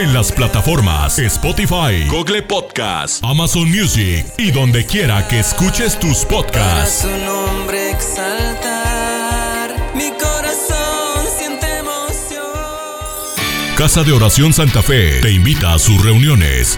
En las plataformas Spotify, Google Podcast, Amazon Music y donde quiera que escuches tus Para podcasts. su nombre exaltar. Mi corazón siente emoción. Casa de Oración Santa Fe te invita a sus reuniones.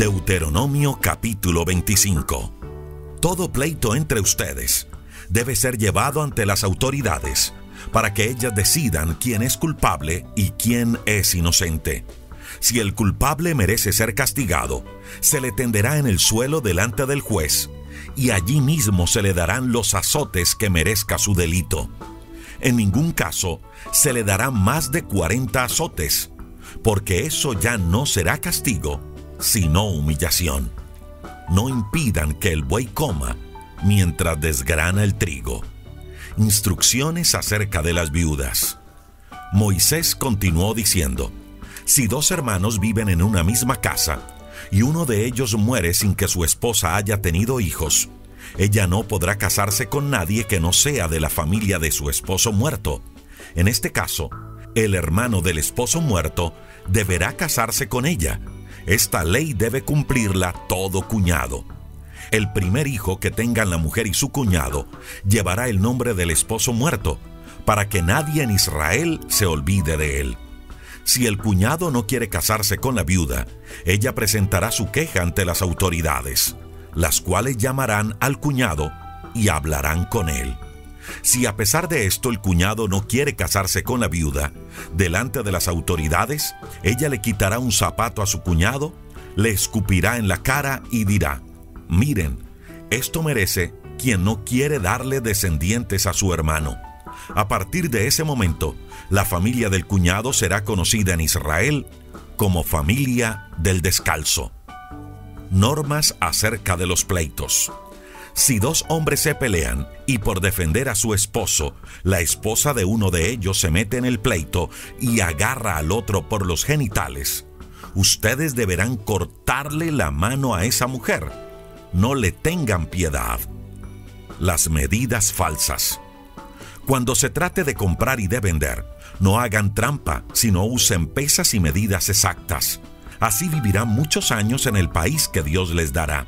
Deuteronomio capítulo 25. Todo pleito entre ustedes debe ser llevado ante las autoridades para que ellas decidan quién es culpable y quién es inocente. Si el culpable merece ser castigado, se le tenderá en el suelo delante del juez y allí mismo se le darán los azotes que merezca su delito. En ningún caso se le dará más de 40 azotes, porque eso ya no será castigo, sino humillación. No impidan que el buey coma mientras desgrana el trigo. Instrucciones acerca de las viudas. Moisés continuó diciendo, si dos hermanos viven en una misma casa y uno de ellos muere sin que su esposa haya tenido hijos, ella no podrá casarse con nadie que no sea de la familia de su esposo muerto. En este caso, el hermano del esposo muerto deberá casarse con ella. Esta ley debe cumplirla todo cuñado. El primer hijo que tengan la mujer y su cuñado llevará el nombre del esposo muerto, para que nadie en Israel se olvide de él. Si el cuñado no quiere casarse con la viuda, ella presentará su queja ante las autoridades, las cuales llamarán al cuñado y hablarán con él. Si a pesar de esto el cuñado no quiere casarse con la viuda, delante de las autoridades, ella le quitará un zapato a su cuñado, le escupirá en la cara y dirá, miren, esto merece quien no quiere darle descendientes a su hermano. A partir de ese momento, la familia del cuñado será conocida en Israel como familia del descalzo. Normas acerca de los pleitos. Si dos hombres se pelean y por defender a su esposo, la esposa de uno de ellos se mete en el pleito y agarra al otro por los genitales, ustedes deberán cortarle la mano a esa mujer. No le tengan piedad. Las medidas falsas. Cuando se trate de comprar y de vender, no hagan trampa, sino usen pesas y medidas exactas. Así vivirán muchos años en el país que Dios les dará.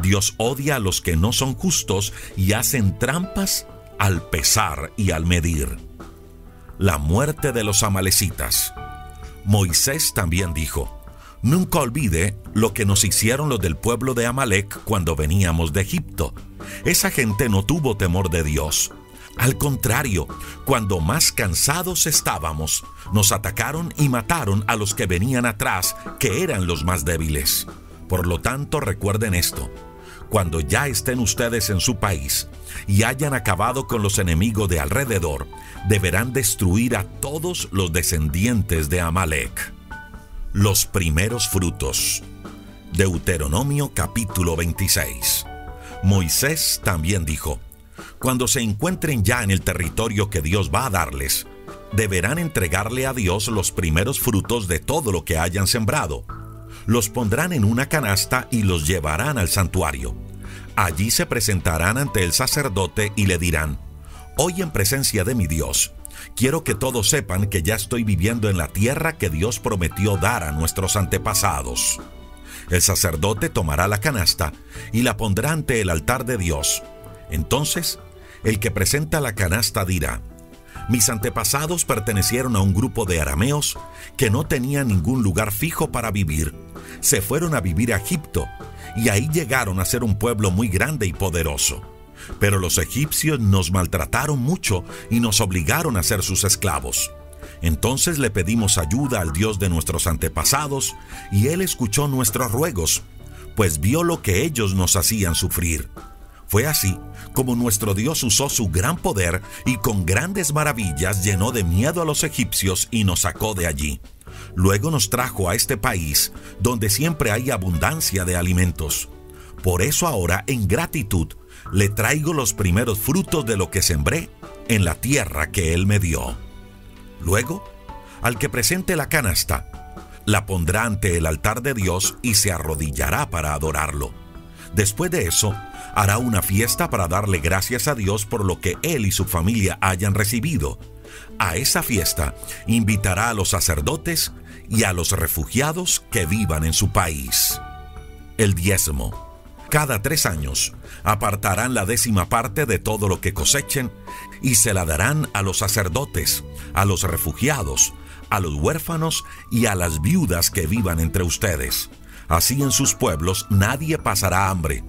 Dios odia a los que no son justos y hacen trampas al pesar y al medir. La muerte de los amalecitas. Moisés también dijo, Nunca olvide lo que nos hicieron los del pueblo de Amalek cuando veníamos de Egipto. Esa gente no tuvo temor de Dios. Al contrario, cuando más cansados estábamos, nos atacaron y mataron a los que venían atrás, que eran los más débiles. Por lo tanto, recuerden esto. Cuando ya estén ustedes en su país y hayan acabado con los enemigos de alrededor, deberán destruir a todos los descendientes de Amalek. Los primeros frutos. Deuteronomio capítulo 26. Moisés también dijo, cuando se encuentren ya en el territorio que Dios va a darles, deberán entregarle a Dios los primeros frutos de todo lo que hayan sembrado. Los pondrán en una canasta y los llevarán al santuario. Allí se presentarán ante el sacerdote y le dirán, Hoy en presencia de mi Dios, quiero que todos sepan que ya estoy viviendo en la tierra que Dios prometió dar a nuestros antepasados. El sacerdote tomará la canasta y la pondrá ante el altar de Dios. Entonces, el que presenta la canasta dirá, Mis antepasados pertenecieron a un grupo de arameos que no tenían ningún lugar fijo para vivir. Se fueron a vivir a Egipto y ahí llegaron a ser un pueblo muy grande y poderoso. Pero los egipcios nos maltrataron mucho y nos obligaron a ser sus esclavos. Entonces le pedimos ayuda al Dios de nuestros antepasados y Él escuchó nuestros ruegos, pues vio lo que ellos nos hacían sufrir. Fue así como nuestro Dios usó su gran poder y con grandes maravillas llenó de miedo a los egipcios y nos sacó de allí. Luego nos trajo a este país donde siempre hay abundancia de alimentos. Por eso ahora, en gratitud, le traigo los primeros frutos de lo que sembré en la tierra que Él me dio. Luego, al que presente la canasta, la pondrá ante el altar de Dios y se arrodillará para adorarlo. Después de eso, hará una fiesta para darle gracias a Dios por lo que él y su familia hayan recibido. A esa fiesta invitará a los sacerdotes y a los refugiados que vivan en su país. El diezmo. Cada tres años apartarán la décima parte de todo lo que cosechen y se la darán a los sacerdotes, a los refugiados, a los huérfanos y a las viudas que vivan entre ustedes. Así en sus pueblos nadie pasará hambre.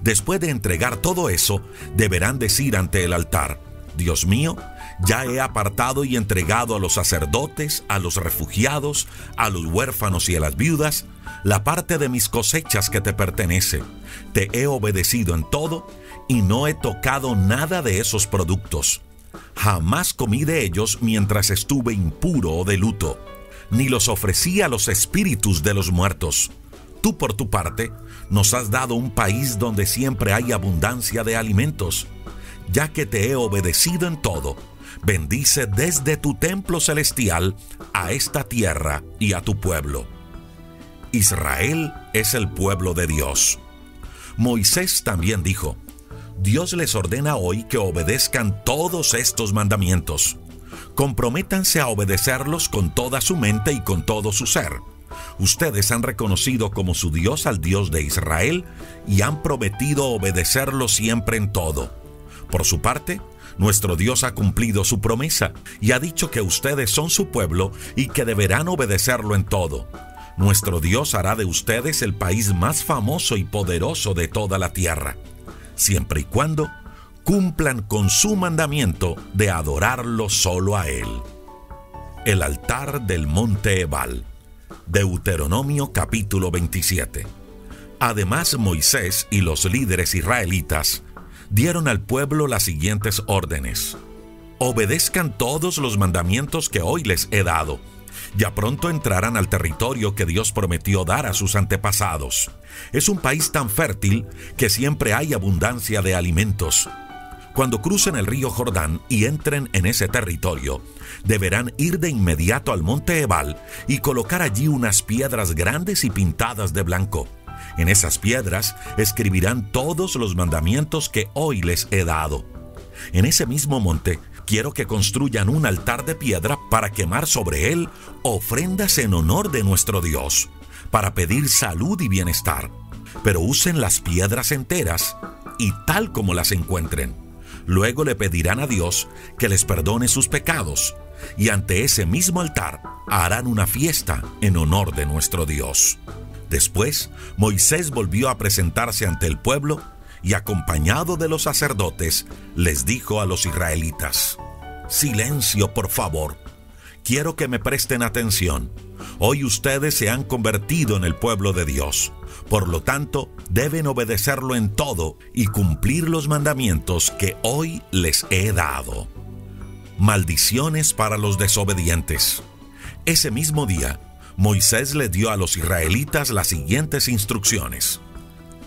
Después de entregar todo eso, deberán decir ante el altar, Dios mío, ya he apartado y entregado a los sacerdotes, a los refugiados, a los huérfanos y a las viudas, la parte de mis cosechas que te pertenece. Te he obedecido en todo y no he tocado nada de esos productos. Jamás comí de ellos mientras estuve impuro o de luto, ni los ofrecí a los espíritus de los muertos. Tú por tu parte nos has dado un país donde siempre hay abundancia de alimentos. Ya que te he obedecido en todo, bendice desde tu templo celestial a esta tierra y a tu pueblo. Israel es el pueblo de Dios. Moisés también dijo, Dios les ordena hoy que obedezcan todos estos mandamientos. Comprométanse a obedecerlos con toda su mente y con todo su ser. Ustedes han reconocido como su Dios al Dios de Israel y han prometido obedecerlo siempre en todo. Por su parte, nuestro Dios ha cumplido su promesa y ha dicho que ustedes son su pueblo y que deberán obedecerlo en todo. Nuestro Dios hará de ustedes el país más famoso y poderoso de toda la tierra siempre y cuando cumplan con su mandamiento de adorarlo solo a Él. El altar del monte Ebal. Deuteronomio capítulo 27. Además Moisés y los líderes israelitas dieron al pueblo las siguientes órdenes. Obedezcan todos los mandamientos que hoy les he dado ya pronto entrarán al territorio que Dios prometió dar a sus antepasados. Es un país tan fértil que siempre hay abundancia de alimentos. Cuando crucen el río Jordán y entren en ese territorio, deberán ir de inmediato al monte Ebal y colocar allí unas piedras grandes y pintadas de blanco. En esas piedras escribirán todos los mandamientos que hoy les he dado. En ese mismo monte quiero que construyan un altar de piedra para quemar sobre él ofrendas en honor de nuestro Dios, para pedir salud y bienestar. Pero usen las piedras enteras y tal como las encuentren. Luego le pedirán a Dios que les perdone sus pecados y ante ese mismo altar harán una fiesta en honor de nuestro Dios. Después, Moisés volvió a presentarse ante el pueblo y acompañado de los sacerdotes, les dijo a los israelitas, Silencio, por favor. Quiero que me presten atención. Hoy ustedes se han convertido en el pueblo de Dios. Por lo tanto, deben obedecerlo en todo y cumplir los mandamientos que hoy les he dado. Maldiciones para los desobedientes. Ese mismo día, Moisés le dio a los israelitas las siguientes instrucciones.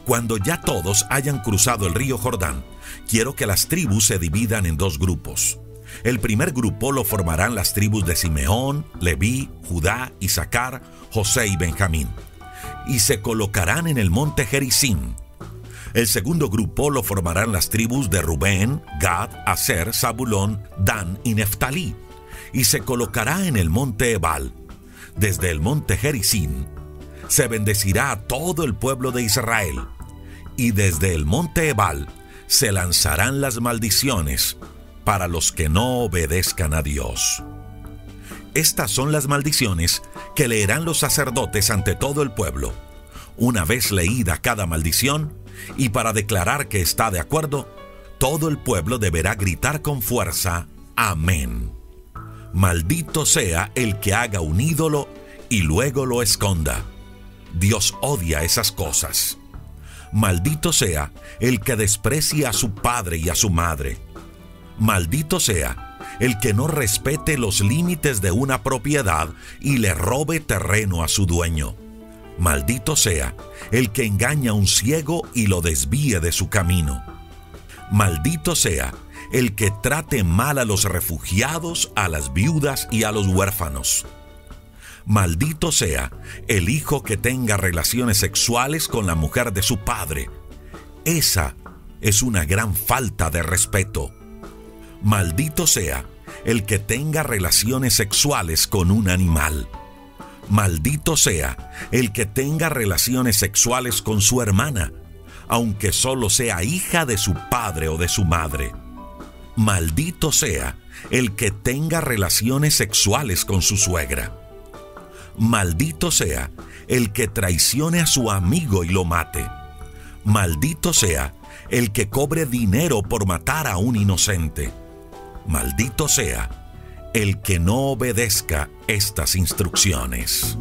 Cuando ya todos hayan cruzado el río Jordán, quiero que las tribus se dividan en dos grupos. El primer grupo lo formarán las tribus de Simeón, Leví, Judá, Isaacar, José y Benjamín, y se colocarán en el monte Gerizim. El segundo grupo lo formarán las tribus de Rubén, Gad, Aser, Zabulón, Dan y Neftalí, y se colocará en el monte Ebal. Desde el monte Gerizim se bendecirá a todo el pueblo de Israel y desde el monte Ebal se lanzarán las maldiciones para los que no obedezcan a Dios. Estas son las maldiciones que leerán los sacerdotes ante todo el pueblo. Una vez leída cada maldición, y para declarar que está de acuerdo, todo el pueblo deberá gritar con fuerza, Amén. Maldito sea el que haga un ídolo y luego lo esconda. Dios odia esas cosas. Maldito sea el que desprecie a su padre y a su madre. Maldito sea el que no respete los límites de una propiedad y le robe terreno a su dueño. Maldito sea el que engaña a un ciego y lo desvíe de su camino. Maldito sea el que trate mal a los refugiados, a las viudas y a los huérfanos. Maldito sea el hijo que tenga relaciones sexuales con la mujer de su padre. Esa es una gran falta de respeto. Maldito sea el que tenga relaciones sexuales con un animal. Maldito sea el que tenga relaciones sexuales con su hermana, aunque solo sea hija de su padre o de su madre. Maldito sea el que tenga relaciones sexuales con su suegra. Maldito sea el que traicione a su amigo y lo mate. Maldito sea el que cobre dinero por matar a un inocente. Maldito sea el que no obedezca estas instrucciones.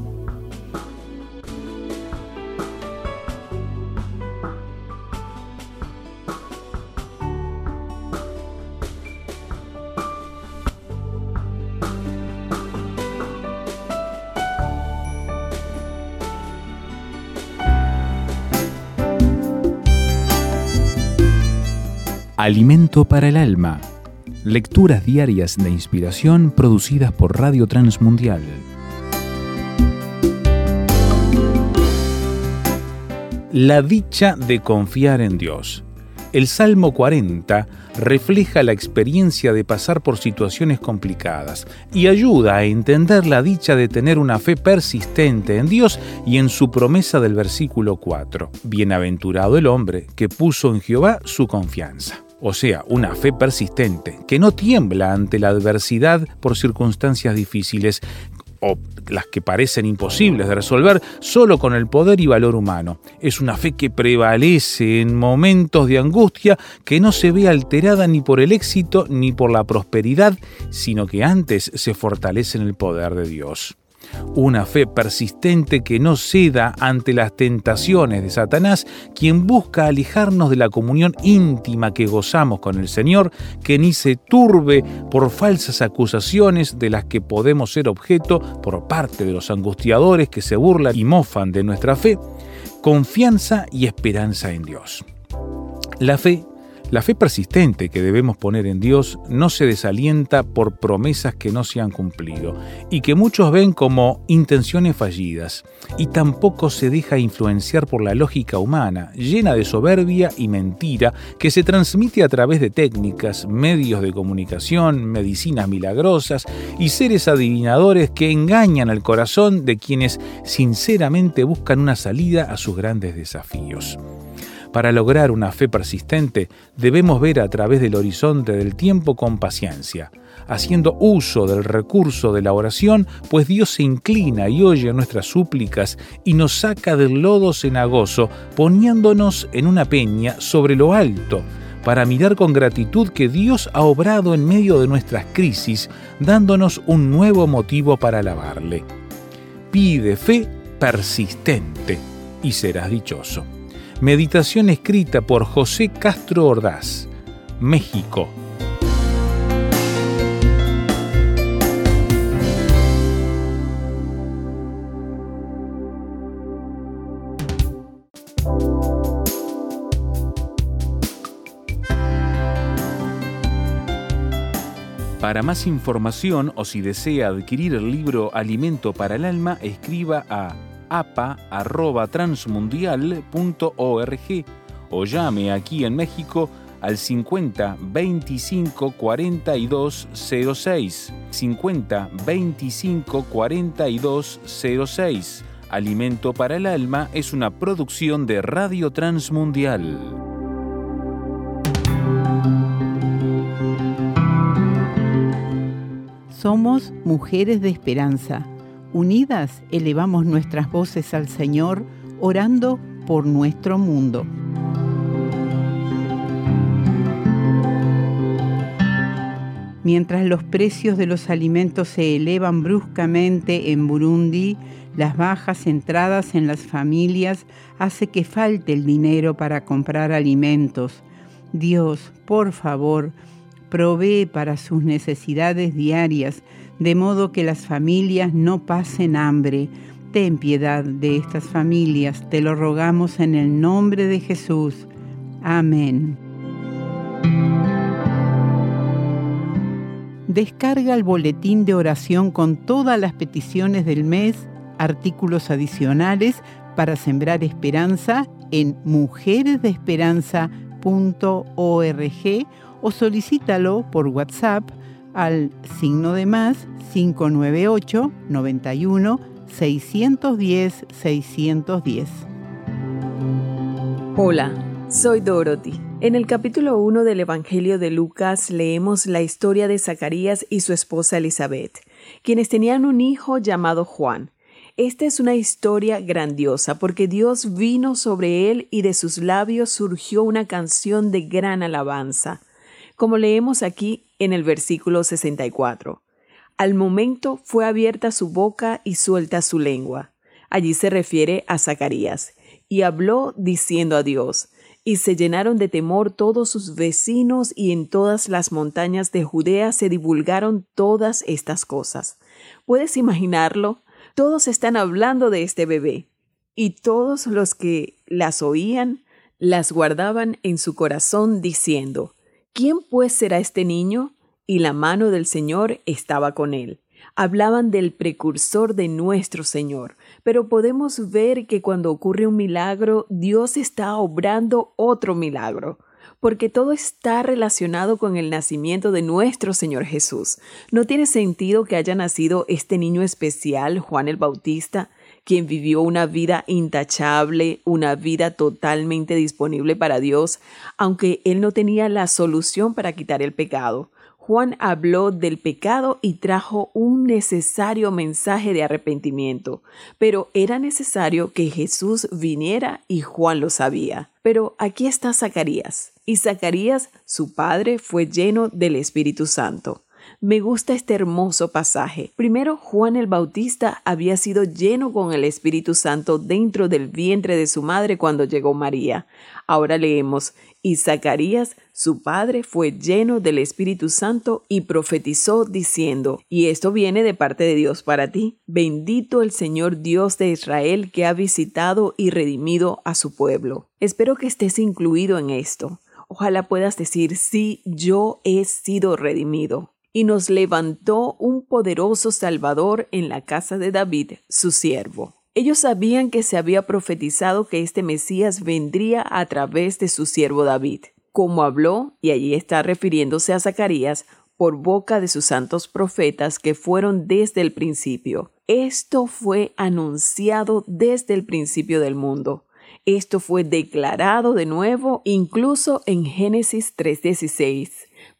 Alimento para el alma Lecturas diarias de inspiración producidas por Radio Transmundial. La dicha de confiar en Dios. El Salmo 40 refleja la experiencia de pasar por situaciones complicadas y ayuda a entender la dicha de tener una fe persistente en Dios y en su promesa del versículo 4. Bienaventurado el hombre que puso en Jehová su confianza o sea, una fe persistente, que no tiembla ante la adversidad por circunstancias difíciles o las que parecen imposibles de resolver solo con el poder y valor humano. Es una fe que prevalece en momentos de angustia, que no se ve alterada ni por el éxito ni por la prosperidad, sino que antes se fortalece en el poder de Dios una fe persistente que no ceda ante las tentaciones de Satanás, quien busca alejarnos de la comunión íntima que gozamos con el Señor, que ni se turbe por falsas acusaciones de las que podemos ser objeto por parte de los angustiadores que se burlan y mofan de nuestra fe, confianza y esperanza en Dios. La fe la fe persistente que debemos poner en Dios no se desalienta por promesas que no se han cumplido y que muchos ven como intenciones fallidas, y tampoco se deja influenciar por la lógica humana, llena de soberbia y mentira, que se transmite a través de técnicas, medios de comunicación, medicinas milagrosas y seres adivinadores que engañan al corazón de quienes sinceramente buscan una salida a sus grandes desafíos. Para lograr una fe persistente debemos ver a través del horizonte del tiempo con paciencia, haciendo uso del recurso de la oración, pues Dios se inclina y oye nuestras súplicas y nos saca del lodo cenagoso, poniéndonos en una peña sobre lo alto, para mirar con gratitud que Dios ha obrado en medio de nuestras crisis, dándonos un nuevo motivo para alabarle. Pide fe persistente y serás dichoso. Meditación escrita por José Castro Ordaz, México. Para más información o si desea adquirir el libro Alimento para el Alma, escriba a apa.transmundial.org o llame aquí en México al 50 25 42 06. 50 25 42 06. Alimento para el Alma es una producción de Radio Transmundial. Somos mujeres de esperanza. Unidas elevamos nuestras voces al Señor, orando por nuestro mundo. Mientras los precios de los alimentos se elevan bruscamente en Burundi, las bajas entradas en las familias hace que falte el dinero para comprar alimentos. Dios, por favor, provee para sus necesidades diarias, de modo que las familias no pasen hambre. Ten piedad de estas familias, te lo rogamos en el nombre de Jesús. Amén. Descarga el boletín de oración con todas las peticiones del mes, artículos adicionales para sembrar esperanza en mujeresdeesperanza.org o solicítalo por WhatsApp al signo de más 598 91 610 610. Hola, soy Dorothy en el capítulo 1 del Evangelio de Lucas leemos la historia de Zacarías y su esposa Elizabeth, quienes tenían un hijo llamado Juan. Esta es una historia grandiosa porque Dios vino sobre él y de sus labios surgió una canción de gran alabanza, como leemos aquí en el versículo 64. Al momento fue abierta su boca y suelta su lengua. Allí se refiere a Zacarías, y habló diciendo a Dios, y se llenaron de temor todos sus vecinos y en todas las montañas de Judea se divulgaron todas estas cosas. ¿Puedes imaginarlo? Todos están hablando de este bebé y todos los que las oían las guardaban en su corazón diciendo, ¿quién pues será este niño? Y la mano del Señor estaba con él hablaban del precursor de nuestro Señor, pero podemos ver que cuando ocurre un milagro, Dios está obrando otro milagro porque todo está relacionado con el nacimiento de nuestro Señor Jesús. No tiene sentido que haya nacido este niño especial, Juan el Bautista, quien vivió una vida intachable, una vida totalmente disponible para Dios, aunque él no tenía la solución para quitar el pecado. Juan habló del pecado y trajo un necesario mensaje de arrepentimiento, pero era necesario que Jesús viniera y Juan lo sabía. Pero aquí está Zacarías, y Zacarías, su padre, fue lleno del Espíritu Santo. Me gusta este hermoso pasaje. Primero, Juan el Bautista había sido lleno con el Espíritu Santo dentro del vientre de su madre cuando llegó María. Ahora leemos, y Zacarías, su padre, fue lleno del Espíritu Santo y profetizó diciendo, y esto viene de parte de Dios para ti, bendito el Señor Dios de Israel que ha visitado y redimido a su pueblo. Espero que estés incluido en esto. Ojalá puedas decir, sí, yo he sido redimido y nos levantó un poderoso Salvador en la casa de David, su siervo. Ellos sabían que se había profetizado que este Mesías vendría a través de su siervo David, como habló, y allí está refiriéndose a Zacarías, por boca de sus santos profetas que fueron desde el principio. Esto fue anunciado desde el principio del mundo. Esto fue declarado de nuevo incluso en Génesis 3:16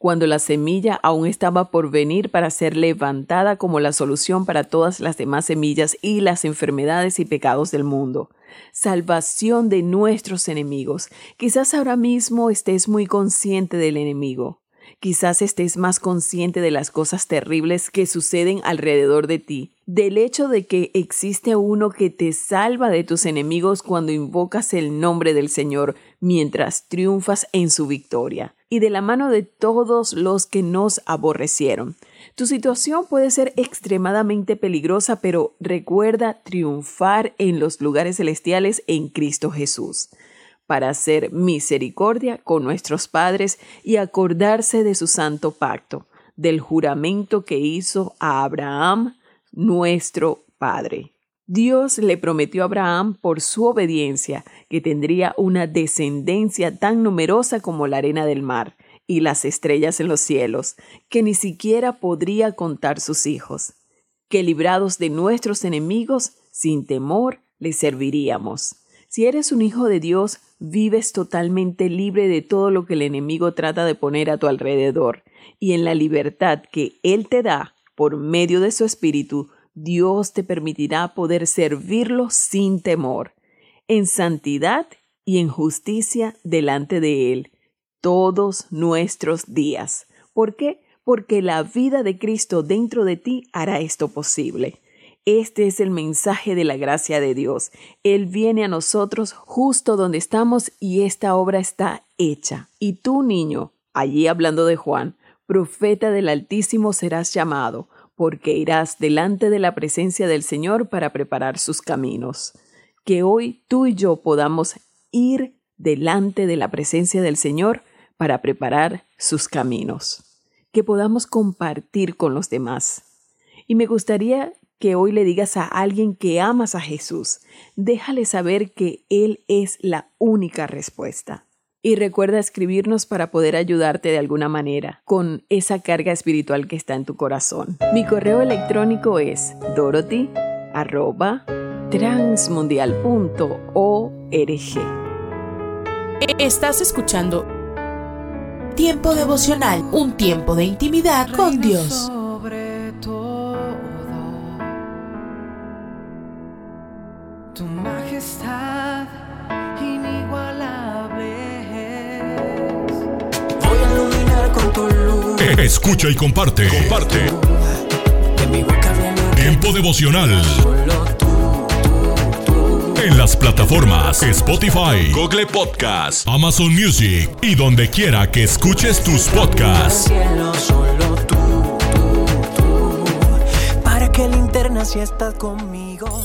cuando la semilla aún estaba por venir para ser levantada como la solución para todas las demás semillas y las enfermedades y pecados del mundo. Salvación de nuestros enemigos. Quizás ahora mismo estés muy consciente del enemigo. Quizás estés más consciente de las cosas terribles que suceden alrededor de ti, del hecho de que existe uno que te salva de tus enemigos cuando invocas el nombre del Señor mientras triunfas en su victoria y de la mano de todos los que nos aborrecieron. Tu situación puede ser extremadamente peligrosa, pero recuerda triunfar en los lugares celestiales en Cristo Jesús, para hacer misericordia con nuestros padres y acordarse de su santo pacto, del juramento que hizo a Abraham, nuestro Padre. Dios le prometió a Abraham por su obediencia que tendría una descendencia tan numerosa como la arena del mar y las estrellas en los cielos, que ni siquiera podría contar sus hijos, que librados de nuestros enemigos, sin temor, le serviríamos. Si eres un hijo de Dios, vives totalmente libre de todo lo que el enemigo trata de poner a tu alrededor, y en la libertad que Él te da, Por medio de su Espíritu, Dios te permitirá poder servirlo sin temor, en santidad y en justicia delante de Él, todos nuestros días. ¿Por qué? Porque la vida de Cristo dentro de ti hará esto posible. Este es el mensaje de la gracia de Dios. Él viene a nosotros justo donde estamos y esta obra está hecha. Y tú, niño, allí hablando de Juan, profeta del Altísimo serás llamado, porque irás delante de la presencia del Señor para preparar sus caminos. Que hoy tú y yo podamos ir delante de la presencia del Señor para preparar sus caminos. Que podamos compartir con los demás. Y me gustaría que hoy le digas a alguien que amas a Jesús, déjale saber que Él es la única respuesta. Y recuerda escribirnos para poder ayudarte de alguna manera con esa carga espiritual que está en tu corazón. Mi correo electrónico es dorothy@transmundial.org. Estás escuchando Tiempo devocional, un tiempo de intimidad con Dios. Escucha y comparte. Comparte. Tiempo devocional. En las plataformas Spotify, Google Podcasts, Amazon Music y donde quiera que escuches tus podcasts. Para que linterna si estás conmigo.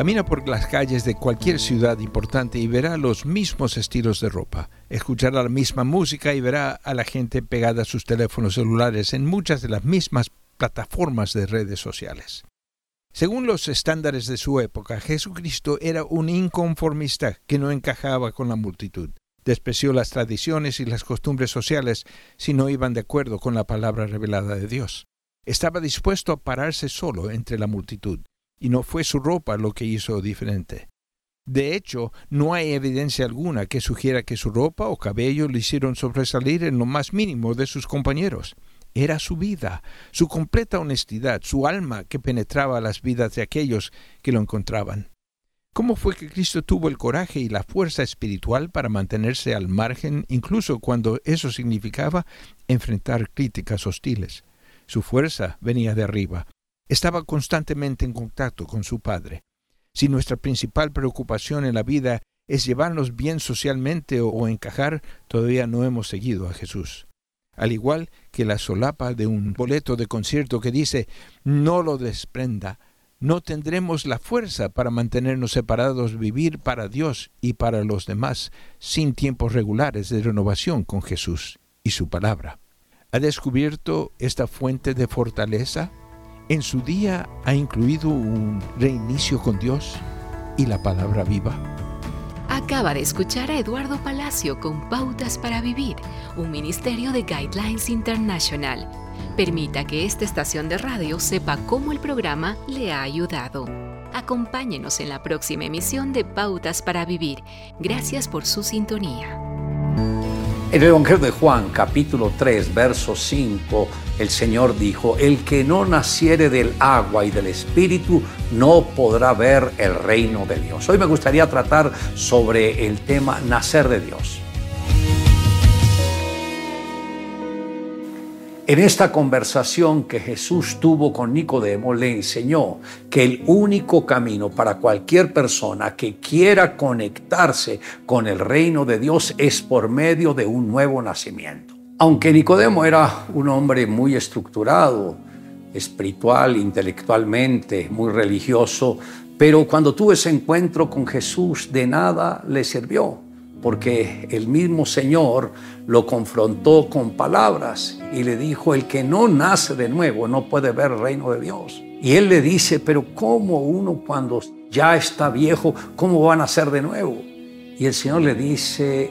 Camina por las calles de cualquier ciudad importante y verá los mismos estilos de ropa. Escuchará la misma música y verá a la gente pegada a sus teléfonos celulares en muchas de las mismas plataformas de redes sociales. Según los estándares de su época, Jesucristo era un inconformista que no encajaba con la multitud. Despreció las tradiciones y las costumbres sociales si no iban de acuerdo con la palabra revelada de Dios. Estaba dispuesto a pararse solo entre la multitud y no fue su ropa lo que hizo diferente. De hecho, no hay evidencia alguna que sugiera que su ropa o cabello le hicieron sobresalir en lo más mínimo de sus compañeros. Era su vida, su completa honestidad, su alma que penetraba las vidas de aquellos que lo encontraban. ¿Cómo fue que Cristo tuvo el coraje y la fuerza espiritual para mantenerse al margen incluso cuando eso significaba enfrentar críticas hostiles? Su fuerza venía de arriba, estaba constantemente en contacto con su Padre. Si nuestra principal preocupación en la vida es llevarnos bien socialmente o, encajar, todavía no hemos seguido a Jesús. Al igual que la solapa de un boleto de concierto que dice no lo desprenda, no tendremos la fuerza para mantenernos separados, vivir para Dios y para los demás, sin tiempos regulares de renovación con Jesús y su palabra. ¿Ha descubierto esta fuente de fortaleza? En su día ha incluido un reinicio con Dios y la palabra viva. Acaba de escuchar a Eduardo Palacio con Pautas para Vivir, un ministerio de Guidelines International. Permita que esta estación de radio sepa cómo el programa le ha ayudado. Acompáñenos en la próxima emisión de Pautas para Vivir. Gracias por su sintonía. En el Evangelio de Juan, capítulo 3, verso 5, el Señor dijo, el que no naciere del agua y del Espíritu no podrá ver el reino de Dios. Hoy me gustaría tratar sobre el tema nacer de Dios. En esta conversación que Jesús tuvo con Nicodemo, le enseñó que el único camino para cualquier persona que quiera conectarse con el reino de Dios es por medio de un nuevo nacimiento. Aunque Nicodemo era un hombre muy estructurado, espiritual, intelectualmente, muy religioso, pero cuando tuvo ese encuentro con Jesús de nada le sirvió porque el mismo Señor lo confrontó con palabras y le dijo, el que no nace de nuevo no puede ver el reino de Dios. Y él le dice, pero ¿cómo uno cuando ya está viejo, cómo va a nacer de nuevo? Y el Señor le dice,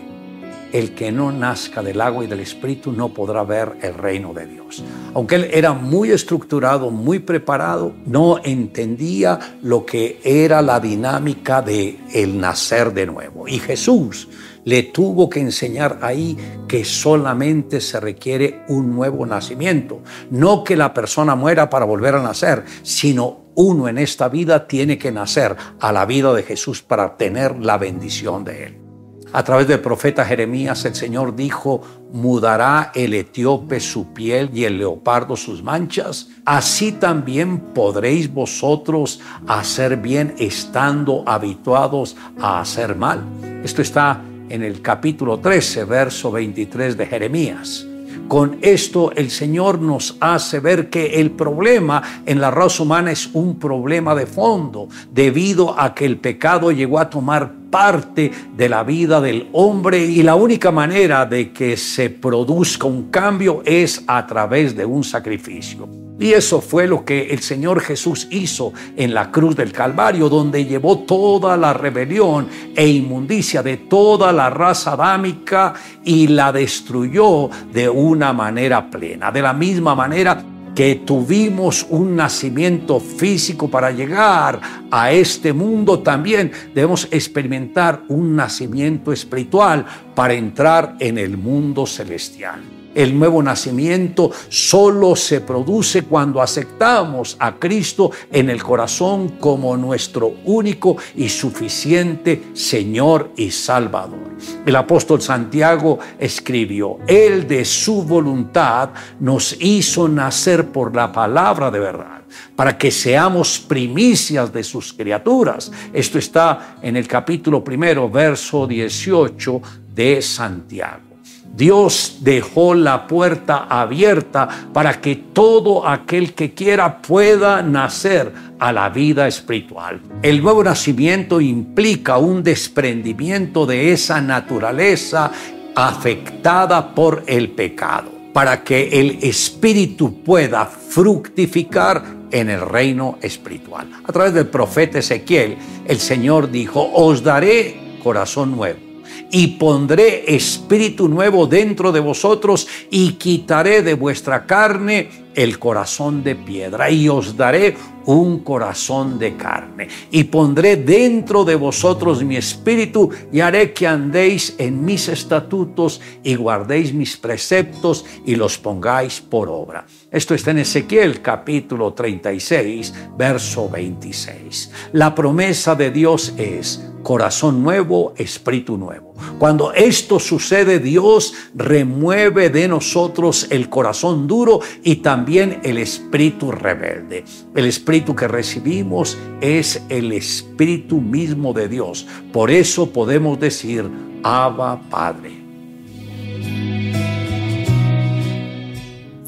el que no nazca del agua y del espíritu no podrá ver el reino de Dios. Aunque él era muy estructurado, muy preparado, no entendía lo que era la dinámica de el nacer de nuevo. Y Jesús le tuvo que enseñar ahí que solamente se requiere un nuevo nacimiento, no que la persona muera para volver a nacer, sino uno en esta vida tiene que nacer a la vida de Jesús para tener la bendición de él. A través del profeta Jeremías el Señor dijo, mudará el etíope su piel y el leopardo sus manchas. Así también podréis vosotros hacer bien estando habituados a hacer mal. Esto está en el capítulo 13, verso 23 de Jeremías. Con esto el Señor nos hace ver que el problema en la raza humana es un problema de fondo, debido a que el pecado llegó a tomar parte de la vida del hombre y la única manera de que se produzca un cambio es a través de un sacrificio. Y eso fue lo que el Señor Jesús hizo en la cruz del Calvario, donde llevó toda la rebelión e inmundicia de toda la raza adámica y la destruyó de una manera plena. De la misma manera que tuvimos un nacimiento físico para llegar a este mundo, también debemos experimentar un nacimiento espiritual para entrar en el mundo celestial. El nuevo nacimiento solo se produce cuando aceptamos a Cristo en el corazón como nuestro único y suficiente Señor y Salvador. El apóstol Santiago escribió, Él de su voluntad nos hizo nacer por la palabra de verdad para que seamos primicias de sus criaturas. Esto está en el capítulo primero, verso 18 de Santiago. Dios dejó la puerta abierta para que todo aquel que quiera pueda nacer a la vida espiritual. El nuevo nacimiento implica un desprendimiento de esa naturaleza afectada por el pecado, para que el espíritu pueda fructificar en el reino espiritual. A través del profeta Ezequiel, el Señor dijo, os daré corazón nuevo y pondré espíritu nuevo dentro de vosotros y quitaré de vuestra carne el corazón de piedra y os daré un corazón de carne y pondré dentro de vosotros mi espíritu y haré que andéis en mis estatutos y guardéis mis preceptos y los pongáis por obra. Esto está en Ezequiel capítulo 36, verso 26. La promesa de Dios es corazón nuevo, espíritu nuevo. Cuando esto sucede, Dios remueve de nosotros el corazón duro y también el espíritu rebelde. El espíritu que recibimos es el espíritu mismo de Dios. Por eso podemos decir, Abba Padre.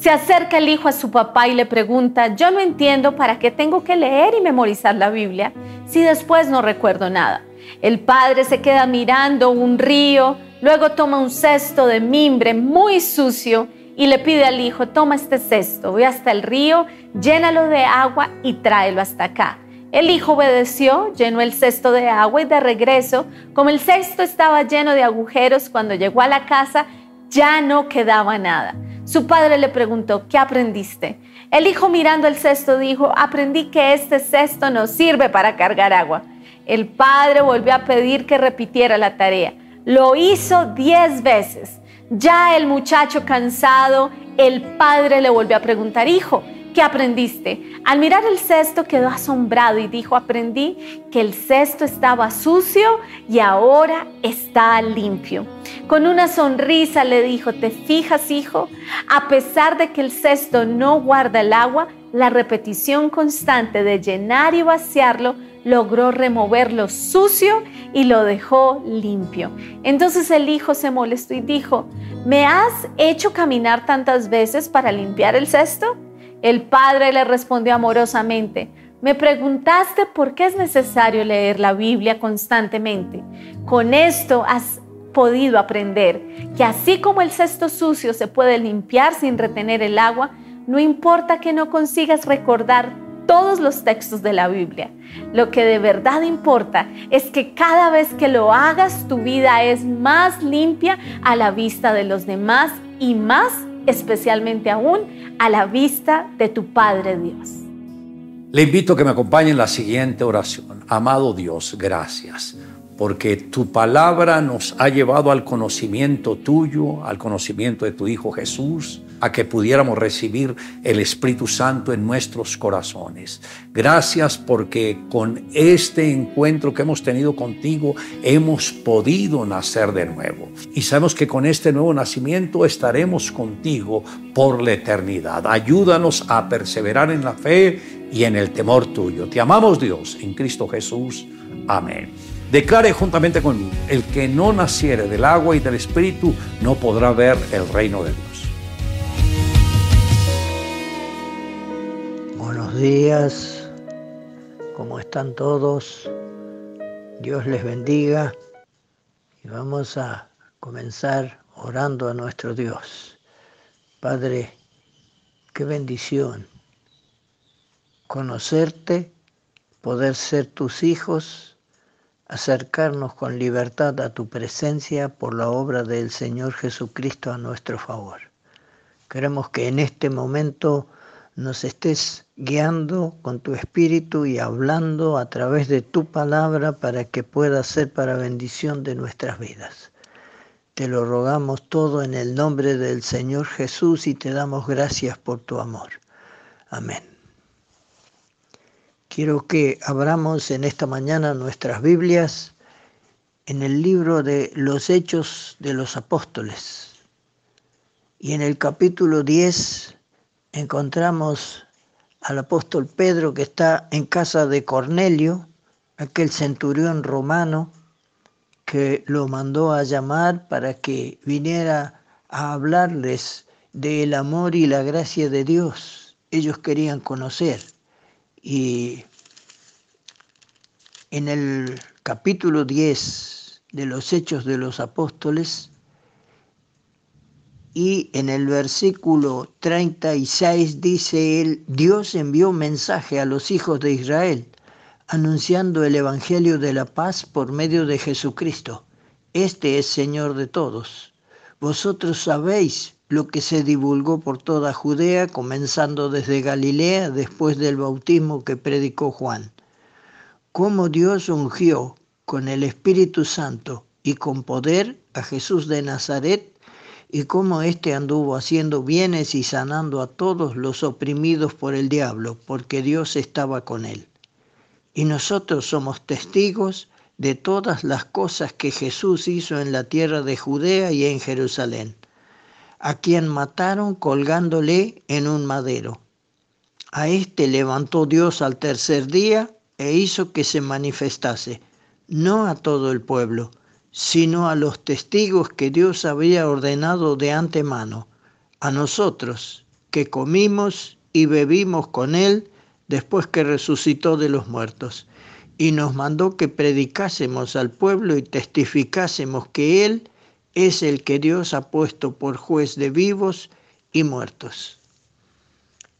Se acerca el hijo a su papá y le pregunta, yo no entiendo para qué tengo que leer y memorizar la Biblia si después no recuerdo nada. El padre se queda mirando un río, luego toma un cesto de mimbre muy sucio y le pide al hijo, toma este cesto, ve hasta el río, llénalo de agua y tráelo hasta acá. El hijo obedeció, llenó el cesto de agua y de regreso, como el cesto estaba lleno de agujeros, cuando llegó a la casa ya no quedaba nada. Su padre le preguntó, ¿qué aprendiste? El hijo mirando el cesto dijo, aprendí que este cesto no sirve para cargar agua. El padre volvió a pedir que repitiera la tarea. Lo hizo diez veces. Ya el muchacho cansado, el padre le volvió a preguntar, hijo, ¿qué aprendiste? Al mirar el cesto quedó asombrado y dijo, aprendí que el cesto estaba sucio y ahora está limpio. Con una sonrisa le dijo, ¿te fijas, hijo? A pesar de que el cesto no guarda el agua, la repetición constante de llenar y vaciarlo logró remover lo sucio y lo dejó limpio. Entonces el hijo se molestó y dijo, ¿me has hecho caminar tantas veces para limpiar el cesto? El padre le respondió amorosamente, me preguntaste por qué es necesario leer la Biblia constantemente. Con esto has podido aprender que así como el cesto sucio se puede limpiar sin retener el agua, no importa que no consigas recordar todos los textos de la Biblia. Lo que de verdad importa es que cada vez que lo hagas tu vida es más limpia a la vista de los demás y más especialmente aún a la vista de tu Padre Dios. Le invito a que me acompañe en la siguiente oración. Amado Dios, gracias porque tu palabra nos ha llevado al conocimiento tuyo, al conocimiento de tu Hijo Jesús, a que pudiéramos recibir el Espíritu Santo en nuestros corazones. Gracias porque con este encuentro que hemos tenido contigo hemos podido nacer de nuevo. Y sabemos que con este nuevo nacimiento estaremos contigo por la eternidad. Ayúdanos a perseverar en la fe y en el temor tuyo. Te amamos Dios en Cristo Jesús. Amén. Declare juntamente conmigo, el que no naciere del agua y del Espíritu no podrá ver el reino de Dios. Buenos días, ¿cómo están todos? Dios les bendiga y vamos a comenzar orando a nuestro Dios. Padre, qué bendición conocerte, poder ser tus hijos acercarnos con libertad a tu presencia por la obra del Señor Jesucristo a nuestro favor. Queremos que en este momento nos estés guiando con tu espíritu y hablando a través de tu palabra para que pueda ser para bendición de nuestras vidas. Te lo rogamos todo en el nombre del Señor Jesús y te damos gracias por tu amor. Amén. Quiero que abramos en esta mañana nuestras Biblias en el libro de los Hechos de los Apóstoles. Y en el capítulo 10 encontramos al apóstol Pedro que está en casa de Cornelio, aquel centurión romano que lo mandó a llamar para que viniera a hablarles del amor y la gracia de Dios. Ellos querían conocer. Y en el capítulo 10 de los Hechos de los Apóstoles y en el versículo 36 dice él, Dios envió mensaje a los hijos de Israel, anunciando el Evangelio de la paz por medio de Jesucristo. Este es Señor de todos. Vosotros sabéis lo que se divulgó por toda Judea, comenzando desde Galilea después del bautismo que predicó Juan. Cómo Dios ungió con el Espíritu Santo y con poder a Jesús de Nazaret y cómo éste anduvo haciendo bienes y sanando a todos los oprimidos por el diablo, porque Dios estaba con él. Y nosotros somos testigos de todas las cosas que Jesús hizo en la tierra de Judea y en Jerusalén a quien mataron colgándole en un madero. A éste levantó Dios al tercer día e hizo que se manifestase, no a todo el pueblo, sino a los testigos que Dios había ordenado de antemano, a nosotros, que comimos y bebimos con él después que resucitó de los muertos, y nos mandó que predicásemos al pueblo y testificásemos que él es el que Dios ha puesto por juez de vivos y muertos.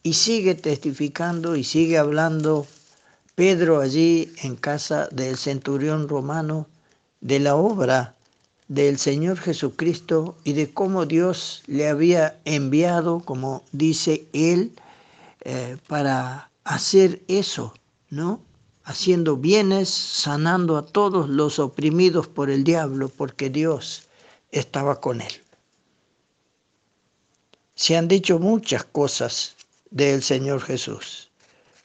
Y sigue testificando y sigue hablando Pedro allí en casa del centurión romano de la obra del Señor Jesucristo y de cómo Dios le había enviado, como dice él, eh, para hacer eso, ¿no? Haciendo bienes, sanando a todos los oprimidos por el diablo, porque Dios estaba con él. Se han dicho muchas cosas del Señor Jesús.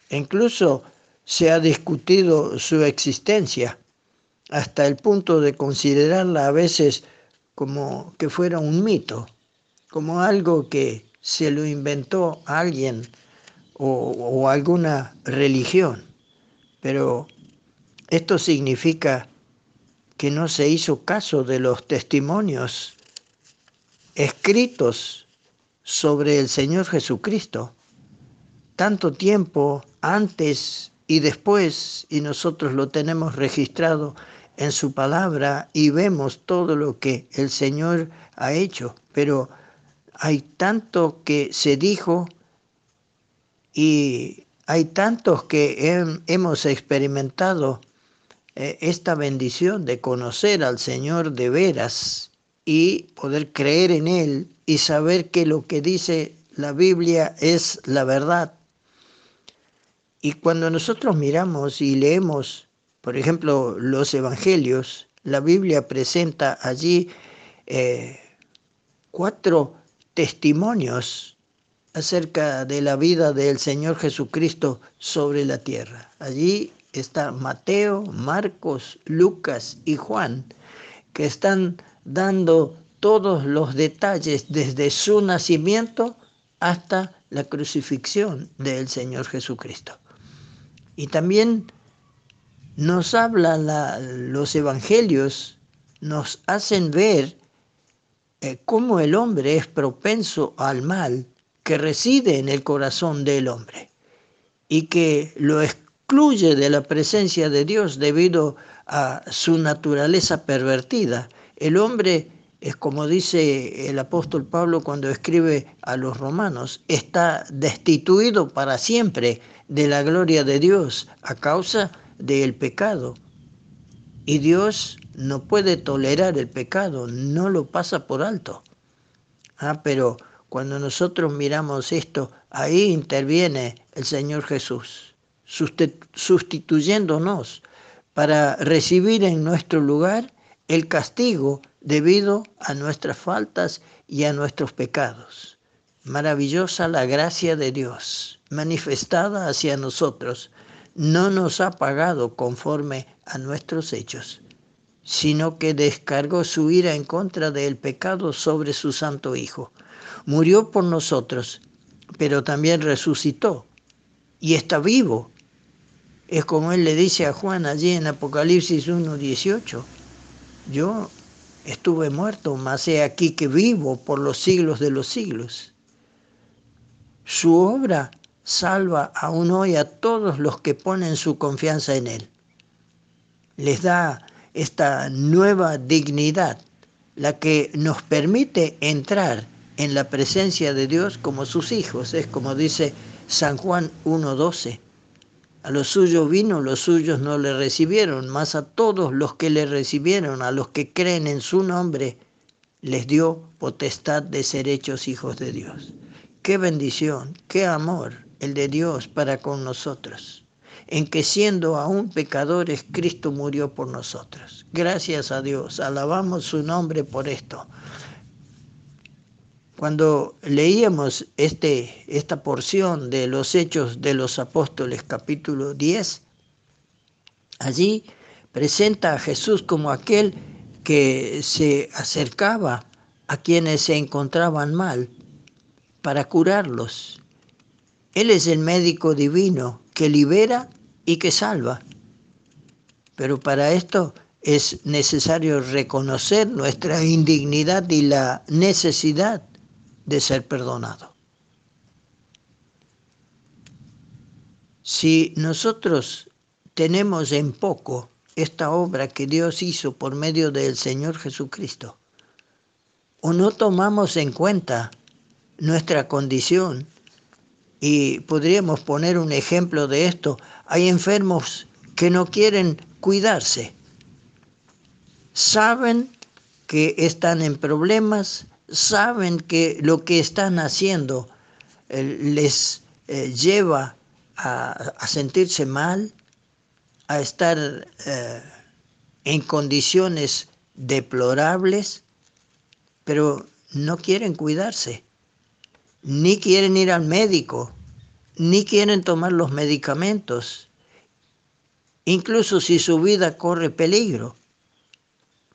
Incluso se ha discutido su existencia hasta el punto de considerarla a veces como que fuera un mito, como algo que se lo inventó alguien o, o alguna religión. Pero esto significa que no se hizo caso de los testimonios escritos sobre el Señor Jesucristo, tanto tiempo antes y después, y nosotros lo tenemos registrado en su palabra y vemos todo lo que el Señor ha hecho, pero hay tanto que se dijo y hay tantos que hemos experimentado eh, esta bendición de conocer al Señor de veras y poder creer en Él y saber que lo que dice la Biblia es la verdad. Y cuando nosotros miramos y leemos, por ejemplo, los evangelios, la Biblia presenta allí eh, cuatro testimonios acerca de la vida del Señor Jesucristo sobre la tierra. Allí está Mateo, Marcos, Lucas y Juan, que están dando todos los detalles desde su nacimiento hasta la crucifixión del Señor Jesucristo. Y también nos hablan los evangelios, nos hacen ver eh, cómo el hombre es propenso al mal que reside en el corazón del hombre y que lo excluye de la presencia de Dios debido a su naturaleza pervertida. El hombre es como dice el apóstol Pablo cuando escribe a los romanos, está destituido para siempre de la gloria de Dios a causa del pecado. Y Dios no puede tolerar el pecado, no lo pasa por alto. Ah, pero cuando nosotros miramos esto, ahí interviene el Señor Jesús sustituyéndonos para recibir en nuestro lugar el castigo debido a nuestras faltas y a nuestros pecados. Maravillosa la gracia de Dios manifestada hacia nosotros. No nos ha pagado conforme a nuestros hechos, sino que descargó su ira en contra del pecado sobre su santo Hijo. Murió por nosotros, pero también resucitó y está vivo es como él le dice a Juan allí en Apocalipsis 1.18. Yo estuve muerto, mas he aquí que vivo por los siglos de los siglos. Su obra salva aún hoy a todos los que ponen su confianza en Él. Les da esta nueva dignidad, la que nos permite entrar en la presencia de Dios como sus hijos. Es como dice San Juan 1.12. A los suyos vino, los suyos no le recibieron, mas a todos los que le recibieron, a los que creen en su nombre, les dio potestad de ser hechos hijos de Dios. Qué bendición, qué amor el de Dios para con nosotros, en que siendo aún pecadores, Cristo murió por nosotros. Gracias a Dios, alabamos su nombre por esto. Cuando leíamos este, esta porción de los Hechos de los Apóstoles capítulo 10, allí presenta a Jesús como aquel que se acercaba a quienes se encontraban mal para curarlos. Él es el médico divino que libera y que salva. Pero para esto es necesario reconocer nuestra indignidad y la necesidad de ser perdonado. Si nosotros tenemos en poco esta obra que Dios hizo por medio del Señor Jesucristo, o no tomamos en cuenta nuestra condición, y podríamos poner un ejemplo de esto, hay enfermos que no quieren cuidarse, saben que están en problemas, saben que lo que están haciendo eh, les eh, lleva a, sentirse mal, a estar eh, en condiciones deplorables, pero no quieren cuidarse, ni quieren ir al médico, ni quieren tomar los medicamentos, incluso si su vida corre peligro.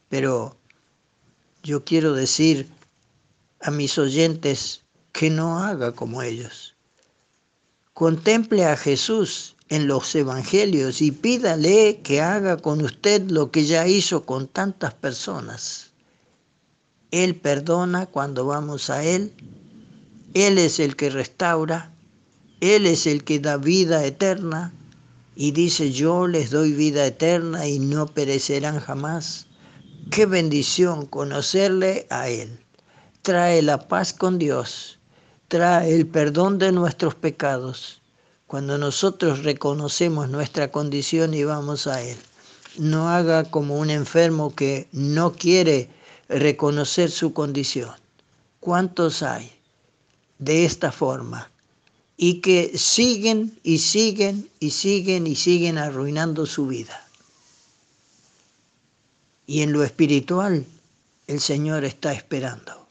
Pero yo quiero decir a mis oyentes que no haga como ellos. Contemple a Jesús en los evangelios y pídale que haga con usted lo que ya hizo con tantas personas. Él perdona cuando vamos a Él. Él es el que restaura. Él es el que da vida eterna. y dice, yo les doy vida eterna y no perecerán jamás. Qué bendición conocerle a Él. Trae la paz con Dios, trae el perdón de nuestros pecados. Cuando nosotros reconocemos nuestra condición y vamos a Él. No haga como un enfermo que no quiere reconocer su condición. ¿Cuántos hay de esta forma? y que siguen y siguen y siguen y siguen arruinando su vida. Y en lo espiritual, el Señor está esperando.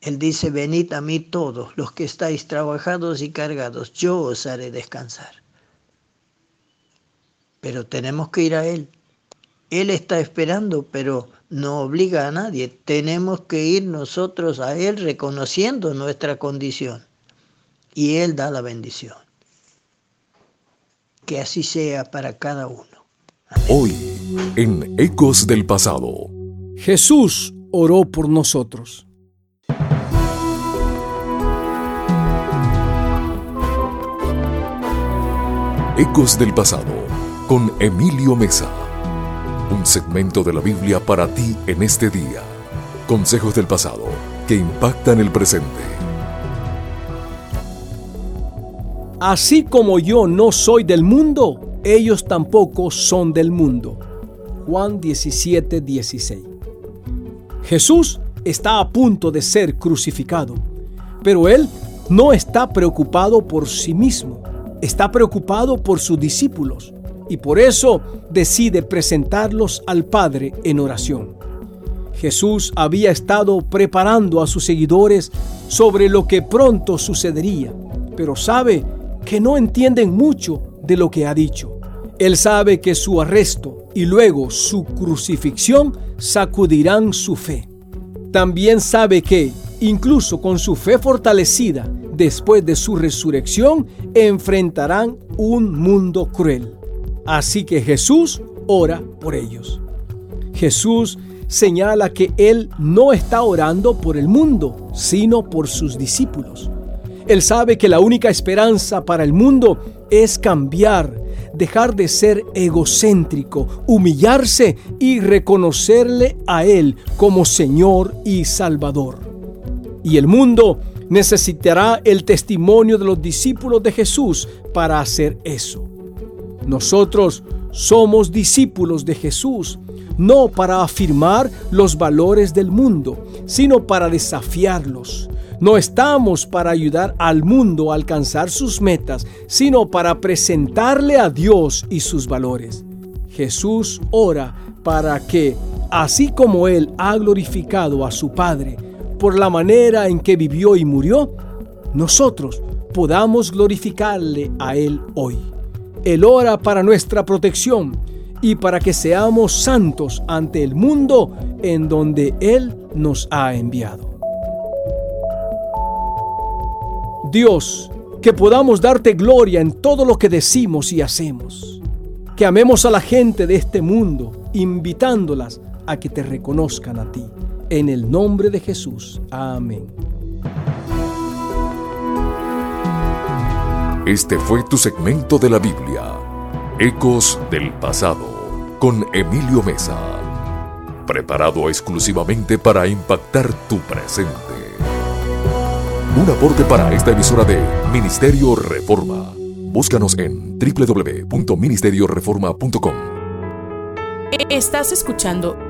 Él dice, venid a mí todos los que estáis trabajados y cargados, yo os haré descansar. Pero tenemos que ir a Él. Él está esperando, pero no obliga a nadie. Tenemos que ir nosotros a Él reconociendo nuestra condición y Él da la bendición. Que así sea para cada uno. Hoy, en Ecos del Pasado. Jesús oró por nosotros. Ecos del Pasado, con Emilio Mesa. Un segmento de la Biblia para ti en este día. Consejos del pasado que impactan el presente. Así como yo no soy del mundo, ellos tampoco son del mundo. Juan 17, 16. Jesús está a punto de ser crucificado, pero él no está preocupado por sí mismo, está preocupado por sus discípulos y por eso decide presentarlos al Padre en oración. Jesús había estado preparando a sus seguidores sobre lo que pronto sucedería, pero sabe que no entienden mucho de lo que ha dicho. Él sabe que su arresto y luego su crucifixión sacudirán su fe. También sabe que, incluso con su fe fortalecida, después de su resurrección, enfrentarán un mundo cruel. Así que Jesús ora por ellos. Jesús señala que Él no está orando por el mundo, sino por sus discípulos. Él sabe que la única esperanza para el mundo es cambiar, dejar de ser egocéntrico, humillarse y reconocerle a Él como Señor y Salvador. Y el mundo necesitará el testimonio de los discípulos de Jesús para hacer eso. Nosotros somos discípulos de Jesús, no para afirmar los valores del mundo, sino para desafiarlos no estamos para ayudar al mundo a alcanzar sus metas, sino para presentarle a Dios y sus valores. Jesús ora para que, así como Él ha glorificado a su Padre por la manera en que vivió y murió, nosotros podamos glorificarle a Él hoy. Él ora para nuestra protección y para que seamos santos ante el mundo en donde Él nos ha enviado. Dios, que podamos darte gloria en todo lo que decimos y hacemos. Que amemos a la gente de este mundo, invitándolas a que te reconozcan a ti. En el nombre de Jesús. Amén. Este fue tu segmento de la Biblia, Ecos del Pasado, con Emilio Mesa, preparado exclusivamente para impactar tu presente. Un aporte para esta emisora de Ministerio Reforma. Búscanos en www.ministerioreforma.com. Estás escuchando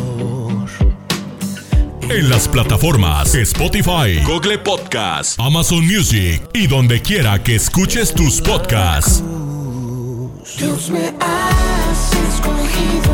En las plataformas Spotify, Google Podcast, Amazon Music y donde quiera que escuches tus podcasts. Dios me has escogido,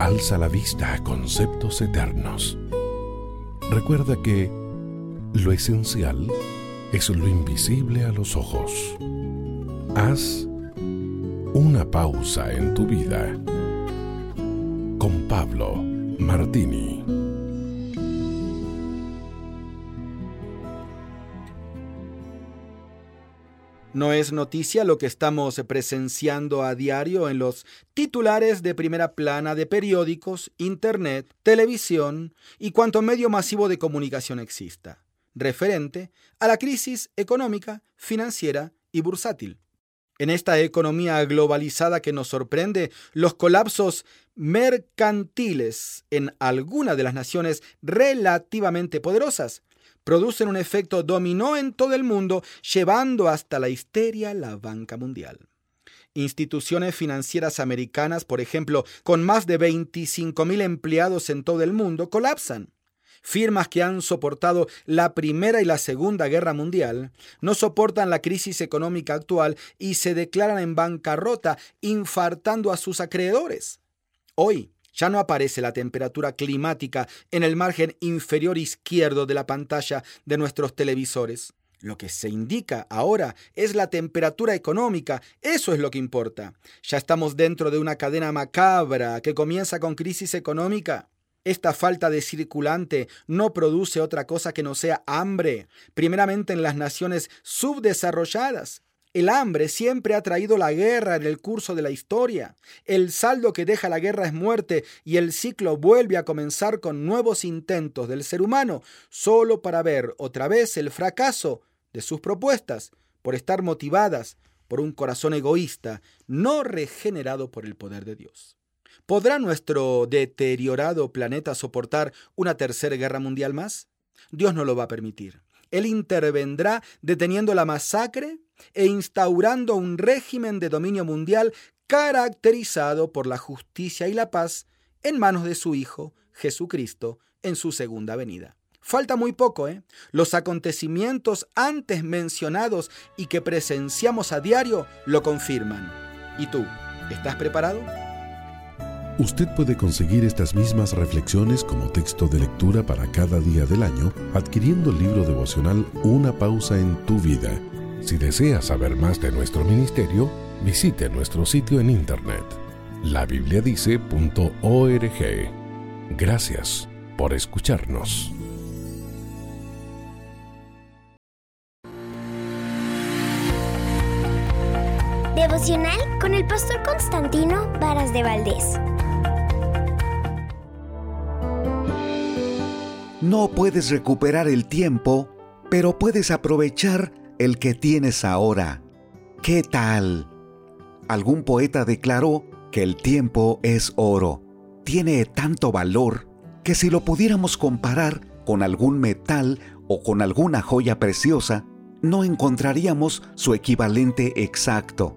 alza la vista a conceptos eternos. Recuerda que lo esencial es lo invisible a los ojos. Haz una pausa en tu vida con Pablo Martini. No es noticia lo que estamos presenciando a diario en los titulares de primera plana de periódicos, internet, televisión y cuanto medio masivo de comunicación exista, referente a la crisis económica, financiera y bursátil. En esta economía globalizada que nos sorprende, los colapsos mercantiles en alguna de las naciones relativamente poderosas producen un efecto dominó en todo el mundo, llevando hasta la histeria la banca mundial. Instituciones financieras americanas, por ejemplo, con más de 25.000 empleados en todo el mundo, colapsan. Firmas que han soportado la Primera y la Segunda Guerra Mundial no soportan la crisis económica actual y se declaran en bancarrota, infartando a sus acreedores. Hoy, ya no aparece la temperatura climática en el margen inferior izquierdo de la pantalla de nuestros televisores. Lo que se indica ahora es la temperatura económica, eso es lo que importa. Ya estamos dentro de una cadena macabra que comienza con crisis económica. Esta falta de circulante no produce otra cosa que no sea hambre, primeramente en las naciones subdesarrolladas, el hambre siempre ha traído la guerra en el curso de la historia. El saldo que deja la guerra es muerte y el ciclo vuelve a comenzar con nuevos intentos del ser humano, solo para ver otra vez el fracaso de sus propuestas, por estar motivadas por un corazón egoísta, no regenerado por el poder de Dios. ¿Podrá nuestro deteriorado planeta soportar una tercera guerra mundial más? Dios no lo va a permitir. Él intervendrá deteniendo la masacre e instaurando un régimen de dominio mundial caracterizado por la justicia y la paz en manos de su Hijo, Jesucristo, en su segunda venida. Falta muy poco, ¿eh? Los acontecimientos antes mencionados y que presenciamos a diario lo confirman. ¿Y tú? ¿Estás preparado? Usted puede conseguir estas mismas reflexiones como texto de lectura para cada día del año adquiriendo el libro devocional Una pausa en tu vida si desea saber más de nuestro ministerio, visite nuestro sitio en internet labibliadice.org. Gracias por escucharnos. Devocional con el pastor Constantino Varas de Valdés. No puedes recuperar el tiempo, pero puedes aprovechar el que tienes ahora. ¿Qué tal? Algún poeta declaró que el tiempo es oro. Tiene tanto valor que si lo pudiéramos comparar con algún metal o con alguna joya preciosa, no encontraríamos su equivalente exacto.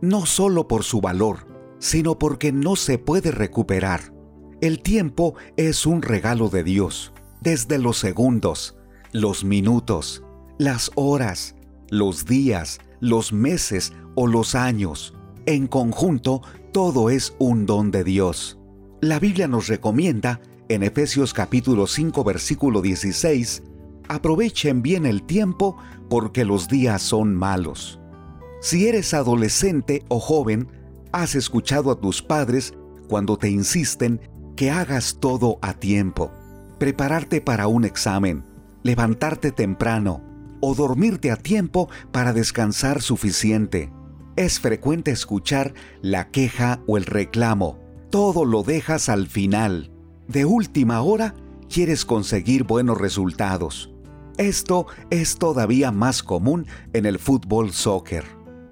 No solo por su valor, sino porque no se puede recuperar. El tiempo es un regalo de Dios, desde los segundos, los minutos, las horas, los días, los meses o los años. En conjunto, todo es un don de Dios. La Biblia nos recomienda, en Efesios capítulo 5 versículo 16, aprovechen bien el tiempo porque los días son malos. Si eres adolescente o joven, has escuchado a tus padres cuando te insisten que hagas todo a tiempo. Prepararte para un examen, levantarte temprano, o dormirte a tiempo para descansar suficiente. Es frecuente escuchar la queja o el reclamo. Todo lo dejas al final. De última hora quieres conseguir buenos resultados. Esto es todavía más común en el fútbol soccer.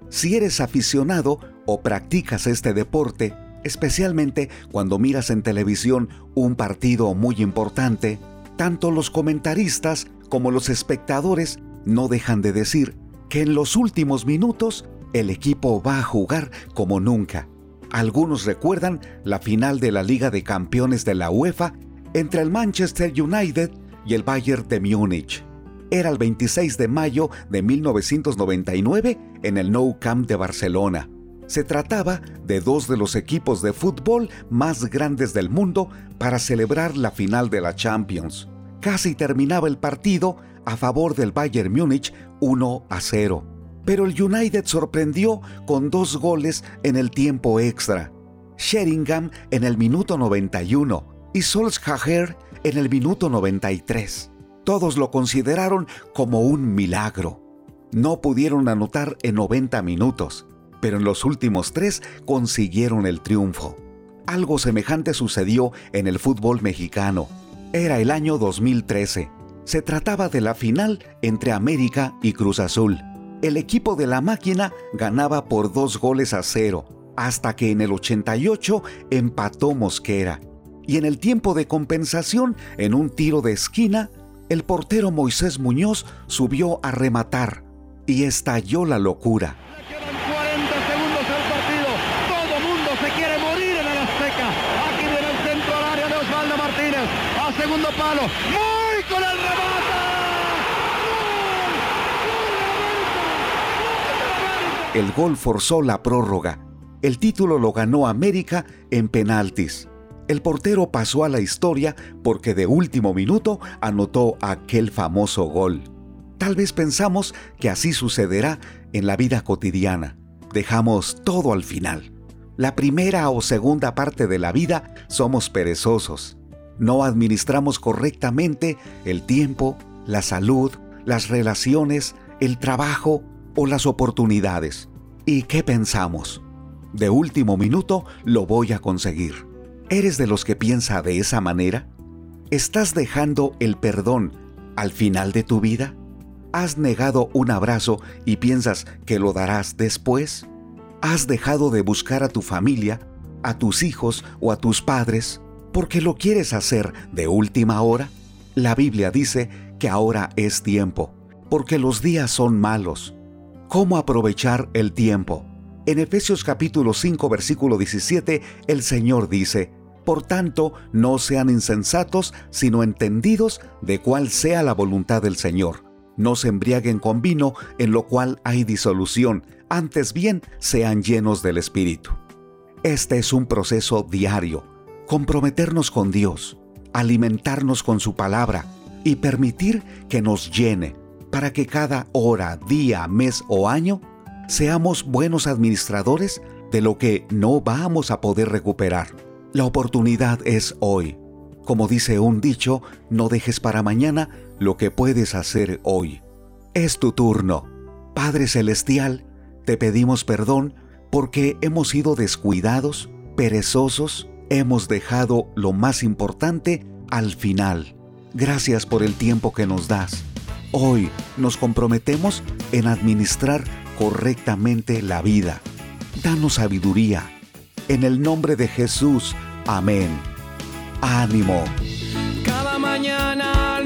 Si eres aficionado o practicas este deporte, Especialmente cuando miras en televisión un partido muy importante, tanto los comentaristas como los espectadores no dejan de decir que en los últimos minutos el equipo va a jugar como nunca. Algunos recuerdan la final de la Liga de Campeones de la UEFA entre el Manchester United y el Bayern de Múnich. Era el 26 de mayo de 1999 en el Nou Camp de Barcelona. Se trataba de dos de los equipos de fútbol más grandes del mundo para celebrar la final de la Champions. Casi terminaba el partido a favor del Bayern Múnich 1 a 0. Pero el United sorprendió con dos goles en el tiempo extra. Sheringham en el minuto 91 y Solskjaer en el minuto 93. Todos lo consideraron como un milagro. No pudieron anotar en 90 minutos, pero en los últimos tres consiguieron el triunfo. Algo semejante sucedió en el fútbol mexicano. Era el año 2013. Se trataba de la final entre América y Cruz Azul. El equipo de la máquina ganaba por dos goles a cero, hasta que en el 88 empató Mosquera y en el tiempo de compensación, en un tiro de esquina, el portero Moisés Muñoz subió a rematar y estalló la locura. 40 segundos del partido. Todo mundo se quiere morir en el Azteca. Aquí viene el centro al área de Osvaldo Martínez. A segundo palo. Muy con el remate. El gol forzó la prórroga. El título lo ganó América en penaltis. El portero pasó a la historia porque de último minuto anotó aquel famoso gol. Tal vez pensamos que así sucederá en la vida cotidiana. Dejamos todo al final. La primera o segunda parte de la vida somos perezosos. No administramos correctamente el tiempo, la salud, las relaciones, el trabajo o las oportunidades. ¿Y qué pensamos? De último minuto lo voy a conseguir. ¿Eres de los que piensa de esa manera? ¿Estás dejando el perdón al final de tu vida? ¿Has negado un abrazo y piensas que lo darás después? ¿Has dejado de buscar a tu familia, a tus hijos o a tus padres porque lo quieres hacer de última hora? La Biblia dice que ahora es tiempo, porque los días son malos. ¿Cómo aprovechar el tiempo? En Efesios capítulo 5 versículo 17 el Señor dice, por tanto, no sean insensatos, sino entendidos de cuál sea la voluntad del Señor. No se embriaguen con vino, en lo cual hay disolución, antes bien sean llenos del Espíritu. Este es un proceso diario, comprometernos con Dios, alimentarnos con su palabra y permitir que nos llene, para que cada hora, día, mes o año seamos buenos administradores de lo que no vamos a poder recuperar la oportunidad es hoy. Como dice un dicho, no dejes para mañana lo que puedes hacer hoy. Es tu turno. Padre Celestial, te pedimos perdón porque hemos sido descuidados, perezosos, hemos dejado lo más importante al final. Gracias por el tiempo que nos das. Hoy nos comprometemos en administrar correctamente la vida. Danos sabiduría en el nombre de Jesús, amén. Ánimo. Cada mañana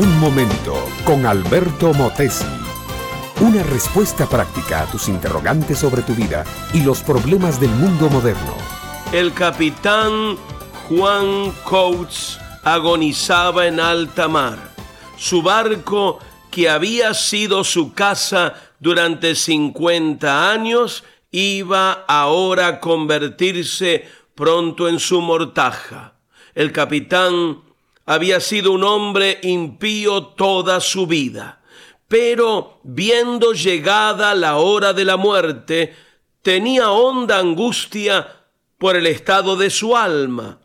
Un momento con Alberto Motesi. Una respuesta práctica a tus interrogantes sobre tu vida y los problemas del mundo moderno. El capitán Juan Coates agonizaba en alta mar. Su barco, que había sido su casa durante 50 años, iba ahora a convertirse pronto en su mortaja. El capitán había sido un hombre impío toda su vida, pero viendo llegada la hora de la muerte, tenía honda angustia por el estado de su alma.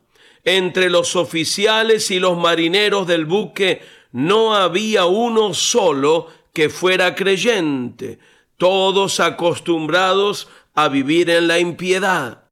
Entre los oficiales y los marineros del buque no había uno solo que fuera creyente, todos acostumbrados a vivir en la impiedad.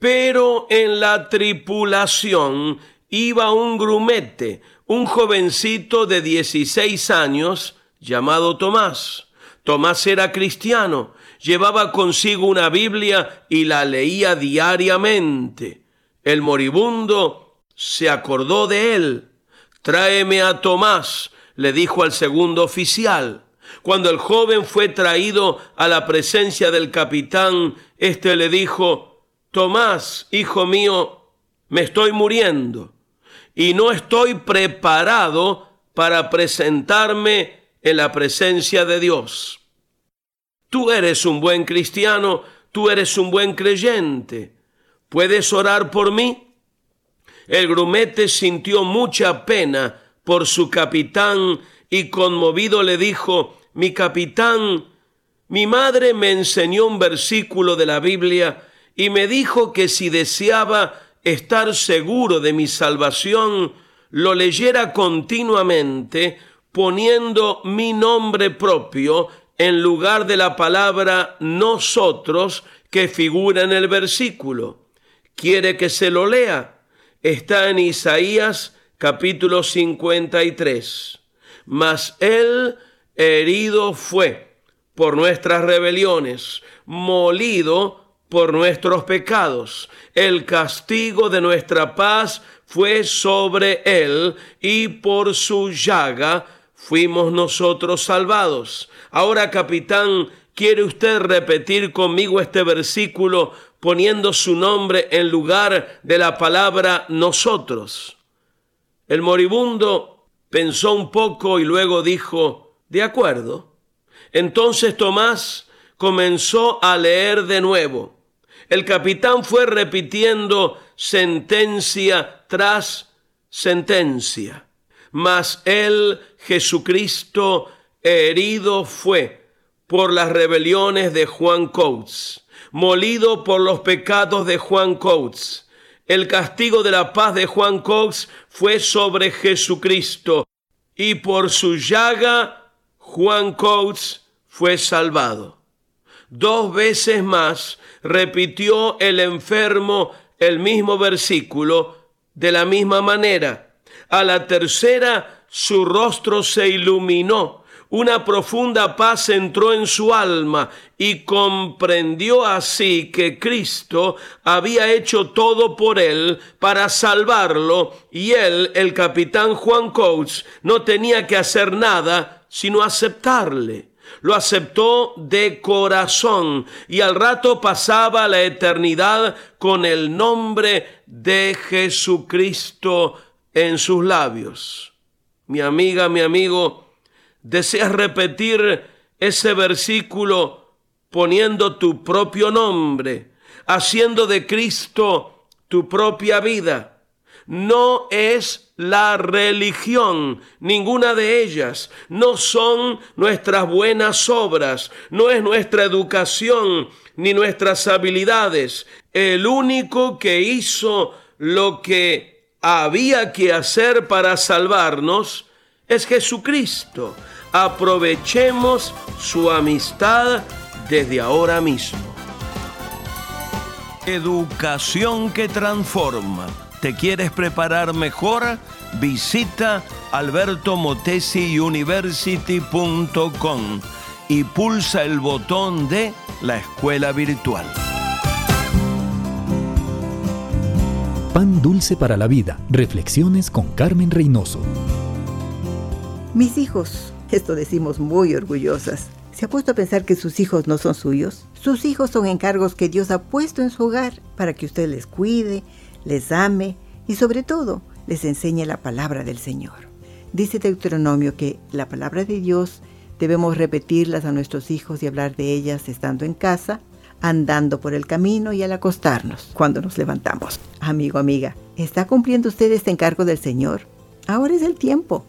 Pero en la tripulación iba un grumete, un jovencito de 16 años llamado Tomás. Tomás era cristiano, llevaba consigo una Biblia y la leía diariamente. El moribundo se acordó de él. Tráeme a Tomás, le dijo al segundo oficial. Cuando el joven fue traído a la presencia del capitán, éste le dijo, Tomás, hijo mío, me estoy muriendo y no estoy preparado para presentarme en la presencia de Dios. Tú eres un buen cristiano, tú eres un buen creyente. ¿Puedes orar por mí? El grumete sintió mucha pena por su capitán y conmovido le dijo, mi capitán, mi madre me enseñó un versículo de la Biblia y me dijo que si deseaba estar seguro de mi salvación, lo leyera continuamente poniendo mi nombre propio en lugar de la palabra nosotros que figura en el versículo. ¿Quiere que se lo lea? Está en Isaías capítulo 53. Mas él herido fue por nuestras rebeliones, molido por nuestros pecados. El castigo de nuestra paz fue sobre él y por su llaga fuimos nosotros salvados. Ahora, capitán, ¿quiere usted repetir conmigo este versículo poniendo su nombre en lugar de la palabra nosotros? El moribundo pensó un poco y luego dijo, de acuerdo. Entonces Tomás comenzó a leer de nuevo. El capitán fue repitiendo sentencia tras sentencia. Mas él, Jesucristo, herido fue por las rebeliones de Juan Coates, molido por los pecados de Juan Coates. El castigo de la paz de Juan Coates fue sobre Jesucristo y por su llaga Juan Coates fue salvado. Dos veces más repitió el enfermo el mismo versículo de la misma manera. A la tercera su rostro se iluminó, una profunda paz entró en su alma y comprendió así que Cristo había hecho todo por él para salvarlo y él, el capitán Juan Coates, no tenía que hacer nada sino aceptarle lo aceptó de corazón y al rato pasaba la eternidad con el nombre de Jesucristo en sus labios. Mi amiga, mi amigo, ¿deseas repetir ese versículo poniendo tu propio nombre, haciendo de Cristo tu propia vida? No es la religión, ninguna de ellas. No son nuestras buenas obras, no es nuestra educación ni nuestras habilidades. El único que hizo lo que había que hacer para salvarnos es Jesucristo. Aprovechemos su amistad desde ahora mismo. Educación que transforma ¿Te quieres preparar mejor? Visita albertomotesiuniversity.com y pulsa el botón de la escuela virtual. Pan dulce para la vida. Reflexiones con Carmen Reynoso. Mis hijos, esto decimos muy orgullosas. ¿Se ha puesto a pensar que sus hijos no son suyos? Sus hijos son encargos que Dios ha puesto en su hogar para que usted les cuide, les ame y sobre todo les enseñe la palabra del Señor. Dice Deuteronomio que la palabra de Dios debemos repetirlas a nuestros hijos y hablar de ellas estando en casa, andando por el camino y al acostarnos cuando nos levantamos. Amigo, amiga, ¿está cumpliendo usted este encargo del Señor? Ahora es el tiempo.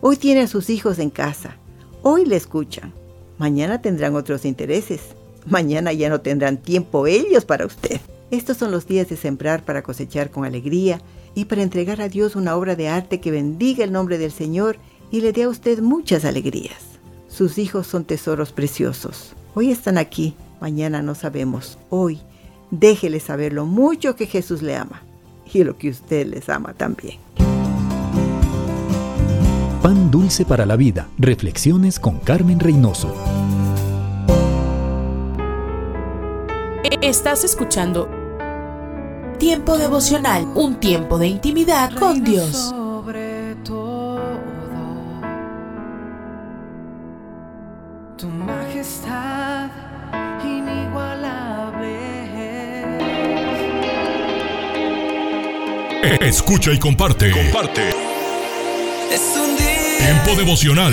Hoy tiene a sus hijos en casa. Hoy le escuchan. Mañana tendrán otros intereses. Mañana ya no tendrán tiempo ellos para usted. Estos son los días de sembrar para cosechar con alegría y para entregar a Dios una obra de arte que bendiga el nombre del Señor y le dé a usted muchas alegrías. Sus hijos son tesoros preciosos. Hoy están aquí, mañana no sabemos. Hoy déjele saber lo mucho que Jesús le ama y lo que usted les ama también. Pan dulce para la vida. Reflexiones con Carmen Reynoso. Estás escuchando Tiempo devocional, un tiempo de intimidad con Dios. Sobre todo, tu majestad inigualable. Escucha y comparte. Comparte. Es un día Tiempo devocional.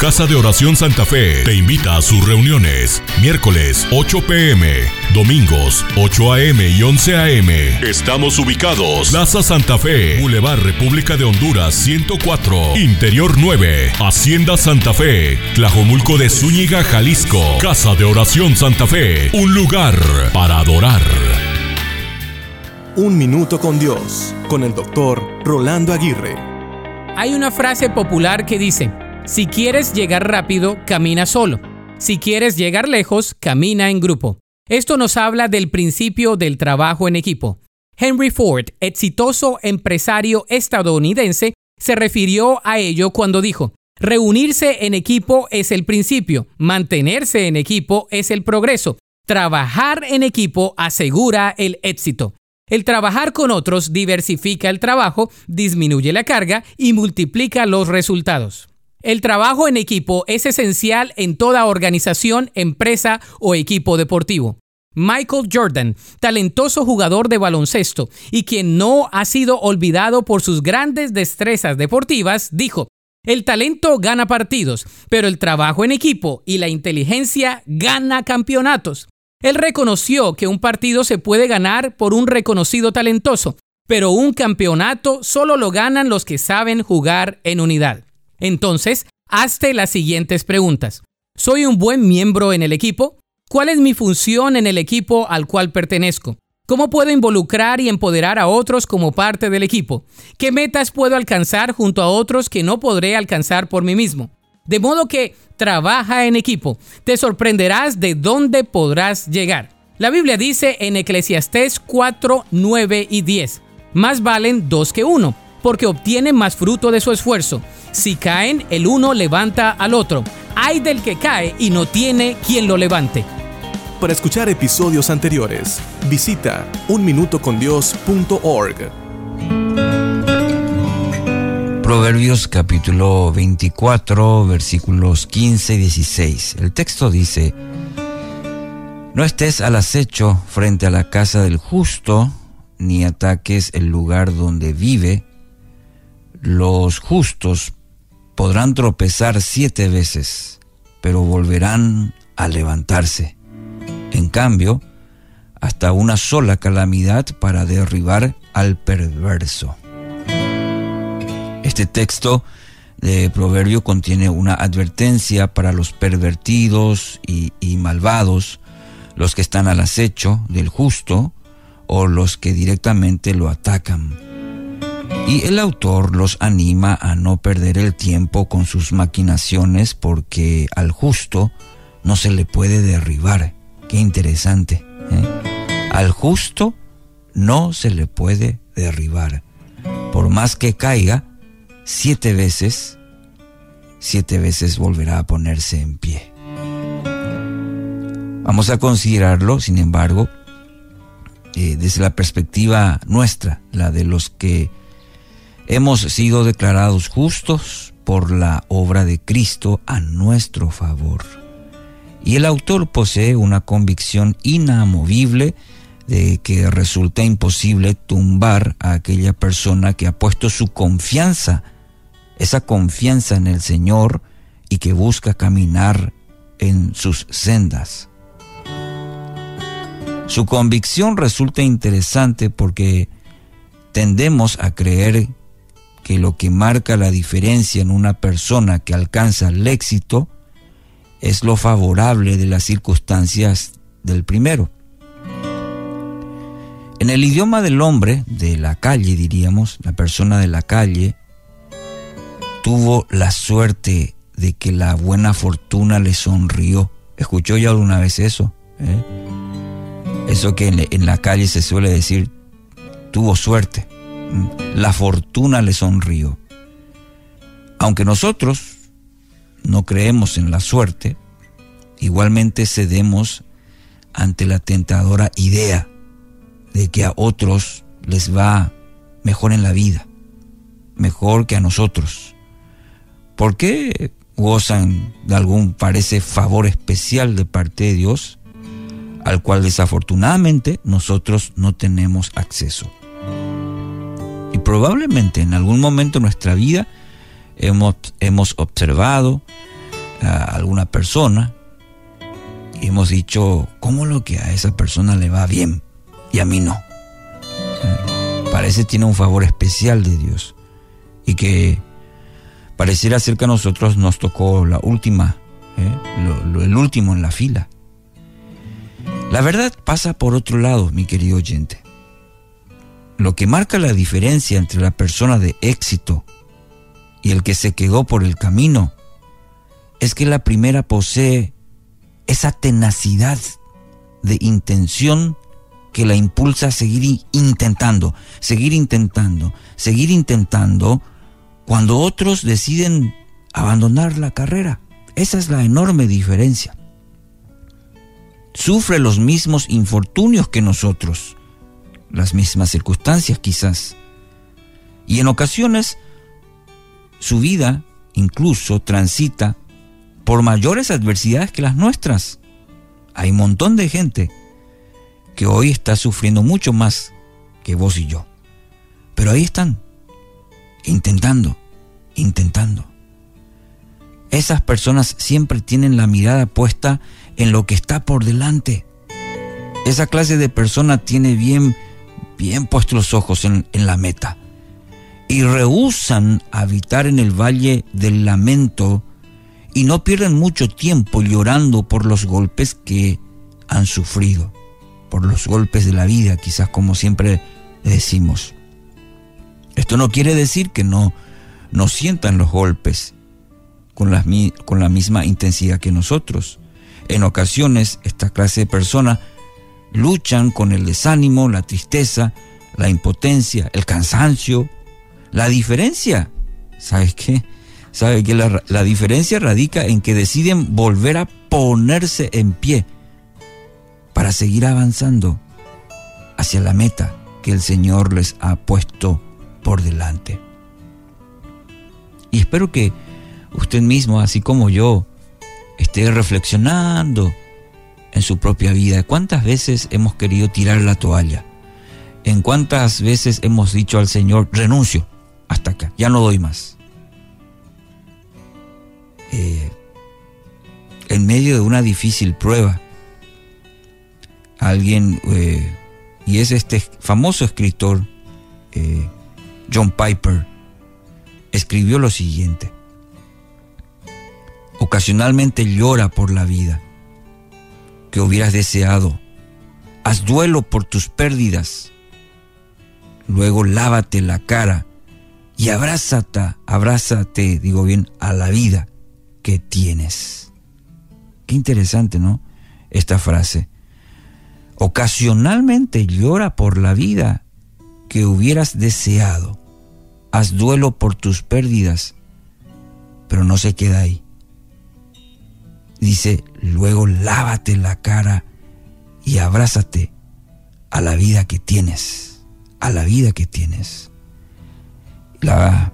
Casa de Oración Santa Fe te invita a sus reuniones. Miércoles 8 pm, domingos 8 am y 11 am. Estamos ubicados. Plaza Santa Fe, Boulevard República de Honduras 104, Interior 9, Hacienda Santa Fe, Tlajomulco de Zúñiga, Jalisco. Casa de Oración Santa Fe, un lugar para adorar. Un minuto con Dios, con el doctor Rolando Aguirre. Hay una frase popular que dice, si quieres llegar rápido, camina solo. Si quieres llegar lejos, camina en grupo. Esto nos habla del principio del trabajo en equipo. Henry Ford, exitoso empresario estadounidense, se refirió a ello cuando dijo, reunirse en equipo es el principio, mantenerse en equipo es el progreso, trabajar en equipo asegura el éxito. El trabajar con otros diversifica el trabajo, disminuye la carga y multiplica los resultados. El trabajo en equipo es esencial en toda organización, empresa o equipo deportivo. Michael Jordan, talentoso jugador de baloncesto y quien no ha sido olvidado por sus grandes destrezas deportivas, dijo, el talento gana partidos, pero el trabajo en equipo y la inteligencia gana campeonatos. Él reconoció que un partido se puede ganar por un reconocido talentoso, pero un campeonato solo lo ganan los que saben jugar en unidad. Entonces, hazte las siguientes preguntas. ¿Soy un buen miembro en el equipo? ¿Cuál es mi función en el equipo al cual pertenezco? ¿Cómo puedo involucrar y empoderar a otros como parte del equipo? ¿Qué metas puedo alcanzar junto a otros que no podré alcanzar por mí mismo? De modo que trabaja en equipo. Te sorprenderás de dónde podrás llegar. La Biblia dice en Eclesiastés 4, 9 y 10, más valen dos que uno, porque obtienen más fruto de su esfuerzo. Si caen, el uno levanta al otro. Hay del que cae y no tiene quien lo levante. Para escuchar episodios anteriores, visita unminutocondios.org. Proverbios capítulo 24 versículos 15 y 16. El texto dice, No estés al acecho frente a la casa del justo, ni ataques el lugar donde vive. Los justos podrán tropezar siete veces, pero volverán a levantarse. En cambio, hasta una sola calamidad para derribar al perverso. Este texto de Proverbio contiene una advertencia para los pervertidos y, y, malvados, los que están al acecho del justo o los que directamente lo atacan. Y el autor los anima a no perder el tiempo con sus maquinaciones porque al justo no se le puede derribar. Qué interesante. ¿eh? Al justo no se le puede derribar. Por más que caiga, siete veces, siete veces volverá a ponerse en pie. Vamos a considerarlo, sin embargo, eh, desde la perspectiva nuestra, la de los que hemos sido declarados justos por la obra de Cristo a nuestro favor. Y el autor posee una convicción inamovible de que resulta imposible tumbar a aquella persona que ha puesto su confianza, esa confianza en el Señor y que busca caminar en sus sendas. Su convicción resulta interesante porque tendemos a creer que lo que marca la diferencia en una persona que alcanza el éxito es lo favorable de las circunstancias del primero. En el idioma del hombre, de la calle diríamos, la persona de la calle, tuvo la suerte de que la buena fortuna le sonrió. ¿Escuchó ya alguna vez eso? ¿Eh? Eso que en, en la calle se suele decir, tuvo suerte. ¿Mm? La fortuna le sonrió. Aunque nosotros no creemos en la suerte, igualmente cedemos ante la tentadora idea de que a otros les va mejor en la vida, mejor que a nosotros. ¿Por qué gozan de algún, parece, favor especial de parte de Dios, al cual desafortunadamente nosotros no tenemos acceso? Y probablemente en algún momento de nuestra vida hemos, hemos observado a alguna persona y hemos dicho, ¿cómo lo que a esa persona le va bien y a mí no? Parece tiene un favor especial de Dios y que pareciera ser que a nosotros nos tocó la última, ¿eh? el último en la fila. La verdad pasa por otro lado, mi querido oyente. Lo que marca la diferencia entre la persona de éxito y el que se quedó por el camino es que la primera posee esa tenacidad de intención que la impulsa a seguir intentando, seguir intentando, seguir intentando, cuando otros deciden abandonar la carrera. Esa es la enorme diferencia. Sufre los mismos infortunios que nosotros, las mismas circunstancias quizás. Y en ocasiones su vida incluso transita por mayores adversidades que las nuestras. Hay un montón de gente que hoy está sufriendo mucho más que vos y yo. Pero ahí están, intentando, intentando. Esas personas siempre tienen la mirada puesta en lo que está por delante. Esa clase de persona tiene bien, bien puestos los ojos en, en la meta. Y rehusan habitar en el valle del lamento y no pierden mucho tiempo llorando por los golpes que han sufrido, por los golpes de la vida, quizás como siempre decimos. Esto no quiere decir que no, no sientan los golpes con la, con la misma intensidad que nosotros. En ocasiones, esta clase de personas luchan con el desánimo, la tristeza, la impotencia, el cansancio. La diferencia, ¿sabes qué? sabe que la, diferencia radica en que deciden volver a ponerse en pie para seguir avanzando hacia la meta que el Señor les ha puesto por delante. Y espero que usted mismo, así como yo, esté reflexionando en su propia vida. ¿Cuántas veces hemos querido tirar la toalla? ¿En cuántas veces hemos dicho al Señor, renuncio hasta acá, ya no doy más? Eh, en medio de una difícil prueba, alguien, eh, y es este famoso escritor, eh, John Piper, escribió lo siguiente. Ocasionalmente llora por la vida que hubieras deseado. Haz duelo por tus pérdidas. Luego lávate la cara y abrázate, abrázate, digo bien, a la vida que tienes. Qué interesante, ¿no? Esta frase. Ocasionalmente llora por la vida que hubieras deseado. Haz duelo por tus pérdidas, pero no se queda ahí. Dice, luego lávate la cara y abrázate a la vida que tienes, a la vida que tienes. La,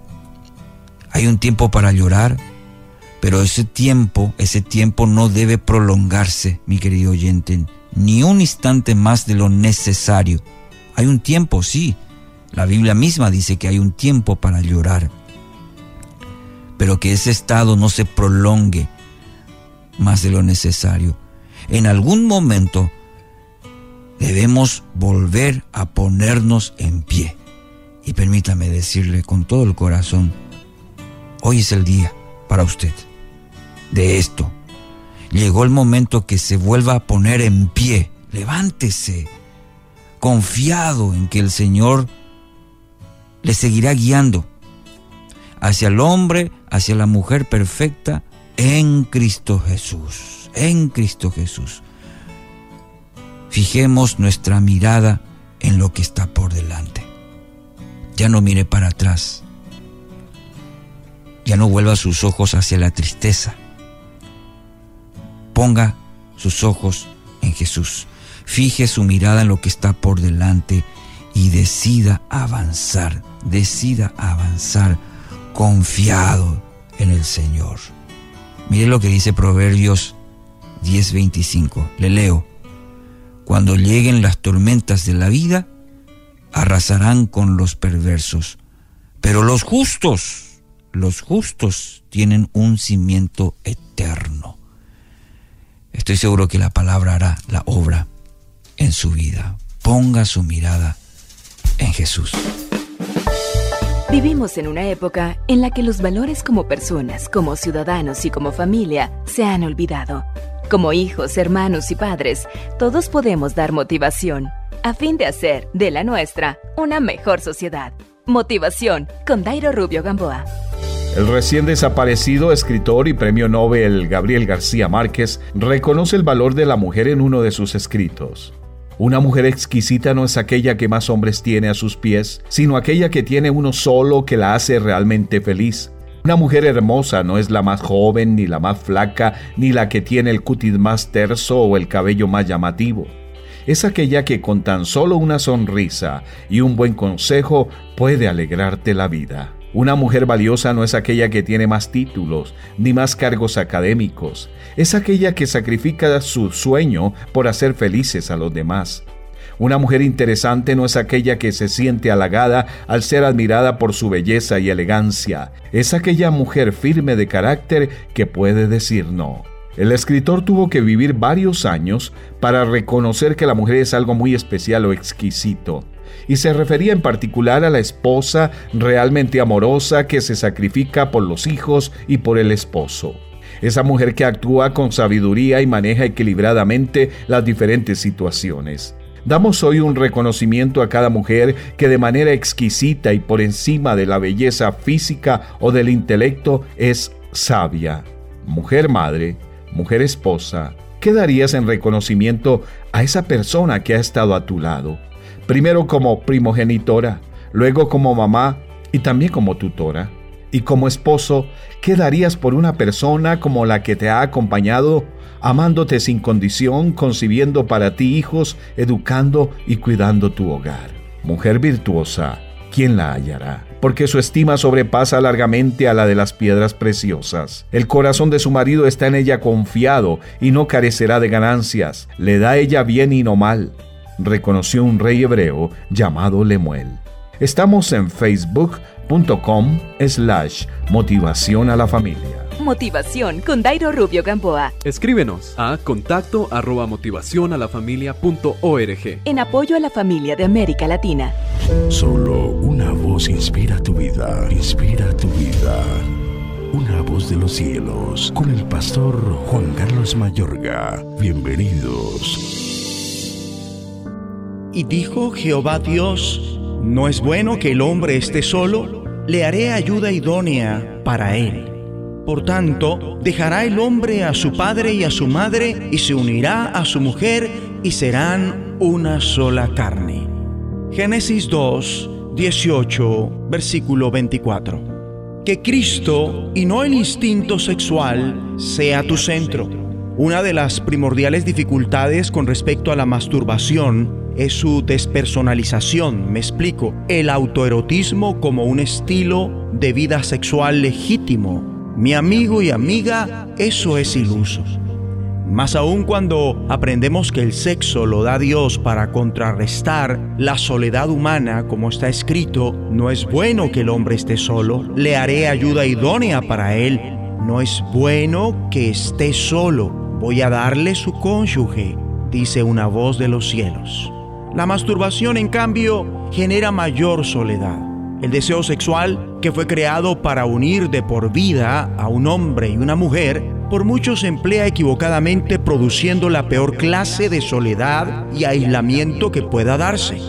hay un tiempo para llorar, pero ese tiempo, ese tiempo no debe prolongarse, mi querido oyente, ni un instante más de lo necesario. Hay un tiempo, sí. La Biblia misma dice que hay un tiempo para llorar. Pero que ese estado no se prolongue más de lo necesario. En algún momento debemos volver a ponernos en pie. Y permítame decirle con todo el corazón, hoy es el día para usted de esto. Llegó el momento que se vuelva a poner en pie. Levántese, confiado en que el Señor le seguirá guiando hacia el hombre, hacia la mujer perfecta en Cristo Jesús. En Cristo Jesús. Fijemos nuestra mirada en lo que está por delante. Ya no mire para atrás. Ya no vuelva sus ojos hacia la tristeza. Ponga sus ojos en Jesús. Fije su mirada en lo que está por delante y decida avanzar. Decida avanzar confiado en el Señor. Mire lo que dice Proverbios 10:25. Le leo. Cuando lleguen las tormentas de la vida, arrasarán con los perversos. Pero los justos, los justos tienen un cimiento eterno. Estoy seguro que la palabra hará la obra en su vida. Ponga su mirada en Jesús. Vivimos en una época en la que los valores como personas, como ciudadanos y como familia se han olvidado. Como hijos, hermanos y padres, todos podemos dar motivación a fin de hacer de la nuestra una mejor sociedad. Motivación con Dairo Rubio Gamboa. El recién desaparecido escritor y premio Nobel Gabriel García Márquez reconoce el valor de la mujer en uno de sus escritos. Una mujer exquisita no es aquella que más hombres tiene a sus pies, sino aquella que tiene uno solo que la hace realmente feliz. Una mujer hermosa no es la más joven, ni la más flaca, ni la que tiene el cutis más terso o el cabello más llamativo. Es aquella que con tan solo una sonrisa y un buen consejo puede alegrarte la vida. Una mujer valiosa no es aquella que tiene más títulos ni más cargos académicos, es aquella que sacrifica su sueño por hacer felices a los demás. Una mujer interesante no es aquella que se siente halagada al ser admirada por su belleza y elegancia, es aquella mujer firme de carácter que puede decir no. El escritor tuvo que vivir varios años para reconocer que la mujer es algo muy especial o exquisito y se refería en particular a la esposa realmente amorosa que se sacrifica por los hijos y por el esposo. Esa mujer que actúa con sabiduría y maneja equilibradamente las diferentes situaciones. Damos hoy un reconocimiento a cada mujer que de manera exquisita y por encima de la belleza física o del intelecto es sabia. Mujer madre, mujer esposa, ¿qué darías en reconocimiento a esa persona que ha estado a tu lado? primero como primogenitora, luego como mamá y también como tutora. Y como esposo, ¿qué darías por una persona como la que te ha acompañado, amándote sin condición, concibiendo para ti hijos, educando y cuidando tu hogar? Mujer virtuosa, ¿quién la hallará? Porque su estima sobrepasa largamente a la de las piedras preciosas. El corazón de su marido está en ella confiado y no carecerá de ganancias. Le da ella bien y no mal reconoció un rey hebreo llamado Lemuel. Estamos en facebook.com slash motivación a la familia. Motivación con Dairo Rubio Gamboa. Escríbenos a contacto arroba motivación a la familia punto org. En apoyo a la familia de América Latina. Solo una voz inspira tu vida, inspira tu vida. Una voz de los cielos, con el pastor Juan Carlos Mayorga. Bienvenidos. Y dijo Jehová Dios, no es bueno que el hombre esté solo, le haré ayuda idónea para él. Por tanto, dejará el hombre a su padre y a su madre y se unirá a su mujer y serán una sola carne. Génesis 2, 18, versículo 24. Que Cristo y no el instinto sexual sea tu centro. Una de las primordiales dificultades con respecto a la masturbación es su despersonalización, me explico, el autoerotismo como un estilo de vida sexual legítimo. Mi amigo y amiga, eso es iluso. Más aún cuando aprendemos que el sexo lo da Dios para contrarrestar la soledad humana, como está escrito, no es bueno que el hombre esté solo, le haré ayuda idónea para él. No es bueno que esté solo, voy a darle su cónyuge, dice una voz de los cielos. La masturbación, en cambio, genera mayor soledad. El deseo sexual, que fue creado para unir de por vida a un hombre y una mujer, por muchos se emplea equivocadamente produciendo la peor clase de soledad y aislamiento que pueda darse.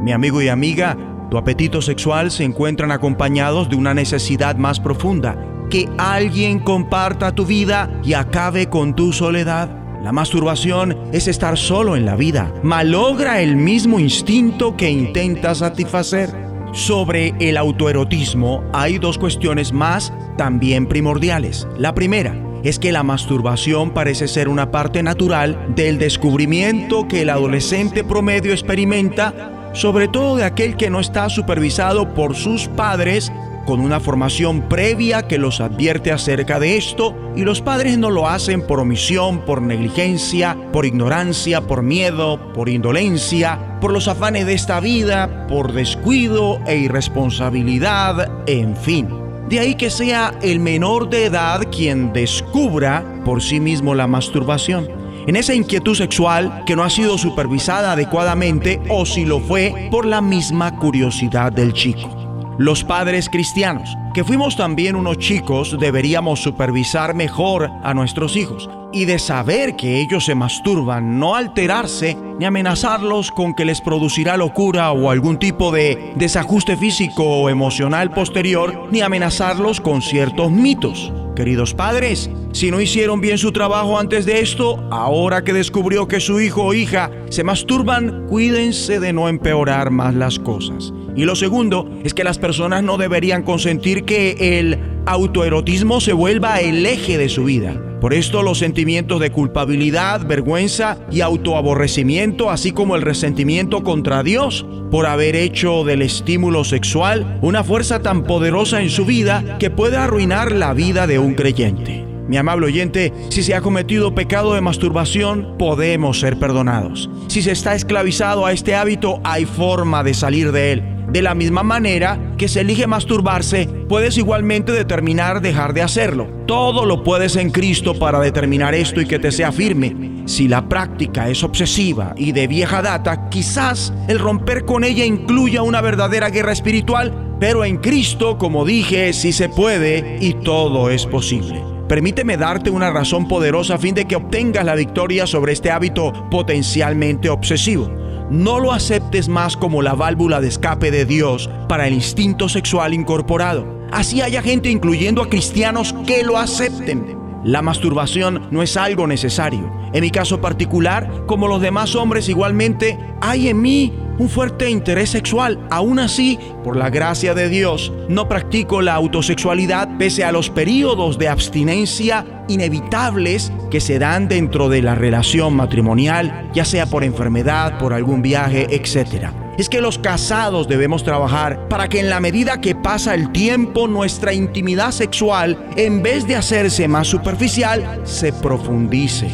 Mi amigo y amiga, tu apetito sexual se encuentran acompañados de una necesidad más profunda, que alguien comparta tu vida y acabe con tu soledad. La masturbación es estar solo en la vida, malogra el mismo instinto que intenta satisfacer. Sobre el autoerotismo hay dos cuestiones más también primordiales. La primera es que la masturbación parece ser una parte natural del descubrimiento que el adolescente promedio experimenta, sobre todo de aquel que no está supervisado por sus padres con una formación previa que los advierte acerca de esto y los padres no lo hacen por omisión, por negligencia, por ignorancia, por miedo, por indolencia, por los afanes de esta vida, por descuido e irresponsabilidad, en fin. De ahí que sea el menor de edad quien descubra por sí mismo la masturbación. En esa inquietud sexual que no ha sido supervisada adecuadamente o si lo fue por la misma curiosidad del chico los padres cristianos, que fuimos también unos chicos, deberíamos supervisar mejor a nuestros hijos y de saber que ellos se masturban, no alterarse ni amenazarlos con que les producirá locura o algún tipo de desajuste físico o emocional posterior, ni amenazarlos con ciertos mitos. Queridos padres, si no hicieron bien su trabajo antes de esto, ahora que descubrió que su hijo o hija se masturban, cuídense de no empeorar más las cosas. Y lo segundo es que las personas no deberían consentir que el autoerotismo se vuelva el eje de su vida. Por esto los sentimientos de culpabilidad, vergüenza y autoaborrecimiento, así como el resentimiento contra Dios por haber hecho del estímulo sexual una fuerza tan poderosa en su vida que puede arruinar la vida de un creyente. Mi amable oyente, si se ha cometido pecado de masturbación, podemos ser perdonados. Si se está esclavizado a este hábito, hay forma de salir de él. De la misma manera que se elige masturbarse, puedes igualmente determinar dejar de hacerlo. Todo lo puedes en Cristo para determinar esto y que te sea firme. Si la práctica es obsesiva y de vieja data, quizás el romper con ella incluya una verdadera guerra espiritual, pero en Cristo, como dije, sí se puede y todo es posible. Permíteme darte una razón poderosa a fin de que obtengas la victoria sobre este hábito potencialmente obsesivo. No lo aceptes más como la válvula de escape de Dios para el instinto sexual incorporado. Así haya gente, incluyendo a cristianos, que lo acepten. La masturbación no es algo necesario. En mi caso particular, como los demás hombres igualmente, hay en mí un fuerte interés sexual. Aún así, por la gracia de Dios, no practico la autosexualidad pese a los periodos de abstinencia inevitables que se dan dentro de la relación matrimonial, ya sea por enfermedad, por algún viaje, etc. Es que los casados debemos trabajar para que en la medida que pasa el tiempo nuestra intimidad sexual, en vez de hacerse más superficial, se profundice.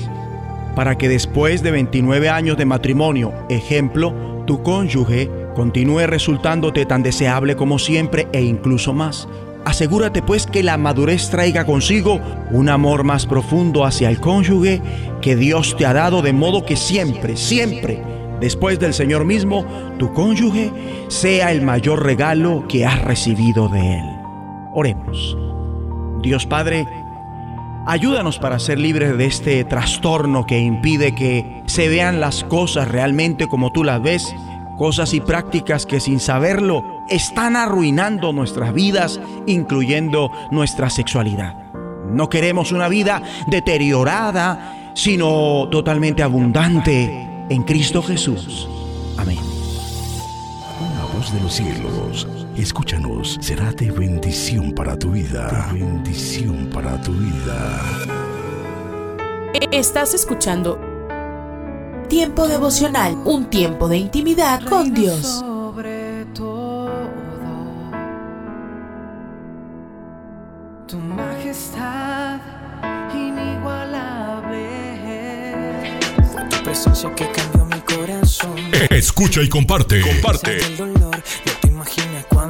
Para que después de 29 años de matrimonio, ejemplo, tu cónyuge continúe resultándote tan deseable como siempre e incluso más. Asegúrate pues que la madurez traiga consigo un amor más profundo hacia el cónyuge que Dios te ha dado de modo que siempre, siempre, después del Señor mismo, tu cónyuge sea el mayor regalo que has recibido de Él. Oremos. Dios Padre, ayúdanos para ser libres de este trastorno que impide que se vean las cosas realmente como tú las ves, cosas y prácticas que sin saberlo están arruinando nuestras vidas, incluyendo nuestra sexualidad. No queremos una vida deteriorada, sino totalmente abundante en Cristo Jesús. Amén. Voz de los cielos, escúchanos, será de bendición para tu vida. De bendición para tu vida. Estás escuchando Tiempo devocional, un tiempo de intimidad con Dios. Sobre todo, tu majestad inigualable. Fue tu presencia que cambió mi corazón. Escucha y comparte. Comparte.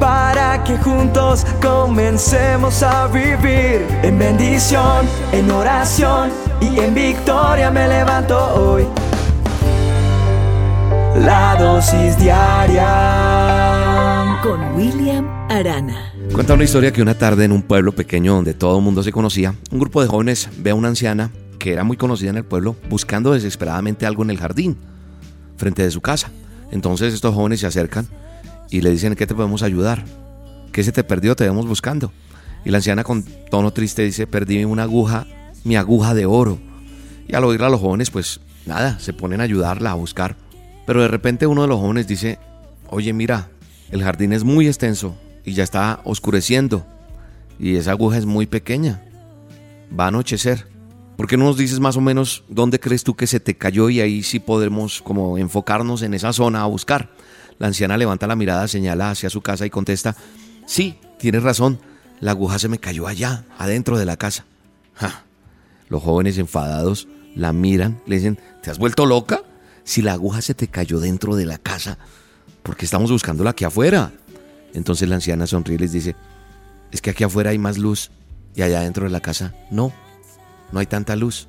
para que juntos comencemos a vivir en bendición, en oración y en victoria me levanto hoy. La dosis diaria con William Arana. Cuenta una historia que una tarde en un pueblo pequeño donde todo el mundo se conocía, un grupo de jóvenes ve a una anciana que era muy conocida en el pueblo buscando desesperadamente algo en el jardín, frente de su casa. Entonces estos jóvenes se acercan y le dicen, ¿qué te podemos ayudar? ¿Qué se te perdió? Te vemos buscando. Y la anciana con tono triste dice, perdí una aguja, mi aguja de oro. Y al oírla los jóvenes, pues nada, se ponen a ayudarla a buscar. Pero de repente uno de los jóvenes dice, oye mira, el jardín es muy extenso y ya está oscureciendo. Y esa aguja es muy pequeña. Va a anochecer. ¿Por qué no nos dices más o menos dónde crees tú que se te cayó y ahí sí podemos como enfocarnos en esa zona a buscar? La anciana levanta la mirada, señala hacia su casa y contesta, sí, tienes razón, la aguja se me cayó allá, adentro de la casa. Los jóvenes enfadados la miran, le dicen, ¿te has vuelto loca? Si la aguja se te cayó dentro de la casa, ¿por qué estamos buscándola aquí afuera? Entonces la anciana sonríe y les dice, es que aquí afuera hay más luz y allá dentro de la casa no, no hay tanta luz.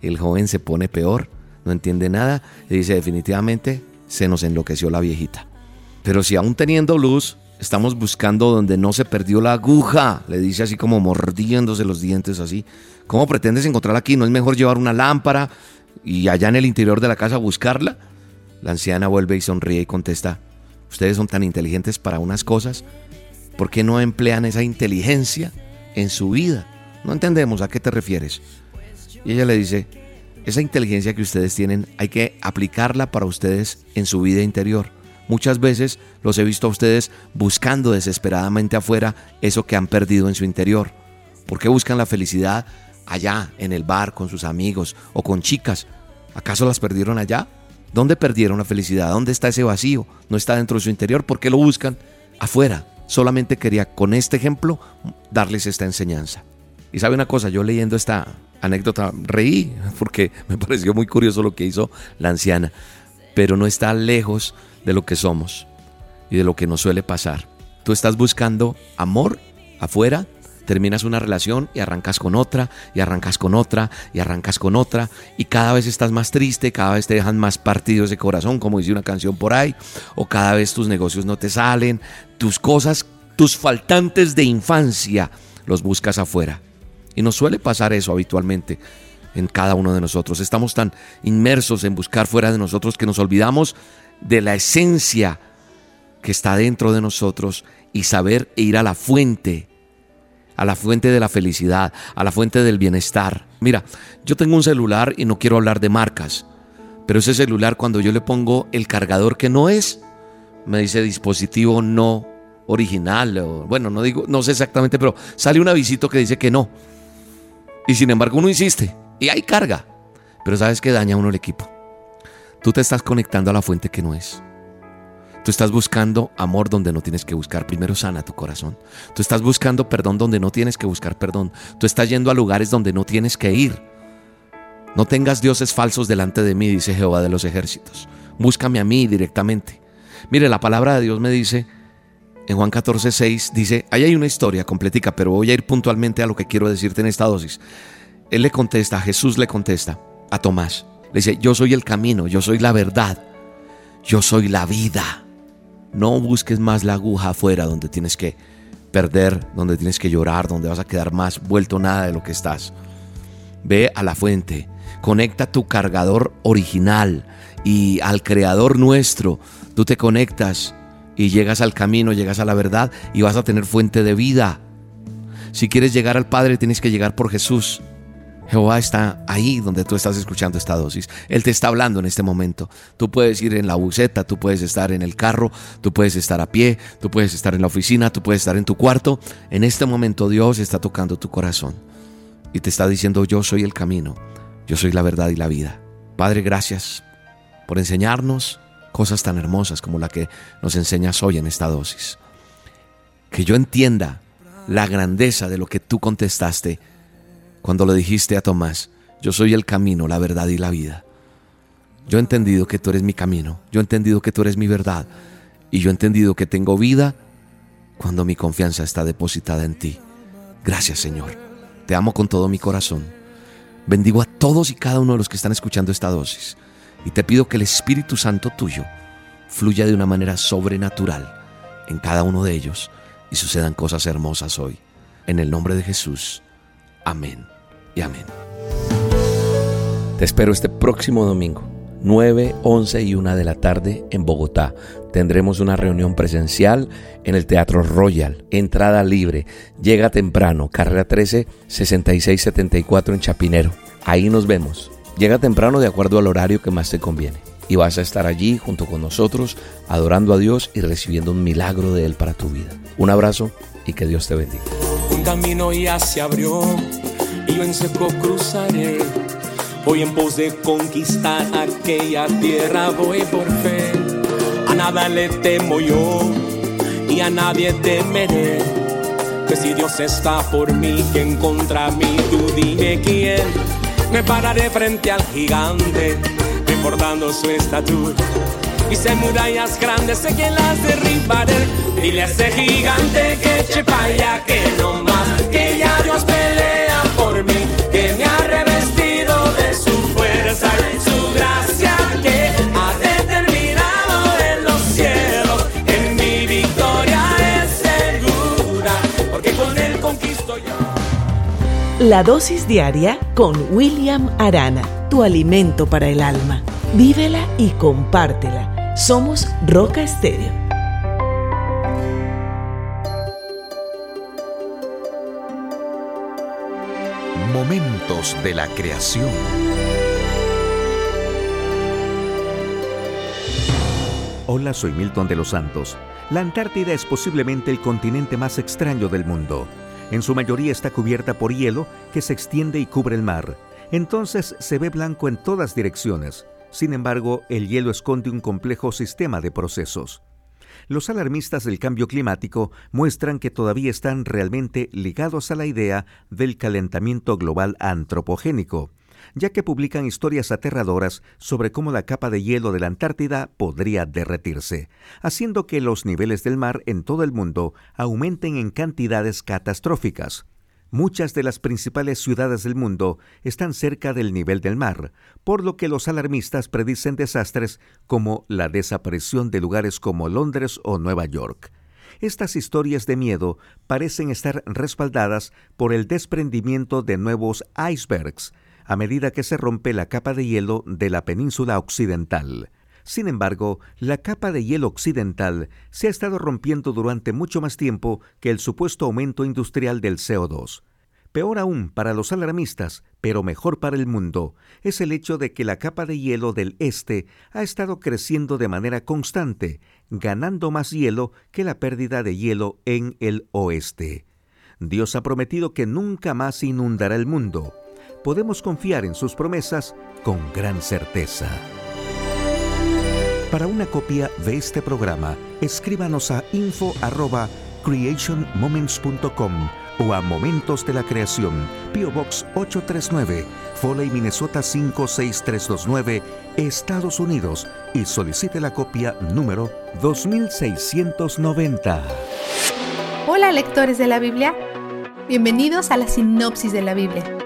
El joven se pone peor, no entiende nada y dice definitivamente se nos enloqueció la viejita. Pero si aún teniendo luz, estamos buscando donde no se perdió la aguja, le dice así como mordiéndose los dientes así. ¿Cómo pretendes encontrarla aquí? ¿No es mejor llevar una lámpara y allá en el interior de la casa buscarla? La anciana vuelve y sonríe y contesta, ustedes son tan inteligentes para unas cosas, ¿por qué no emplean esa inteligencia en su vida? No entendemos a qué te refieres. Y ella le dice, esa inteligencia que ustedes tienen hay que aplicarla para ustedes en su vida interior. Muchas veces los he visto a ustedes buscando desesperadamente afuera eso que han perdido en su interior. ¿Por qué buscan la felicidad allá, en el bar, con sus amigos o con chicas? ¿Acaso las perdieron allá? ¿Dónde perdieron la felicidad? ¿Dónde está ese vacío? ¿No está dentro de su interior? ¿Por qué lo buscan? Afuera. Solamente quería con este ejemplo darles esta enseñanza. Y sabe una cosa, yo leyendo esta anécdota reí porque me pareció muy curioso lo que hizo la anciana, pero no está lejos de lo que somos y de lo que nos suele pasar. Tú estás buscando amor afuera, terminas una relación y arrancas con otra, y arrancas con otra, y arrancas con otra, y cada vez estás más triste, cada vez te dejan más partidos de corazón, como dice una canción por ahí, o cada vez tus negocios no te salen, tus cosas, tus faltantes de infancia los buscas afuera. Y nos suele pasar eso habitualmente en cada uno de nosotros. Estamos tan inmersos en buscar fuera de nosotros que nos olvidamos de la esencia que está dentro de nosotros y saber ir a la fuente, a la fuente de la felicidad, a la fuente del bienestar. Mira, yo tengo un celular y no quiero hablar de marcas, pero ese celular cuando yo le pongo el cargador que no es, me dice dispositivo no original, bueno, no digo, no sé exactamente, pero sale un avisito que dice que no. Y sin embargo uno insiste y hay carga. Pero sabes que daña a uno el equipo. Tú te estás conectando a la fuente que no es. Tú estás buscando amor donde no tienes que buscar. Primero sana tu corazón. Tú estás buscando perdón donde no tienes que buscar perdón. Tú estás yendo a lugares donde no tienes que ir. No tengas dioses falsos delante de mí, dice Jehová de los ejércitos. Búscame a mí directamente. Mire, la palabra de Dios me dice en Juan 14, 6 dice, ahí hay una historia completica, pero voy a ir puntualmente a lo que quiero decirte en esta dosis. Él le contesta, Jesús le contesta a Tomás. Le dice, yo soy el camino, yo soy la verdad, yo soy la vida. No busques más la aguja afuera donde tienes que perder, donde tienes que llorar, donde vas a quedar más vuelto nada de lo que estás. Ve a la fuente, conecta tu cargador original y al creador nuestro. Tú te conectas y llegas al camino, llegas a la verdad y vas a tener fuente de vida. Si quieres llegar al Padre tienes que llegar por Jesús. Jehová está ahí donde tú estás escuchando esta dosis. Él te está hablando en este momento. Tú puedes ir en la buceta, tú puedes estar en el carro, tú puedes estar a pie, tú puedes estar en la oficina, tú puedes estar en tu cuarto. En este momento Dios está tocando tu corazón y te está diciendo yo soy el camino, yo soy la verdad y la vida. Padre, gracias por enseñarnos cosas tan hermosas como la que nos enseñas hoy en esta dosis. Que yo entienda la grandeza de lo que tú contestaste cuando le dijiste a Tomás, yo soy el camino, la verdad y la vida. Yo he entendido que tú eres mi camino, yo he entendido que tú eres mi verdad y yo he entendido que tengo vida cuando mi confianza está depositada en ti. Gracias Señor, te amo con todo mi corazón. Bendigo a todos y cada uno de los que están escuchando esta dosis y te pido que el Espíritu Santo tuyo fluya de una manera sobrenatural en cada uno de ellos y sucedan cosas hermosas hoy. En el nombre de Jesús. Amén y amén. Te espero este próximo domingo, 9, 11 y 1 de la tarde en Bogotá. Tendremos una reunión presencial en el Teatro Royal, entrada libre. Llega temprano, carrera 13, 6674 en Chapinero. Ahí nos vemos. Llega temprano de acuerdo al horario que más te conviene. Y vas a estar allí junto con nosotros, adorando a Dios y recibiendo un milagro de Él para tu vida. Un abrazo y que Dios te bendiga. Un camino ya se abrió y yo en seco cruzaré. Voy en pos de conquistar aquella tierra, voy por fe. A nada le temo yo y a nadie temeré. Que si Dios está por mí, ¿quién contra mí? Tú dime quién. Me pararé frente al gigante, recordando su estatura. Y se murallas grandes, sé que las derribaré. Dile a ese gigante que eche pa' allá, que no La dosis diaria con William Arana, tu alimento para el alma. Vívela y compártela. Somos Roca Estéreo. Momentos de la creación. Hola, soy Milton de los Santos. La Antártida es posiblemente el continente más extraño del mundo. En su mayoría está cubierta por hielo que se extiende y cubre el mar. Entonces se ve blanco en todas direcciones. Sin embargo, el hielo esconde un complejo sistema de procesos. Los alarmistas del cambio climático muestran que todavía están realmente ligados a la idea del calentamiento global antropogénico, ya que publican historias aterradoras sobre cómo la capa de hielo de la Antártida podría derretirse, haciendo que los niveles del mar en todo el mundo aumenten en cantidades catastróficas. Muchas de las principales ciudades del mundo están cerca del nivel del mar, por lo que los alarmistas predicen desastres como la desaparición de lugares como Londres o Nueva York. Estas historias de miedo parecen estar respaldadas por el desprendimiento de nuevos icebergs a medida que se rompe la capa de hielo de la península occidental. Sin embargo, la capa de hielo occidental se ha estado rompiendo durante mucho más tiempo que el supuesto aumento industrial del CO2. Peor aún para los alarmistas, pero mejor para el mundo, es el hecho de que la capa de hielo del este ha estado creciendo de manera constante, ganando más hielo que la pérdida de hielo en el oeste. Dios ha prometido que nunca más inundará el mundo. Podemos confiar en sus promesas con gran certeza. Para una copia de este programa, escríbanos a info@creationmoments.com o a Momentos de la Creación, PO Box 839, Foley, Minnesota 56329, Estados Unidos y solicite la copia número 2690. Hola lectores de la Biblia, bienvenidos a la sinopsis de la Biblia.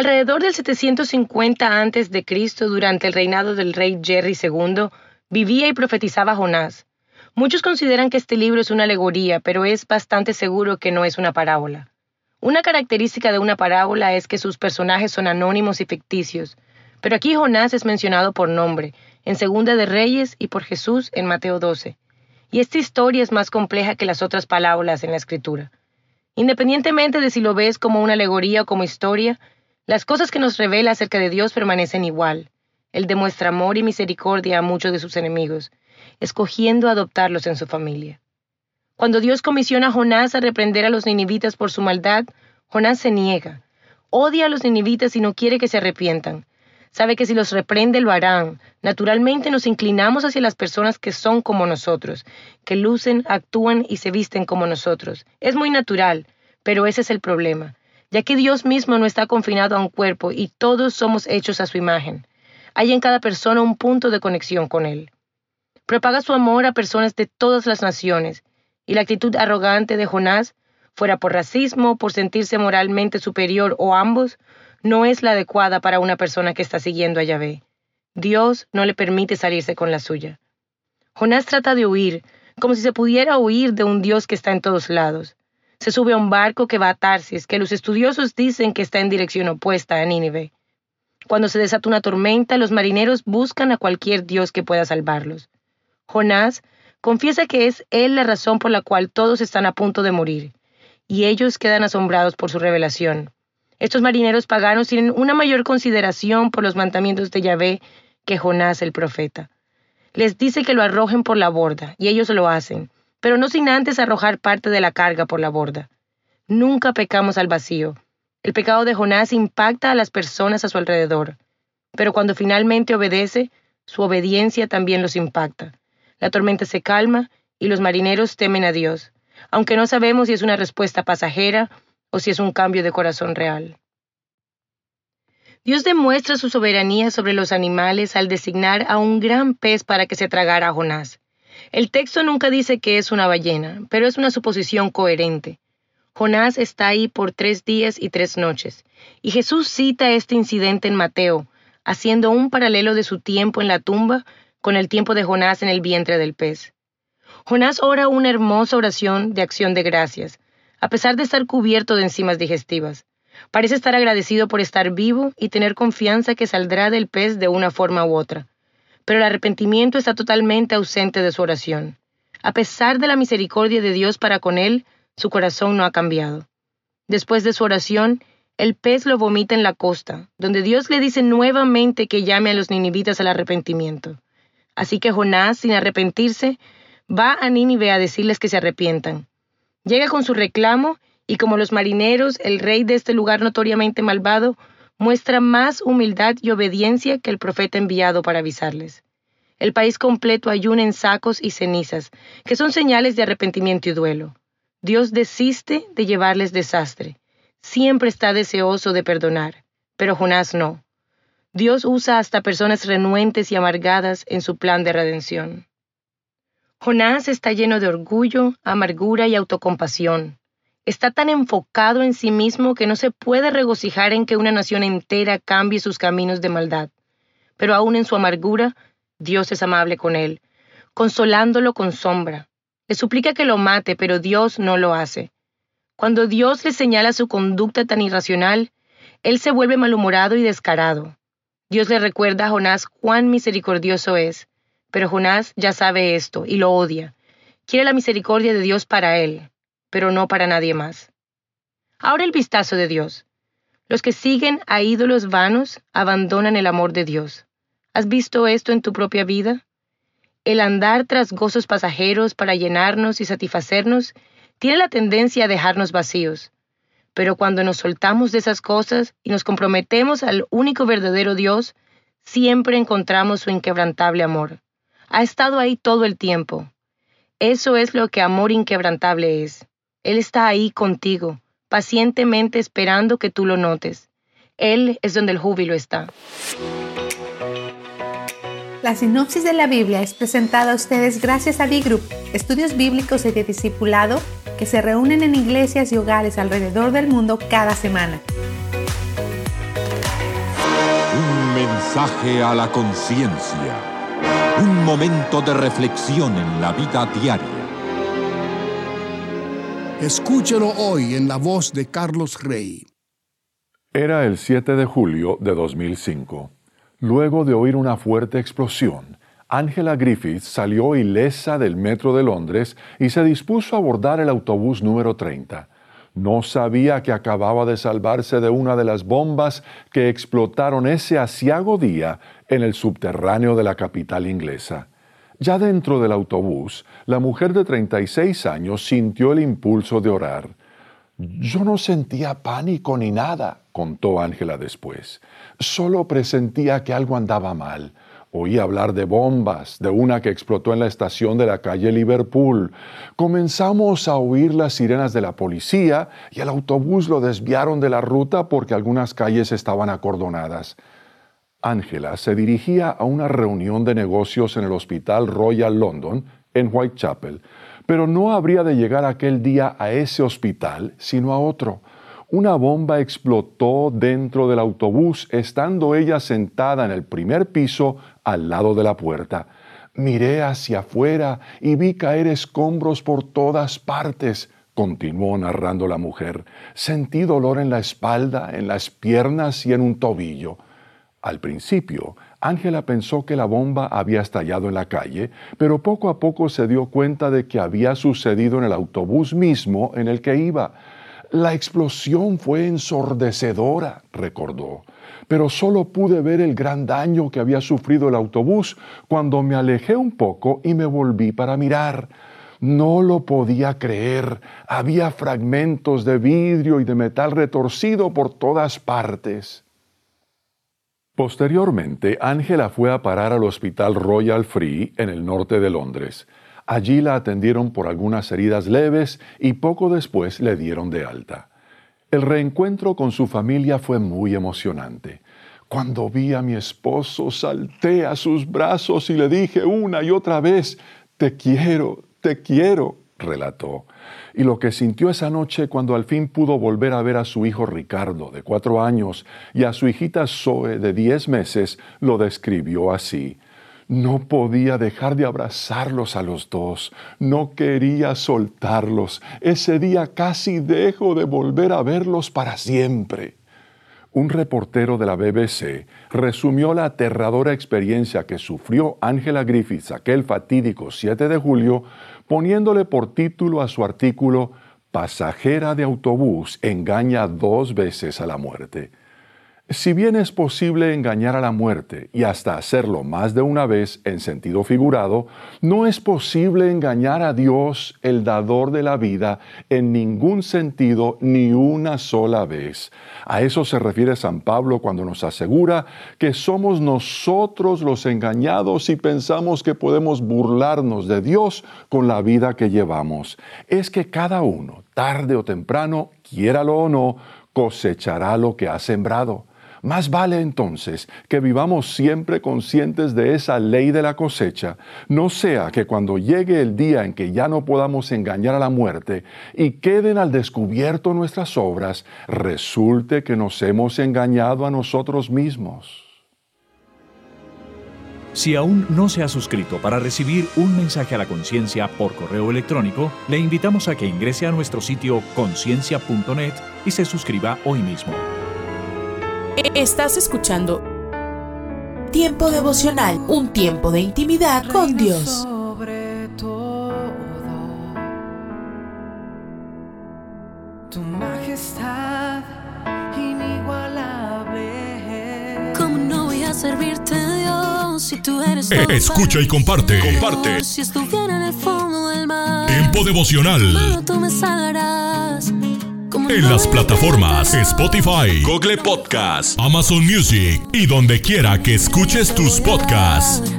Alrededor del 750 a.C., durante el reinado del rey Jerry II, vivía y profetizaba Jonás. Muchos consideran que este libro es una alegoría, pero es bastante seguro que no es una parábola. Una característica de una parábola es que sus personajes son anónimos y ficticios, pero aquí Jonás es mencionado por nombre, en Segunda de Reyes y por Jesús en Mateo 12. Y esta historia es más compleja que las otras parábolas en la escritura. Independientemente de si lo ves como una alegoría o como historia, las cosas que nos revela acerca de Dios permanecen igual. Él demuestra amor y misericordia a muchos de sus enemigos, escogiendo adoptarlos en su familia. Cuando Dios comisiona a Jonás a reprender a los ninivitas por su maldad, Jonás se niega. Odia a los ninivitas y no quiere que se arrepientan. Sabe que si los reprende lo harán. Naturalmente nos inclinamos hacia las personas que son como nosotros, que lucen, actúan y se visten como nosotros. Es muy natural, pero ese es el problema, ya que Dios mismo no está confinado a un cuerpo y todos somos hechos a su imagen. Hay en cada persona un punto de conexión con Él. Propaga su amor a personas de todas las naciones, y la actitud arrogante de Jonás, fuera por racismo, por sentirse moralmente superior o ambos, no es la adecuada para una persona que está siguiendo a Yahvé. Dios no le permite salirse con la suya. Jonás trata de huir, como si se pudiera huir de un Dios que está en todos lados. Se sube a un barco que va a Tarsis, que los estudiosos dicen que está en dirección opuesta a Nínive. Cuando se desata una tormenta, los marineros buscan a cualquier Dios que pueda salvarlos. Jonás confiesa que es él la razón por la cual todos están a punto de morir, y ellos quedan asombrados por su revelación. Estos marineros paganos tienen una mayor consideración por los mandamientos de Yahvé que Jonás el profeta. Les dice que lo arrojen por la borda, y ellos lo hacen, pero no sin antes arrojar parte de la carga por la borda. Nunca pecamos al vacío, el pecado de Jonás impacta a las personas a su alrededor, pero cuando finalmente obedece, su obediencia también los impacta. La tormenta se calma y los marineros temen a Dios, aunque no sabemos si es una respuesta pasajera o si es un cambio de corazón real. Dios demuestra su soberanía sobre los animales al designar a un gran pez para que se tragara a Jonás. El texto nunca dice que es una ballena, pero es una suposición coherente. Jonás está ahí por tres días y tres noches, y Jesús cita este incidente en Mateo, haciendo un paralelo de su tiempo en la tumba con el tiempo de Jonás en el vientre del pez. Jonás ora una hermosa oración de acción de gracias, a pesar de estar cubierto de enzimas digestivas. Parece estar agradecido por estar vivo y tener confianza que saldrá del pez de una forma u otra. Pero el arrepentimiento está totalmente ausente de su oración. A pesar de la misericordia de Dios para con él, su corazón no ha cambiado. Después de su oración, el pez lo vomita en la costa, donde Dios le dice nuevamente que llame a los ninivitas al arrepentimiento. Así que Jonás, sin arrepentirse, va a Nínive a decirles que se arrepientan. Llega con su reclamo y como los marineros, el rey de este lugar notoriamente malvado, muestra más humildad y obediencia que el profeta enviado para avisarles. El país completo ayuna en sacos y cenizas, que son señales de arrepentimiento y duelo. Dios desiste de llevarles desastre. Siempre está deseoso de perdonar, pero Jonás no. Dios usa hasta personas renuentes y amargadas en su plan de redención. Jonás está lleno de orgullo, amargura y autocompasión. Está tan enfocado en sí mismo que no se puede regocijar en que una nación entera cambie sus caminos de maldad. Pero aún en su amargura, Dios es amable con él, consolándolo con sombra, le suplica que lo mate, pero Dios no lo hace. Cuando Dios le señala su conducta tan irracional, él se vuelve malhumorado y descarado. Dios le recuerda a Jonás cuán misericordioso es, pero Jonás ya sabe esto y lo odia. Quiere la misericordia de Dios para él, pero no para nadie más. Ahora el vistazo de Dios. Los que siguen a ídolos vanos abandonan el amor de Dios. ¿Has visto esto en tu propia vida? El andar tras gozos pasajeros para llenarnos y satisfacernos tiene la tendencia a dejarnos vacíos. Pero cuando nos soltamos de esas cosas y nos comprometemos al único verdadero Dios, siempre encontramos su inquebrantable amor. Ha estado ahí todo el tiempo. Eso es lo que amor inquebrantable es. Él está ahí contigo, pacientemente esperando que tú lo notes. Él es donde el júbilo está. La sinopsis de la Biblia es presentada a ustedes gracias a B-Group, estudios bíblicos y de discipulado que se reúnen en iglesias y hogares alrededor del mundo cada semana. Un mensaje a la conciencia. Un momento de reflexión en la vida diaria. Escúchelo hoy en la voz de Carlos Rey. Era el 7 de julio de 2005. Luego de oír una fuerte explosión, Angela Griffith salió ilesa del metro de Londres y se dispuso a abordar el autobús número 30. No sabía que acababa de salvarse de una de las bombas que explotaron ese asiago día en el subterráneo de la capital inglesa. Ya dentro del autobús, la mujer de 36 años sintió el impulso de orar. Yo no sentía pánico ni nada, contó Ángela después. Solo presentía que algo andaba mal. Oí hablar de bombas, de una que explotó en la estación de la calle Liverpool. Comenzamos a oír las sirenas de la policía y el autobús lo desviaron de la ruta porque algunas calles estaban acordonadas. Ángela se dirigía a una reunión de negocios en el Hospital Royal London, en Whitechapel, pero no habría de llegar aquel día a ese hospital, sino a otro una bomba explotó dentro del autobús estando ella sentada en el primer piso al lado de la puerta. Miré hacia afuera y vi caer escombros por todas partes, continuó narrando la mujer. Sentí dolor en la espalda, en las piernas y en un tobillo. Al principio, Ángela pensó que la bomba había estallado en la calle, pero poco a poco se dio cuenta de que había sucedido en el autobús mismo en el que iba. La explosión fue ensordecedora, recordó, pero solo pude ver el gran daño que había sufrido el autobús cuando me alejé un poco y me volví para mirar. No lo podía creer. Había fragmentos de vidrio y de metal retorcido por todas partes. Posteriormente, Ángela fue a parar al Hospital Royal Free en el norte de Londres. Allí la atendieron por algunas heridas leves y poco después le dieron de alta. El reencuentro con su familia fue muy emocionante. Cuando vi a mi esposo, salté a sus brazos y le dije una y otra vez, Te quiero, te quiero, relató. Y lo que sintió esa noche cuando al fin pudo volver a ver a su hijo Ricardo, de cuatro años, y a su hijita Zoe, de diez meses, lo describió así. No podía dejar de abrazarlos a los dos, no quería soltarlos. Ese día casi dejo de volver a verlos para siempre. Un reportero de la BBC resumió la aterradora experiencia que sufrió Angela Griffiths aquel fatídico 7 de julio, poniéndole por título a su artículo Pasajera de autobús engaña dos veces a la muerte. Si bien es posible engañar a la muerte y hasta hacerlo más de una vez en sentido figurado, no es posible engañar a Dios, el dador de la vida, en ningún sentido ni una sola vez. A eso se refiere San Pablo cuando nos asegura que somos nosotros los engañados y pensamos que podemos burlarnos de Dios con la vida que llevamos. Es que cada uno, tarde o temprano, quiéralo o no, cosechará lo que ha sembrado. Más vale entonces que vivamos siempre conscientes de esa ley de la cosecha, no sea que cuando llegue el día en que ya no podamos engañar a la muerte y queden al descubierto nuestras obras, resulte que nos hemos engañado a nosotros mismos. Si aún no se ha suscrito para recibir un mensaje a la conciencia por correo electrónico, le invitamos a que ingrese a nuestro sitio conciencia.net y se suscriba hoy mismo. Estás escuchando Tiempo devocional, un tiempo de intimidad con Dios. Sobre todo, tu majestad inigualable. ¿Cómo no voy a servirte, Dios, si tú eres todo Escucha y comparte. Comparte. Si estuviera en el fondo del mar, Tiempo devocional. mano, tú me salvarás. En las plataformas Spotify, Google Podcast, Amazon Music y donde quiera que escuches tus podcasts.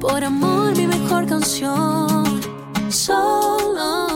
Por amor, mi mejor canción. Solo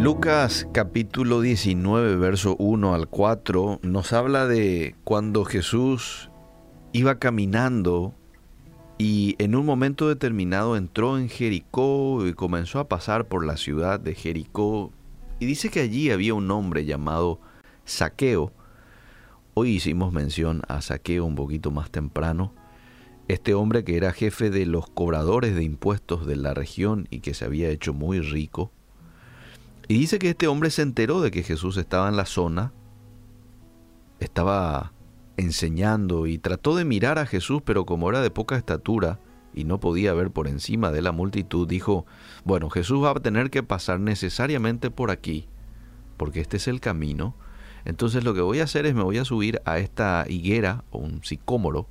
Lucas capítulo 19, verso 1 al 4 nos habla de cuando Jesús iba caminando y en un momento determinado entró en Jericó y comenzó a pasar por la ciudad de Jericó Y dice que allí había un hombre llamado Saqueo. Hoy hicimos mención a Saqueo un poquito más temprano. Este hombre que era jefe de los cobradores de impuestos de la región y que se había hecho muy rico. Y dice que este hombre se enteró de que Jesús estaba en la zona, estaba enseñando y trató de mirar a Jesús, pero como era de poca estatura y no podía ver por encima de la multitud, dijo, bueno, Jesús va a tener que pasar necesariamente por aquí, porque este es el camino. Entonces lo que voy a hacer es me voy a subir a esta higuera o un sicómoro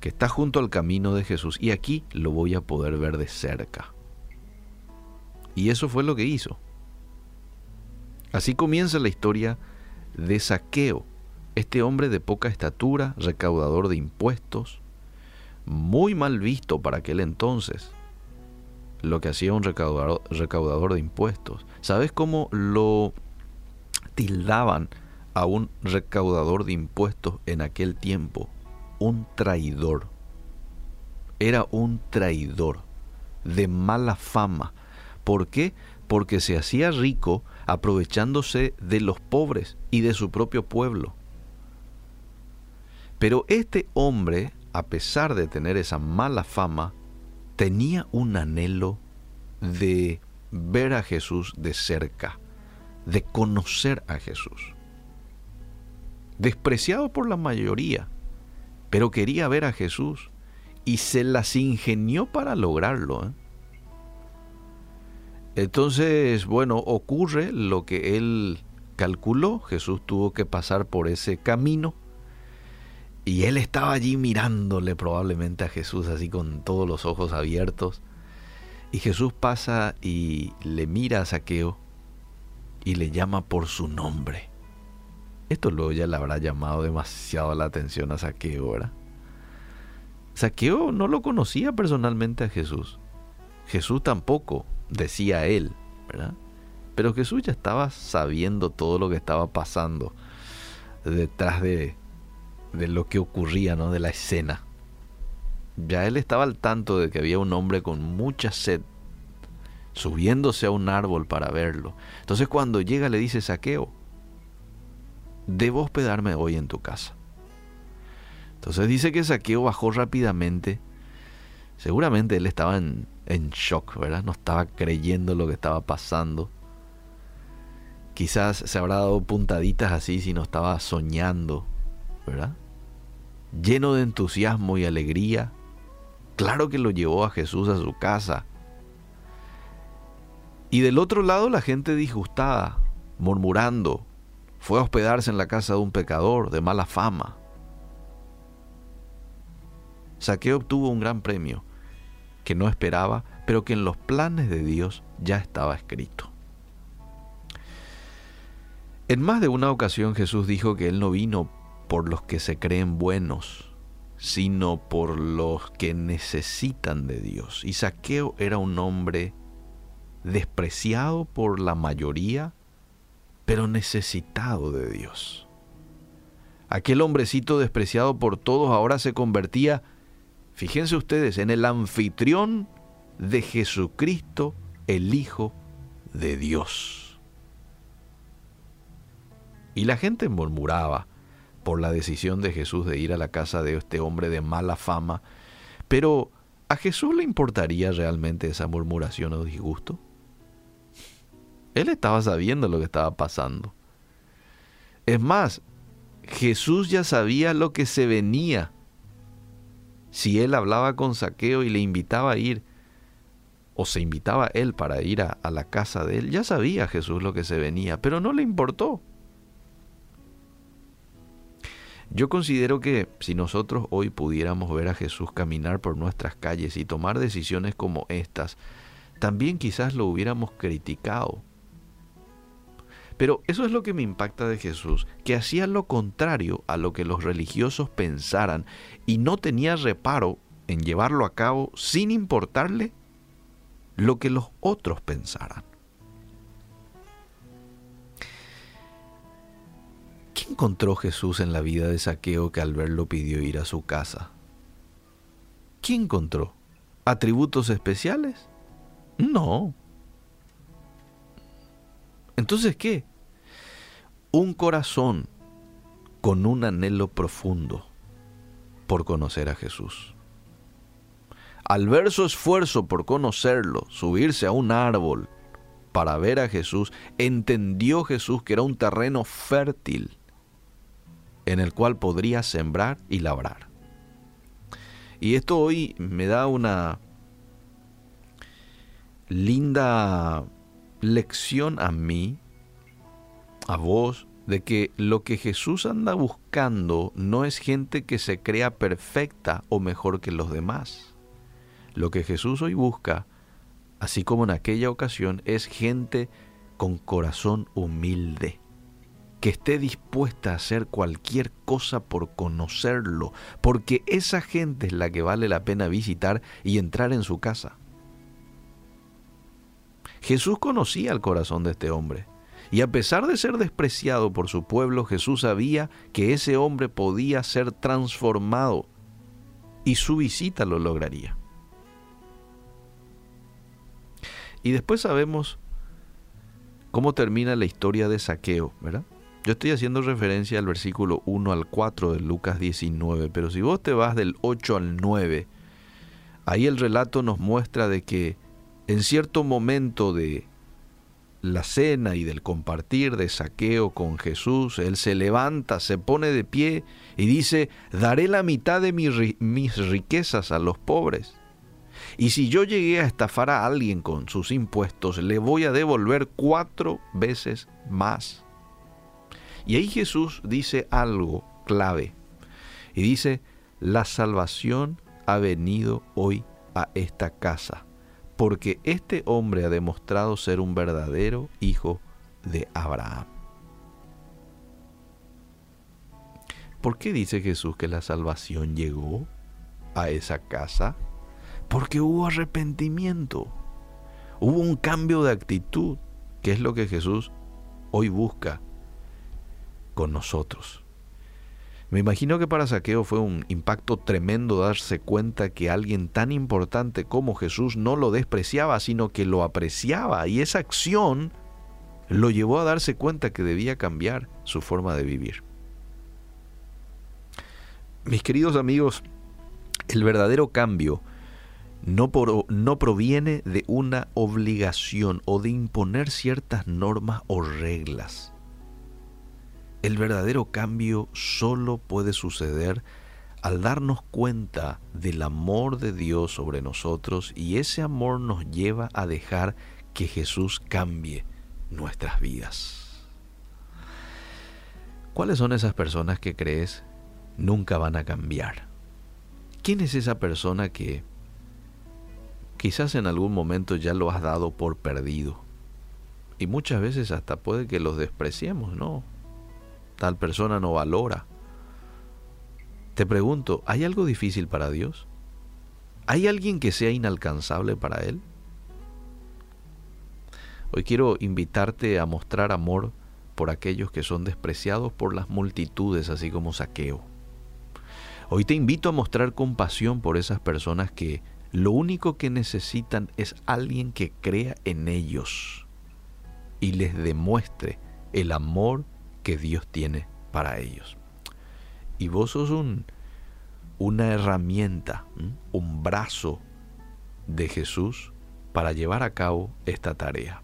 que está junto al camino de Jesús y aquí lo voy a poder ver de cerca. Y eso fue lo que hizo. Así comienza la historia de Saqueo, este hombre de poca estatura, recaudador de impuestos, muy mal visto para aquel entonces, lo que hacía un recaudador, de impuestos. ¿Sabes cómo lo tildaban a un recaudador de impuestos en aquel tiempo? Un traidor. Era un traidor de mala fama. ¿Por qué? Porque se hacía rico aprovechándose de los pobres y de su propio pueblo. Pero este hombre, a pesar de tener esa mala fama, tenía un anhelo de ver a Jesús de cerca, de conocer a Jesús. Despreciado por la mayoría, pero quería ver a Jesús y se las ingenió para lograrlo. ¿eh? Entonces, bueno, ocurre lo que él calculó, Jesús tuvo que pasar por ese camino y él estaba allí mirándole probablemente a Jesús así con todos los ojos abiertos. Y Jesús pasa y le mira a Saqueo y le llama por su nombre. Esto luego ya le habrá llamado demasiado la atención a Saqueo, ¿verdad? Saqueo no lo conocía personalmente a Jesús. Jesús tampoco, decía él, ¿verdad? Pero Jesús ya estaba sabiendo todo lo que estaba pasando detrás de, de lo que ocurría, ¿no? De la escena. Ya él estaba al tanto de que había un hombre con mucha sed subiéndose a un árbol para verlo. Entonces cuando llega le dice Saqueo, debo hospedarme hoy en tu casa. Entonces dice que Saqueo bajó rápidamente. Seguramente él estaba en, shock, ¿verdad? No estaba creyendo lo que estaba pasando. Quizás se habrá dado puntaditas así si no estaba soñando, ¿verdad? lleno de entusiasmo y alegría, claro que lo llevó a Jesús a su casa. Y del otro lado la gente disgustada, murmurando, fue a hospedarse en la casa de un pecador de mala fama. Saqueo obtuvo un gran premio que no esperaba, pero que en los planes de Dios ya estaba escrito. En más de una ocasión Jesús dijo que Él no vino por los que se creen buenos, sino por los que necesitan de Dios. Y Saqueo era un hombre despreciado por la mayoría, pero necesitado de Dios. Aquel hombrecito despreciado por todos ahora se convertía, fíjense ustedes, en el anfitrión de Jesucristo, el Hijo de Dios. Y la gente murmuraba, por la decisión de Jesús de ir a la casa de este hombre de mala fama, pero ¿a Jesús le importaría realmente esa murmuración o disgusto? Él estaba sabiendo lo que estaba pasando. Es más, Jesús ya sabía lo que se venía. Si él hablaba con Saqueo y le invitaba a ir, o se invitaba él para ir a, a la casa de él, ya sabía Jesús lo que se venía, pero no le importó. Yo considero que si nosotros hoy pudiéramos ver a Jesús caminar por nuestras calles y tomar decisiones como estas, también quizás lo hubiéramos criticado. Pero eso es lo que me impacta de Jesús, que hacía lo contrario a lo que los religiosos pensaran y no tenía reparo en llevarlo a cabo sin importarle lo que los otros pensaran. ¿Qué encontró Jesús en la vida de Saqueo que al verlo pidió ir a su casa? ¿Qué encontró? ¿Atributos especiales? No. Entonces, ¿qué? Un corazón con un anhelo profundo por conocer a Jesús. Al ver su esfuerzo por conocerlo, subirse a un árbol para ver a Jesús, entendió Jesús que era un terreno fértil en el cual podría sembrar y labrar. Y esto hoy me da una linda lección a mí, a vos, de que lo que Jesús anda buscando no es gente que se crea perfecta o mejor que los demás. Lo que Jesús hoy busca, así como en aquella ocasión, es gente con corazón humilde que esté dispuesta a hacer cualquier cosa por conocerlo, porque esa gente es la que vale la pena visitar y entrar en su casa. Jesús conocía el corazón de este hombre, y a pesar de ser despreciado por su pueblo, Jesús sabía que ese hombre podía ser transformado, y su visita lo lograría. Y después sabemos cómo termina la historia de Saqueo, ¿verdad? Yo estoy haciendo referencia al versículo 1 al 4 de Lucas 19, pero si vos te vas del 8 al 9, ahí el relato nos muestra de que en cierto momento de la cena y del compartir de saqueo con Jesús, él se levanta, se pone de pie y dice, daré la mitad de mis riquezas a los pobres. Y si yo llegué a estafar a alguien con sus impuestos, le voy a devolver cuatro veces más. Y ahí Jesús dice algo clave. Y dice, la salvación ha venido hoy a esta casa, porque este hombre ha demostrado ser un verdadero hijo de Abraham. ¿Por qué dice Jesús que la salvación llegó a esa casa? Porque hubo arrepentimiento, hubo un cambio de actitud, que es lo que Jesús hoy busca con nosotros. Me imagino que para Saqueo fue un impacto tremendo darse cuenta que alguien tan importante como Jesús no lo despreciaba, sino que lo apreciaba. Y esa acción lo llevó a darse cuenta que debía cambiar su forma de vivir. Mis queridos amigos, el verdadero cambio no, no proviene de una obligación o de imponer ciertas normas o reglas el verdadero cambio solo puede suceder al darnos cuenta del amor de Dios sobre nosotros y ese amor nos lleva a dejar que Jesús cambie nuestras vidas. ¿Cuáles son esas personas que crees nunca van a cambiar? ¿Quién es esa persona que quizás en algún momento ya lo has dado por perdido? Y muchas veces hasta puede que los despreciemos, ¿no? Tal persona no valora. Te pregunto, ¿hay algo difícil para Dios? ¿Hay alguien que sea inalcanzable para Él? Hoy quiero invitarte a mostrar amor por aquellos que son despreciados por las multitudes, así como saqueo. Hoy te invito a mostrar compasión por esas personas que lo único que necesitan es alguien que crea en ellos y les demuestre el amor que Dios tiene para ellos. Y vos sos un, una herramienta, un brazo de Jesús para llevar a cabo esta tarea.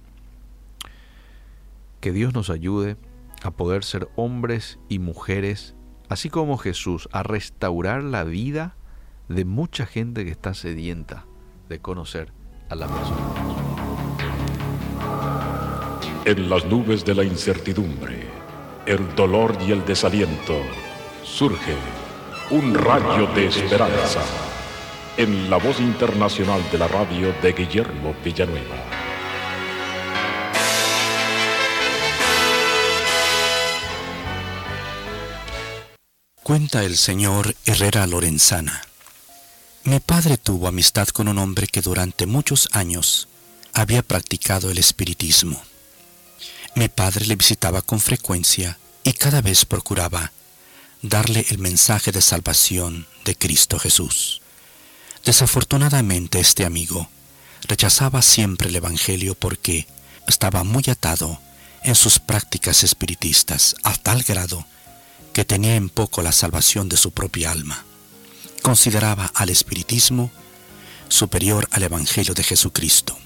Que Dios nos ayude a poder ser hombres y mujeres, así como Jesús, a restaurar la vida de mucha gente que está sedienta de conocer a la persona. En las nubes de la incertidumbre el dolor y el desaliento, surge un rayo de esperanza en la voz internacional de la radio de Guillermo Villanueva. Cuenta el señor Herrera Lorenzana. Mi padre tuvo amistad con un hombre que durante muchos años había practicado el espiritismo. Mi padre le visitaba con frecuencia y cada vez procuraba darle el mensaje de salvación de Cristo Jesús. Desafortunadamente este amigo rechazaba siempre el Evangelio porque estaba muy atado en sus prácticas espiritistas a tal grado que tenía en poco la salvación de su propia alma. Consideraba al espiritismo superior al Evangelio de Jesucristo.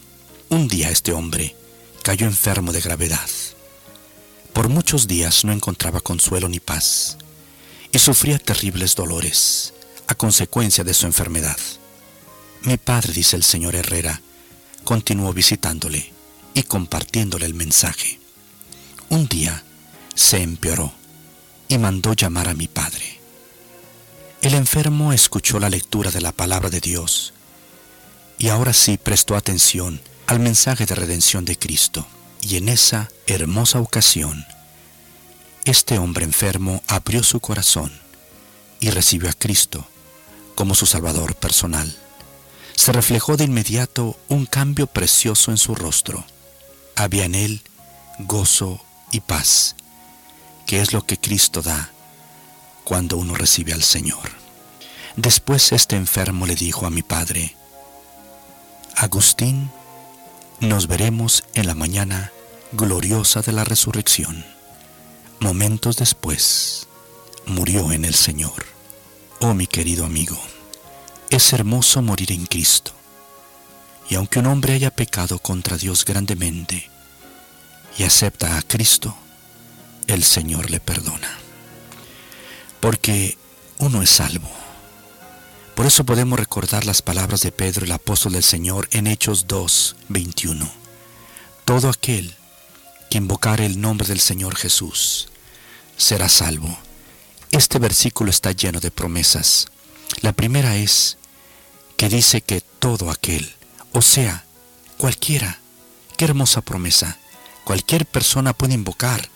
Un día este hombre cayó enfermo de gravedad. Por muchos días no encontraba consuelo ni paz y sufría terribles dolores a consecuencia de su enfermedad. Mi padre, dice el señor Herrera, continuó visitándole y compartiéndole el mensaje. Un día se empeoró y mandó llamar a mi padre. El enfermo escuchó la lectura de la palabra de Dios y ahora sí prestó atención al mensaje de redención de Cristo. Y en esa hermosa ocasión, este hombre enfermo abrió su corazón y recibió a Cristo como su Salvador personal. Se reflejó de inmediato un cambio precioso en su rostro. Había en él gozo y paz, que es lo que Cristo da cuando uno recibe al Señor. Después este enfermo le dijo a mi padre, Agustín, nos veremos en la mañana gloriosa de la resurrección. Momentos después, murió en el Señor. Oh mi querido amigo, es hermoso morir en Cristo. Y aunque un hombre haya pecado contra Dios grandemente y acepta a Cristo, el Señor le perdona. Porque uno es salvo por eso podemos recordar las palabras de Pedro, el apóstol del Señor, en Hechos 2, 21. Todo aquel que invocare el nombre del Señor Jesús será salvo. Este versículo está lleno de promesas. La primera es que dice que todo aquel, o sea, cualquiera, qué hermosa promesa, cualquier persona puede invocar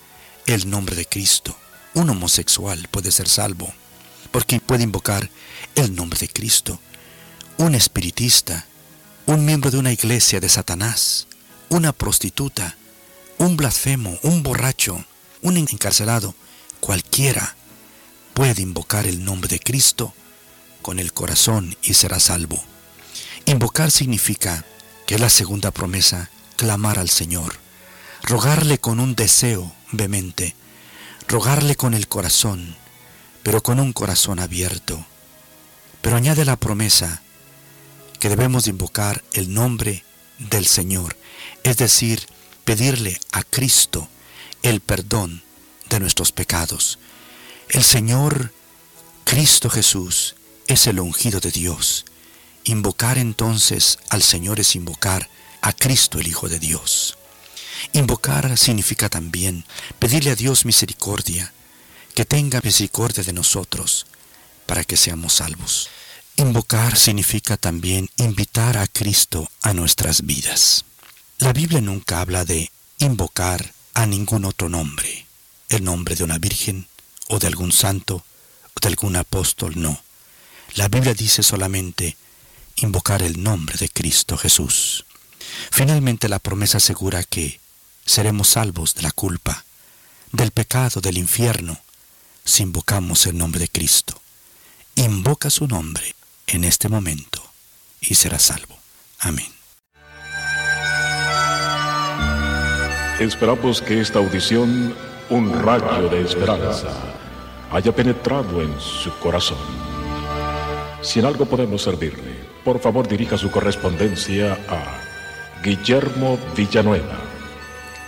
el nombre de Cristo. Un homosexual puede ser salvo porque puede invocar el nombre de Cristo. Un espiritista, un miembro de una iglesia de Satanás, una prostituta, un blasfemo, un borracho, un encarcelado, cualquiera puede invocar el nombre de Cristo con el corazón y será salvo. Invocar significa, que es la segunda promesa, clamar al Señor, rogarle con un deseo vehemente, rogarle con el corazón, pero con un corazón abierto. Pero añade la promesa que debemos invocar el nombre del Señor, es decir, pedirle a Cristo el perdón de nuestros pecados. El Señor, Cristo Jesús, es el ungido de Dios. Invocar entonces al Señor es invocar a Cristo el Hijo de Dios. Invocar significa también pedirle a Dios misericordia, que tenga misericordia de nosotros para que seamos salvos. Invocar significa también invitar a Cristo a nuestras vidas. La Biblia nunca habla de invocar a ningún otro nombre, el nombre de una virgen o de algún santo o de algún apóstol, no. La Biblia dice solamente invocar el nombre de Cristo Jesús. Finalmente la promesa asegura que seremos salvos de la culpa, del pecado, del infierno, si invocamos el nombre de Cristo. Invoca su nombre en este momento y será salvo. Amén. Esperamos que esta audición, un rayo de esperanza, haya penetrado en su corazón. Si en algo podemos servirle, por favor dirija su correspondencia a Guillermo Villanueva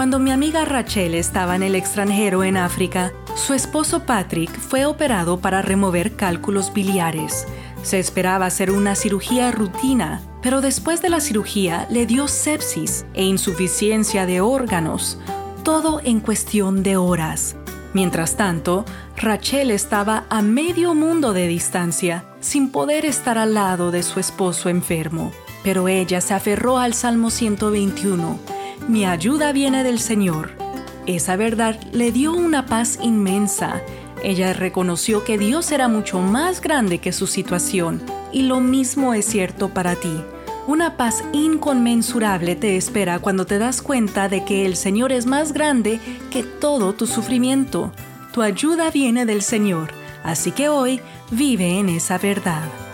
Cuando mi amiga Rachel estaba en el extranjero en África, su esposo Patrick fue operado para remover cálculos biliares. Se esperaba hacer una cirugía rutina, pero después de la cirugía le dio sepsis e insuficiencia de órganos, todo en cuestión de horas. Mientras tanto, Rachel estaba a medio mundo de distancia, sin poder estar al lado de su esposo enfermo. Pero ella se aferró al Salmo 121. Mi ayuda viene del Señor esa verdad le dio una paz inmensa Ella reconoció que Dios era mucho más grande que su situación, y lo mismo es cierto para ti. Una paz inconmensurable te espera cuando te das cuenta de que el Señor es más grande que todo tu sufrimiento. Tu ayuda viene del Señor, así que hoy vive en esa verdad.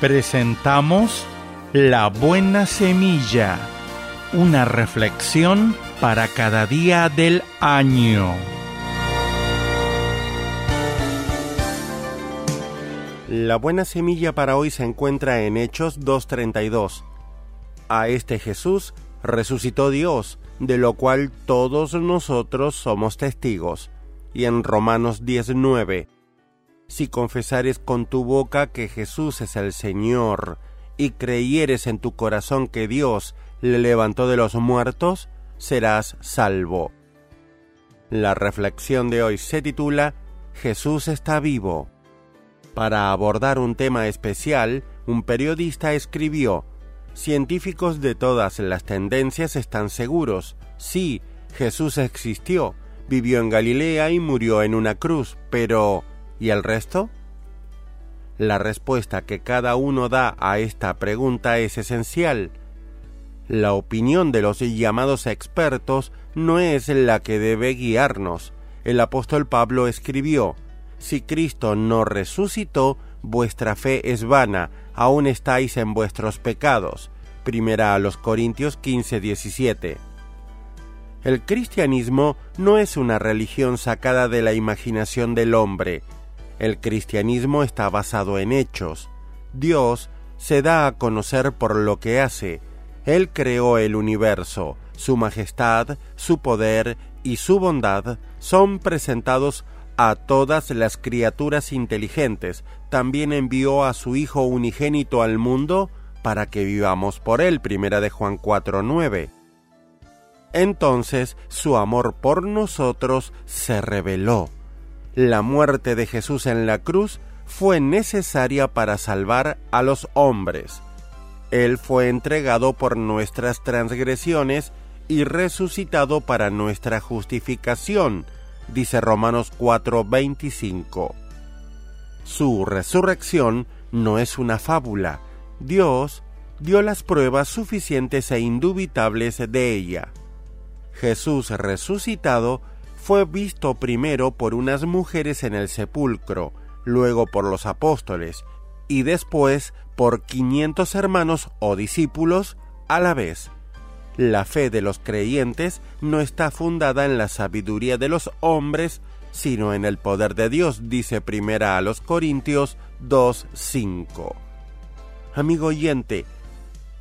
Presentamos La Buena Semilla, una reflexión para cada día del año. La buena semilla para hoy se encuentra en Hechos 2.32. A este Jesús resucitó Dios, de lo cual todos nosotros somos testigos. Y en Romanos 19. Si confesares con tu boca que Jesús es el Señor, y creyeres en tu corazón que Dios le levantó de los muertos, serás salvo. La reflexión de hoy se titula Jesús está vivo. Para abordar un tema especial, un periodista escribió, Científicos de todas las tendencias están seguros, sí, Jesús existió, vivió en Galilea y murió en una cruz, pero ¿y el resto? La respuesta que cada uno da a esta pregunta es esencial. La opinión de los llamados expertos no es la que debe guiarnos. El apóstol Pablo escribió, Si Cristo no resucitó, vuestra fe es vana, aún estáis en vuestros pecados. Primera a los Corintios 15, 17. El cristianismo no es una religión sacada de la imaginación del hombre, el cristianismo está basado en hechos. Dios se da a conocer por lo que hace. Él creó el universo. Su majestad, su poder y su bondad son presentados a todas las criaturas inteligentes. También envió a su Hijo unigénito al mundo para que vivamos por él. Primera de Juan 4:9. Entonces su amor por nosotros se reveló la muerte de Jesús en la cruz fue necesaria para salvar a los hombres. Él fue entregado por nuestras transgresiones y resucitado para nuestra justificación, dice Romanos 4:25. Su resurrección no es una fábula. Dios dio las pruebas suficientes e indubitables de ella. Jesús resucitado fue visto primero por unas mujeres en el sepulcro, luego por los apóstoles, y después por quinientos hermanos o discípulos a la vez. La fe de los creyentes no está fundada en la sabiduría de los hombres, sino en el poder de Dios, dice primera a los Corintios 2.5. Amigo oyente,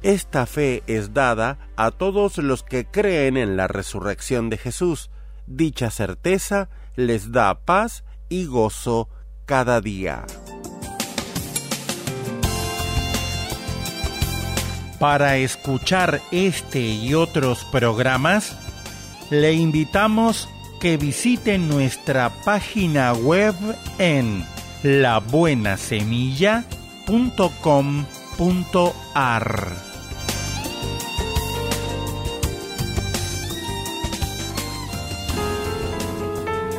esta fe es dada a todos los que creen en la resurrección de Jesús, Dicha certeza les da paz y gozo cada día. Para escuchar este y otros programas, le invitamos que visite nuestra página web en labuenasemilla.com.ar.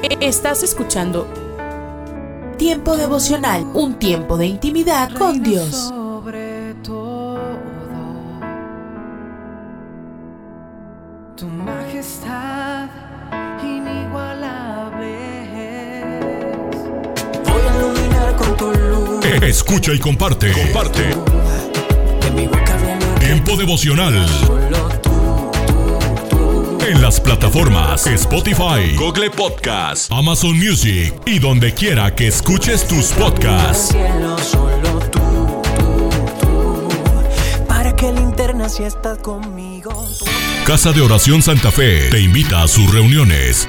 Estás escuchando Tiempo devocional, un tiempo de intimidad con Dios. Sobre todo, tu majestad inigualable es. Voy a iluminar con tu luz. Escucha y comparte. Comparte. Tiempo devocional. En las plataformas Spotify, Google Podcast, Amazon Music y donde quiera que escuches tus podcasts. Casa de Oración Santa Fe te invita a sus reuniones.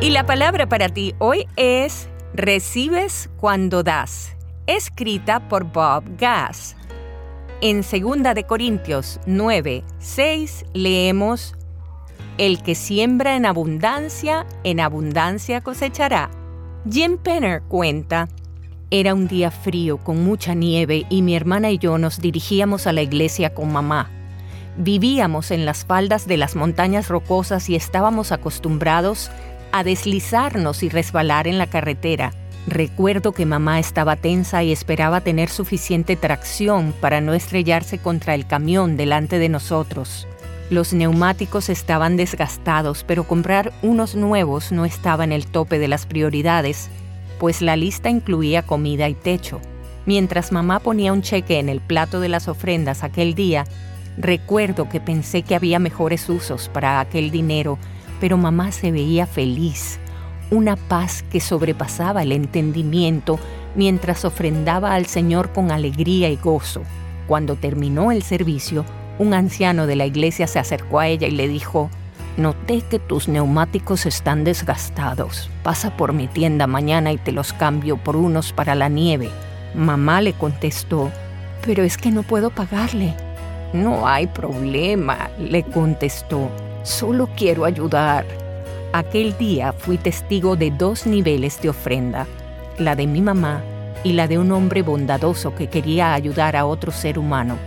Y la palabra para ti hoy es recibes cuando das, escrita por Bob Gass. En 2 de Corintios 9, 6 leemos El que siembra en abundancia, en abundancia cosechará. Jim Penner cuenta era un día frío con mucha nieve y mi hermana y yo nos dirigíamos a la iglesia con mamá. Vivíamos en las faldas de las montañas rocosas y estábamos acostumbrados a deslizarnos y resbalar en la carretera. Recuerdo que mamá estaba tensa y esperaba tener suficiente tracción para no estrellarse contra el camión delante de nosotros. Los neumáticos estaban desgastados, pero comprar unos nuevos no estaba en el tope de las prioridades pues la lista incluía comida y techo. Mientras mamá ponía un cheque en el plato de las ofrendas aquel día, recuerdo que pensé que había mejores usos para aquel dinero, pero mamá se veía feliz, una paz que sobrepasaba el entendimiento mientras ofrendaba al Señor con alegría y gozo. Cuando terminó el servicio, un anciano de la iglesia se acercó a ella y le dijo, Noté que tus neumáticos están desgastados. Pasa por mi tienda mañana y te los cambio por unos para la nieve. Mamá le contestó, pero es que no puedo pagarle. No hay problema, le contestó. Solo quiero ayudar. Aquel día fui testigo de dos niveles de ofrenda, la de mi mamá y la de un hombre bondadoso que quería ayudar a otro ser humano.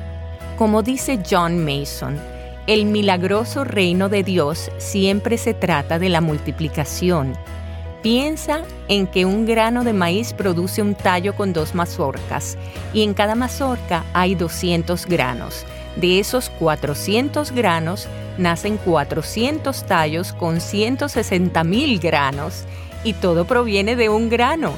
Como dice John Mason, el milagroso reino de Dios siempre se trata de la multiplicación. Piensa en que un grano de maíz produce un tallo con dos mazorcas y en cada mazorca hay 200 granos. De esos 400 granos nacen 400 tallos con 160 mil granos y todo proviene de un grano.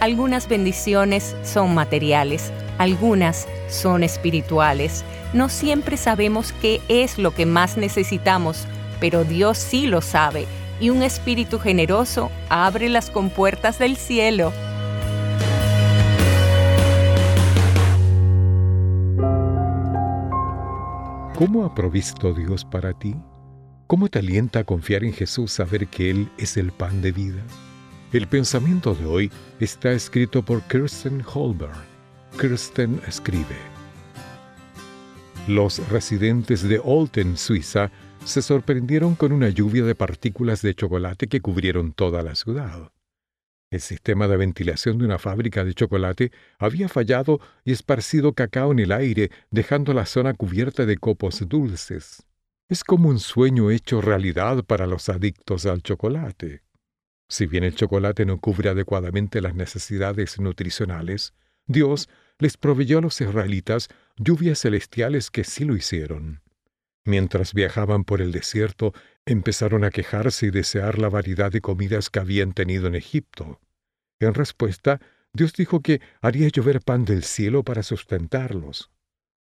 Algunas bendiciones son materiales, algunas son espirituales. No siempre sabemos qué es lo que más necesitamos, pero Dios sí lo sabe y un espíritu generoso abre las compuertas del cielo. ¿Cómo ha provisto Dios para ti? ¿Cómo te alienta a confiar en Jesús saber que Él es el pan de vida? El pensamiento de hoy está escrito por Kirsten Holberg. Kirsten escribe. Los residentes de Olten, Suiza, se sorprendieron con una lluvia de partículas de chocolate que cubrieron toda la ciudad. El sistema de ventilación de una fábrica de chocolate había fallado y esparcido cacao en el aire, dejando la zona cubierta de copos dulces. Es como un sueño hecho realidad para los adictos al chocolate. Si bien el chocolate no cubre adecuadamente las necesidades nutricionales, Dios les proveyó a los israelitas lluvias celestiales que sí lo hicieron. Mientras viajaban por el desierto, empezaron a quejarse y desear la variedad de comidas que habían tenido en Egipto. En respuesta, Dios dijo que haría llover pan del cielo para sustentarlos.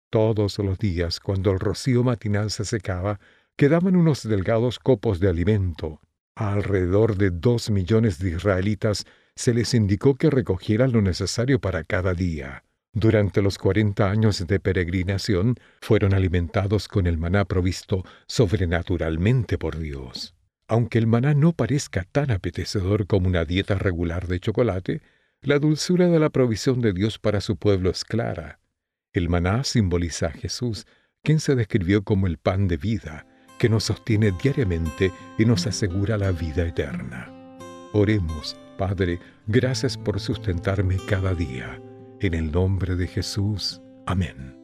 Todos los días, cuando el rocío matinal se secaba, quedaban unos delgados copos de alimento. A alrededor de dos millones de israelitas se les indicó que recogieran lo necesario para cada día. Durante los cuarenta años de peregrinación fueron alimentados con el maná provisto sobrenaturalmente por Dios. Aunque el maná no parezca tan apetecedor como una dieta regular de chocolate, la dulzura de la provisión de Dios para su pueblo es clara. El maná simboliza a Jesús, quien se describió como el pan de vida, que nos sostiene diariamente y nos asegura la vida eterna. Oremos, Padre, gracias por sustentarme cada día. En el nombre de Jesús. Amén.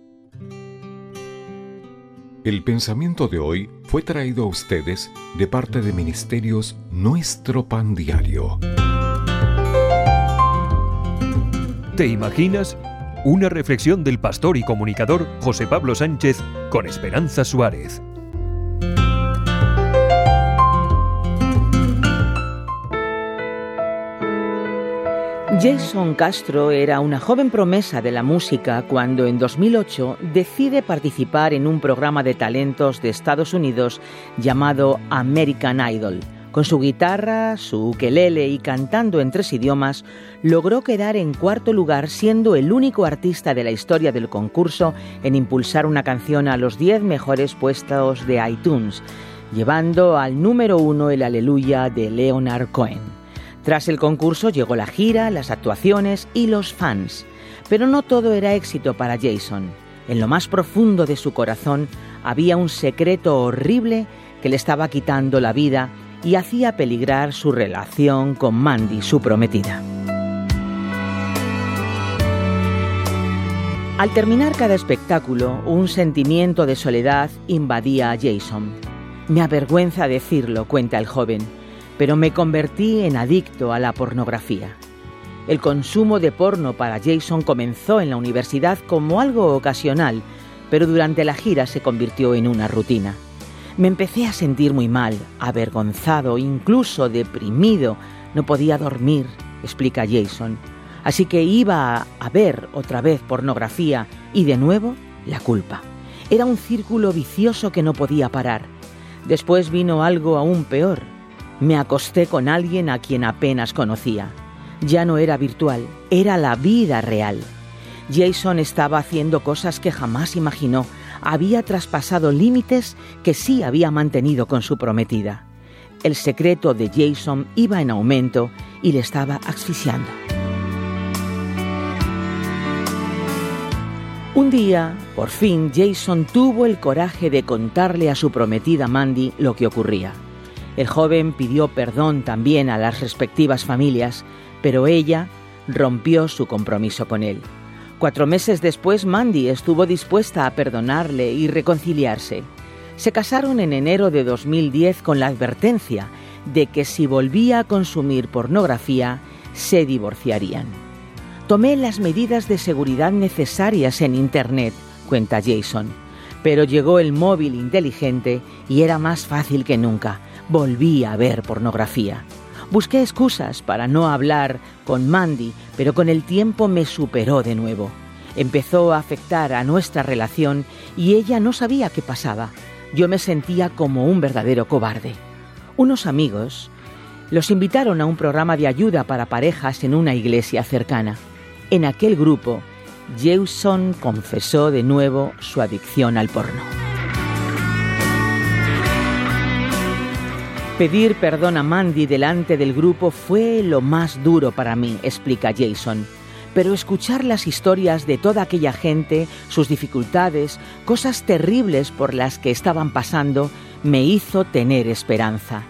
El pensamiento de hoy fue traído a ustedes de parte de Ministerios Nuestro Pan Diario. ¿Te imaginas? Una reflexión del pastor y comunicador José Pablo Sánchez con Esperanza Suárez. Jason Castro era una joven promesa de la música cuando en 2008 decide participar en un programa de talentos de Estados Unidos llamado American Idol. Con su guitarra, su ukelele y cantando en tres idiomas, logró quedar en cuarto lugar siendo el único artista de la historia del concurso en impulsar una canción a los 10 mejores puestos de iTunes llevando al número uno el Aleluya de Leonard Cohen. Tras el concurso llegó la gira, las actuaciones y los fans. Pero no todo era éxito para Jason. En lo más profundo de su corazón había un secreto horrible que le estaba quitando la vida y hacía peligrar su relación con Mandy, su prometida. Al terminar cada espectáculo, un sentimiento de soledad invadía a Jason. Me avergüenza decirlo, cuenta el joven, pero me convertí en adicto a la pornografía. El consumo de porno para Jason comenzó en la universidad como algo ocasional, pero durante la gira se convirtió en una rutina. Me empecé a sentir muy mal, avergonzado, incluso deprimido. No podía dormir, explica Jason. Así que iba a ver otra vez pornografía y de nuevo la culpa. Era un círculo vicioso que no podía parar. Después vino algo aún peor. Me acosté con alguien a quien apenas conocía. Ya no era virtual, era la vida real. Jason estaba haciendo cosas que jamás imaginó. Había traspasado límites que sí había mantenido con su prometida. El secreto de Jason iba en aumento y le estaba asfixiando. Un día, por fin, Jason tuvo el coraje de contarle a su prometida Mandy lo que ocurría. El joven pidió perdón también a las respectivas familias, pero ella rompió su compromiso con él. Cuatro meses después, Mandy estuvo dispuesta a perdonarle y reconciliarse. Se casaron en enero de 2010 con la advertencia de que si volvía a consumir pornografía, se divorciarían. Tomé las medidas de seguridad necesarias en Internet, cuenta Jason, pero llegó el móvil inteligente y era más fácil que nunca. Volví a ver pornografía. Busqué excusas para no hablar con Mandy, pero con el tiempo me superó de nuevo. Empezó a afectar a nuestra relación y ella no sabía qué pasaba. Yo me sentía como un verdadero cobarde. Unos amigos los invitaron a un programa de ayuda para parejas en una iglesia cercana. En aquel grupo, Jason confesó de nuevo su adicción al porno. Pedir perdón a Mandy delante del grupo fue lo más duro para mí, explica Jason. Pero escuchar las historias de toda aquella gente, sus dificultades, cosas terribles por las que estaban pasando, me hizo tener esperanza.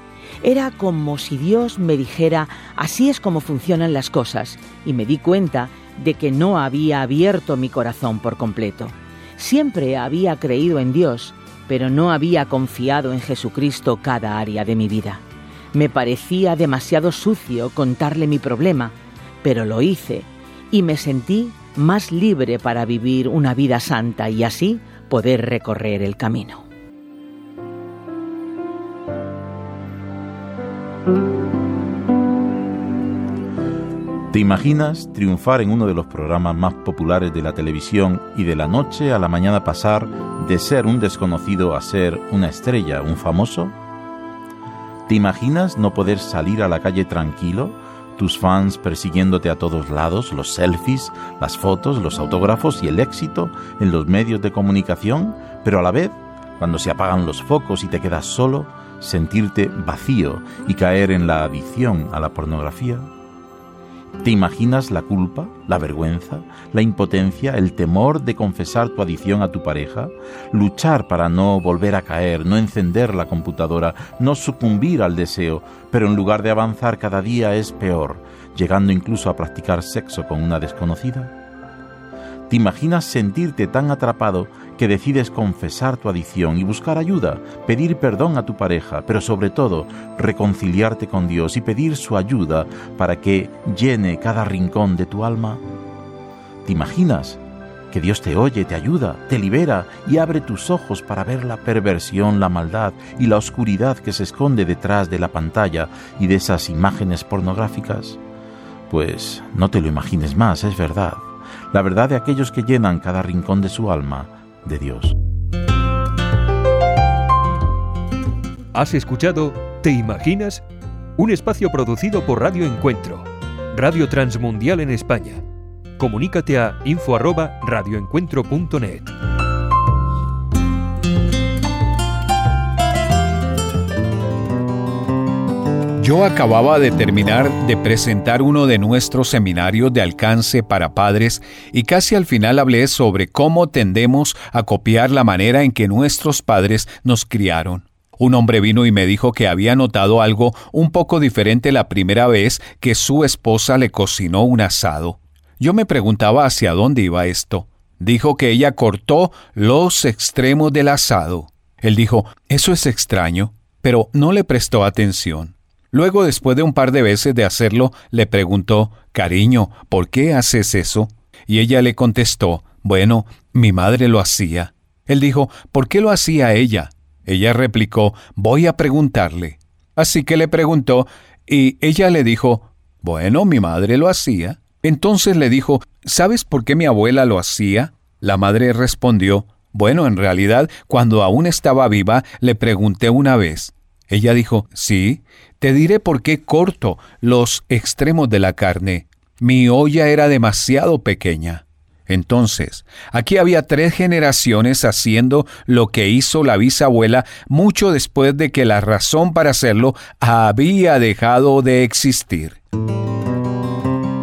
Era como si Dios me dijera, así es como funcionan las cosas, y me di cuenta de que no había abierto mi corazón por completo. Siempre había creído en Dios, pero no había confiado en Jesucristo cada área de mi vida. Me parecía demasiado sucio contarle mi problema, pero lo hice y me sentí más libre para vivir una vida santa y así poder recorrer el camino. ¿Te imaginas triunfar en uno de los programas más populares de la televisión y de la noche a la mañana pasar de ser un desconocido a ser una estrella, un famoso? ¿Te imaginas no poder salir a la calle tranquilo? Tus fans persiguiéndote a todos lados, los selfies, las fotos, los autógrafos y el éxito en los medios de comunicación, pero a la vez, cuando se apagan los focos y te quedas solo, sentirte vacío y caer en la adicción a la pornografía? ¿Te imaginas la culpa, la vergüenza, la impotencia, el temor de confesar tu adicción a tu pareja? Luchar para no volver a caer, no encender la computadora, no sucumbir al deseo, pero en lugar de avanzar cada día es peor, llegando incluso a practicar sexo con una desconocida? ¿Te imaginas sentirte tan atrapado que decides confesar tu adicción y buscar ayuda, pedir perdón a tu pareja, pero sobre todo reconciliarte con Dios y pedir su ayuda para que llene cada rincón de tu alma? ¿Te imaginas que Dios te oye, te ayuda, te libera y abre tus ojos para ver la perversión, la maldad y la oscuridad que se esconde detrás de la pantalla y de esas imágenes pornográficas? Pues no te lo imagines más, es verdad la verdad de aquellos que llenan cada rincón de su alma de Dios. ¿Has escuchado ¿Te imaginas? Un espacio producido por Radio Encuentro, Radio Transmundial en España. Comunícate a info@radioencuentro.net. Yo acababa de terminar de presentar uno de nuestros seminarios de alcance para padres y casi al final hablé sobre cómo tendemos a copiar la manera en que nuestros padres nos criaron. Un hombre vino y me dijo que había notado algo un poco diferente la primera vez que su esposa le cocinó un asado. Yo me preguntaba hacia dónde iba esto. Dijo que ella cortó los extremos del asado. Él dijo, eso es extraño, pero no le prestó atención. Luego, después de un par de veces de hacerlo, le preguntó, Cariño, ¿por qué haces eso? Y ella le contestó, Bueno, mi madre lo hacía. Él dijo, ¿por qué lo hacía ella? Ella replicó, Voy a preguntarle. Así que le preguntó, y ella le dijo, Bueno, mi madre lo hacía. Entonces le dijo, ¿sabes por qué mi abuela lo hacía? La madre respondió, Bueno, en realidad, cuando aún estaba viva, le pregunté una vez. Ella dijo, Sí, te diré por qué corto los extremos de la carne. Mi olla era demasiado pequeña. Entonces, aquí había tres generaciones haciendo lo que hizo la bisabuela mucho después de que la razón para hacerlo había dejado de existir.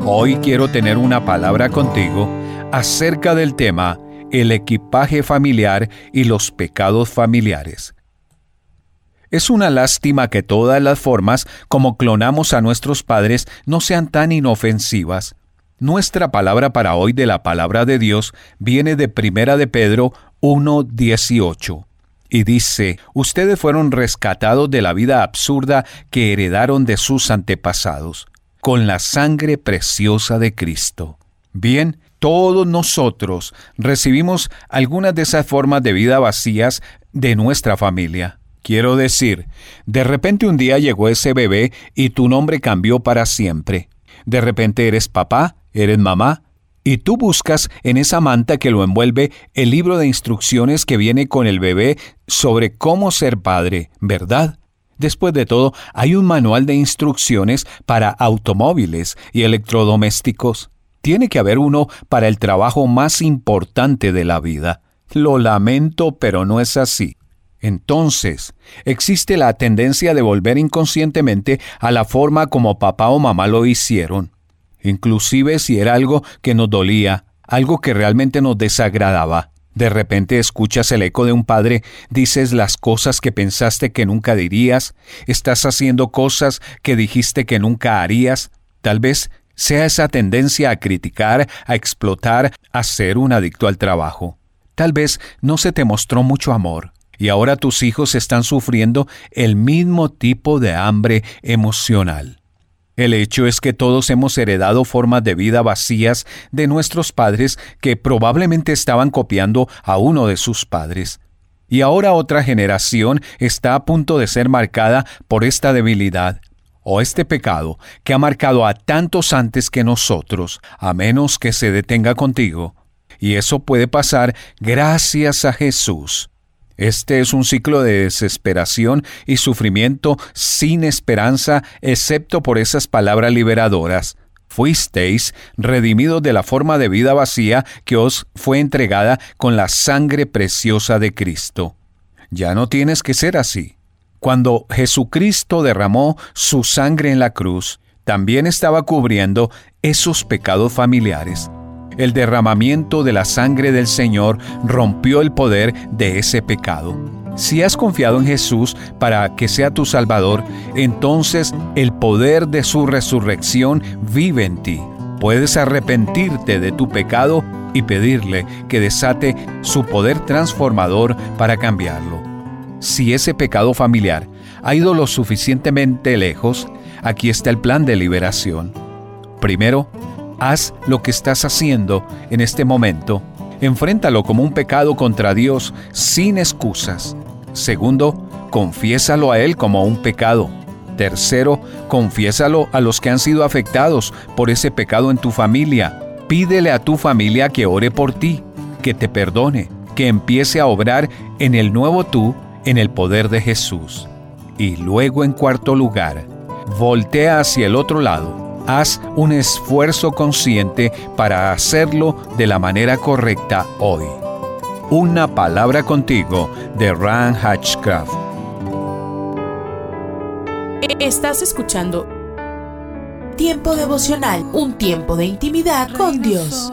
Hoy quiero tener una palabra contigo acerca del tema el equipaje familiar y los pecados familiares. Es una lástima que todas las formas como clonamos a nuestros padres no sean tan inofensivas. Nuestra palabra para hoy de la palabra de Dios viene de Primera de Pedro 1:18 y dice, ustedes fueron rescatados de la vida absurda que heredaron de sus antepasados, con la sangre preciosa de Cristo. Bien, todos nosotros recibimos algunas de esas formas de vida vacías de nuestra familia. Quiero decir, de repente un día llegó ese bebé y tu nombre cambió para siempre. De repente eres papá, eres mamá, y tú buscas en esa manta que lo envuelve el libro de instrucciones que viene con el bebé sobre cómo ser padre, ¿verdad? Después de todo, hay un manual de instrucciones para automóviles y electrodomésticos. Tiene que haber uno para el trabajo más importante de la vida. Lo lamento, pero no es así. Entonces, existe la tendencia de volver inconscientemente a la forma como papá o mamá lo hicieron, inclusive si era algo que nos dolía, algo que realmente nos desagradaba. De repente escuchas el eco de un padre, dices las cosas que pensaste que nunca dirías, estás haciendo cosas que dijiste que nunca harías, tal vez sea esa tendencia a criticar, a explotar, a ser un adicto al trabajo. Tal vez no se te mostró mucho amor, y ahora tus hijos están sufriendo el mismo tipo de hambre emocional. El hecho es que todos hemos heredado formas de vida vacías de nuestros padres que probablemente estaban copiando a uno de sus padres. Y ahora otra generación está a punto de ser marcada por esta debilidad o este pecado que ha marcado a tantos antes que nosotros, a menos que se detenga contigo. Y eso puede pasar gracias a Jesús. Este es un ciclo de desesperación y sufrimiento sin esperanza, excepto por esas palabras liberadoras. Fuisteis redimidos de la forma de vida vacía que os fue entregada con la sangre preciosa de Cristo. Ya no tienes que ser así. Cuando Jesucristo derramó su sangre en la cruz, también estaba cubriendo esos pecados familiares el derramamiento de la sangre del Señor rompió el poder de ese pecado. Si has confiado en Jesús para que sea tu Salvador, entonces el poder de su resurrección vive en ti. Puedes arrepentirte de tu pecado y pedirle que desate su poder transformador para cambiarlo. Si ese pecado familiar ha ido lo suficientemente lejos, aquí está el plan de liberación. Primero, Haz lo que estás haciendo en este momento. Enfréntalo como un pecado contra Dios sin excusas. Segundo, confiésalo a Él como un pecado. Tercero, confiésalo a los que han sido afectados por ese pecado en tu familia. Pídele a tu familia que ore por ti, que te perdone, que empiece a obrar en el nuevo tú, en el poder de Jesús. Y luego, en cuarto lugar, voltea hacia el otro lado haz un esfuerzo consciente para hacerlo de la manera correcta hoy. Una palabra contigo de Ran Hatchcraft. Estás escuchando Tiempo devocional, un tiempo de intimidad con Dios.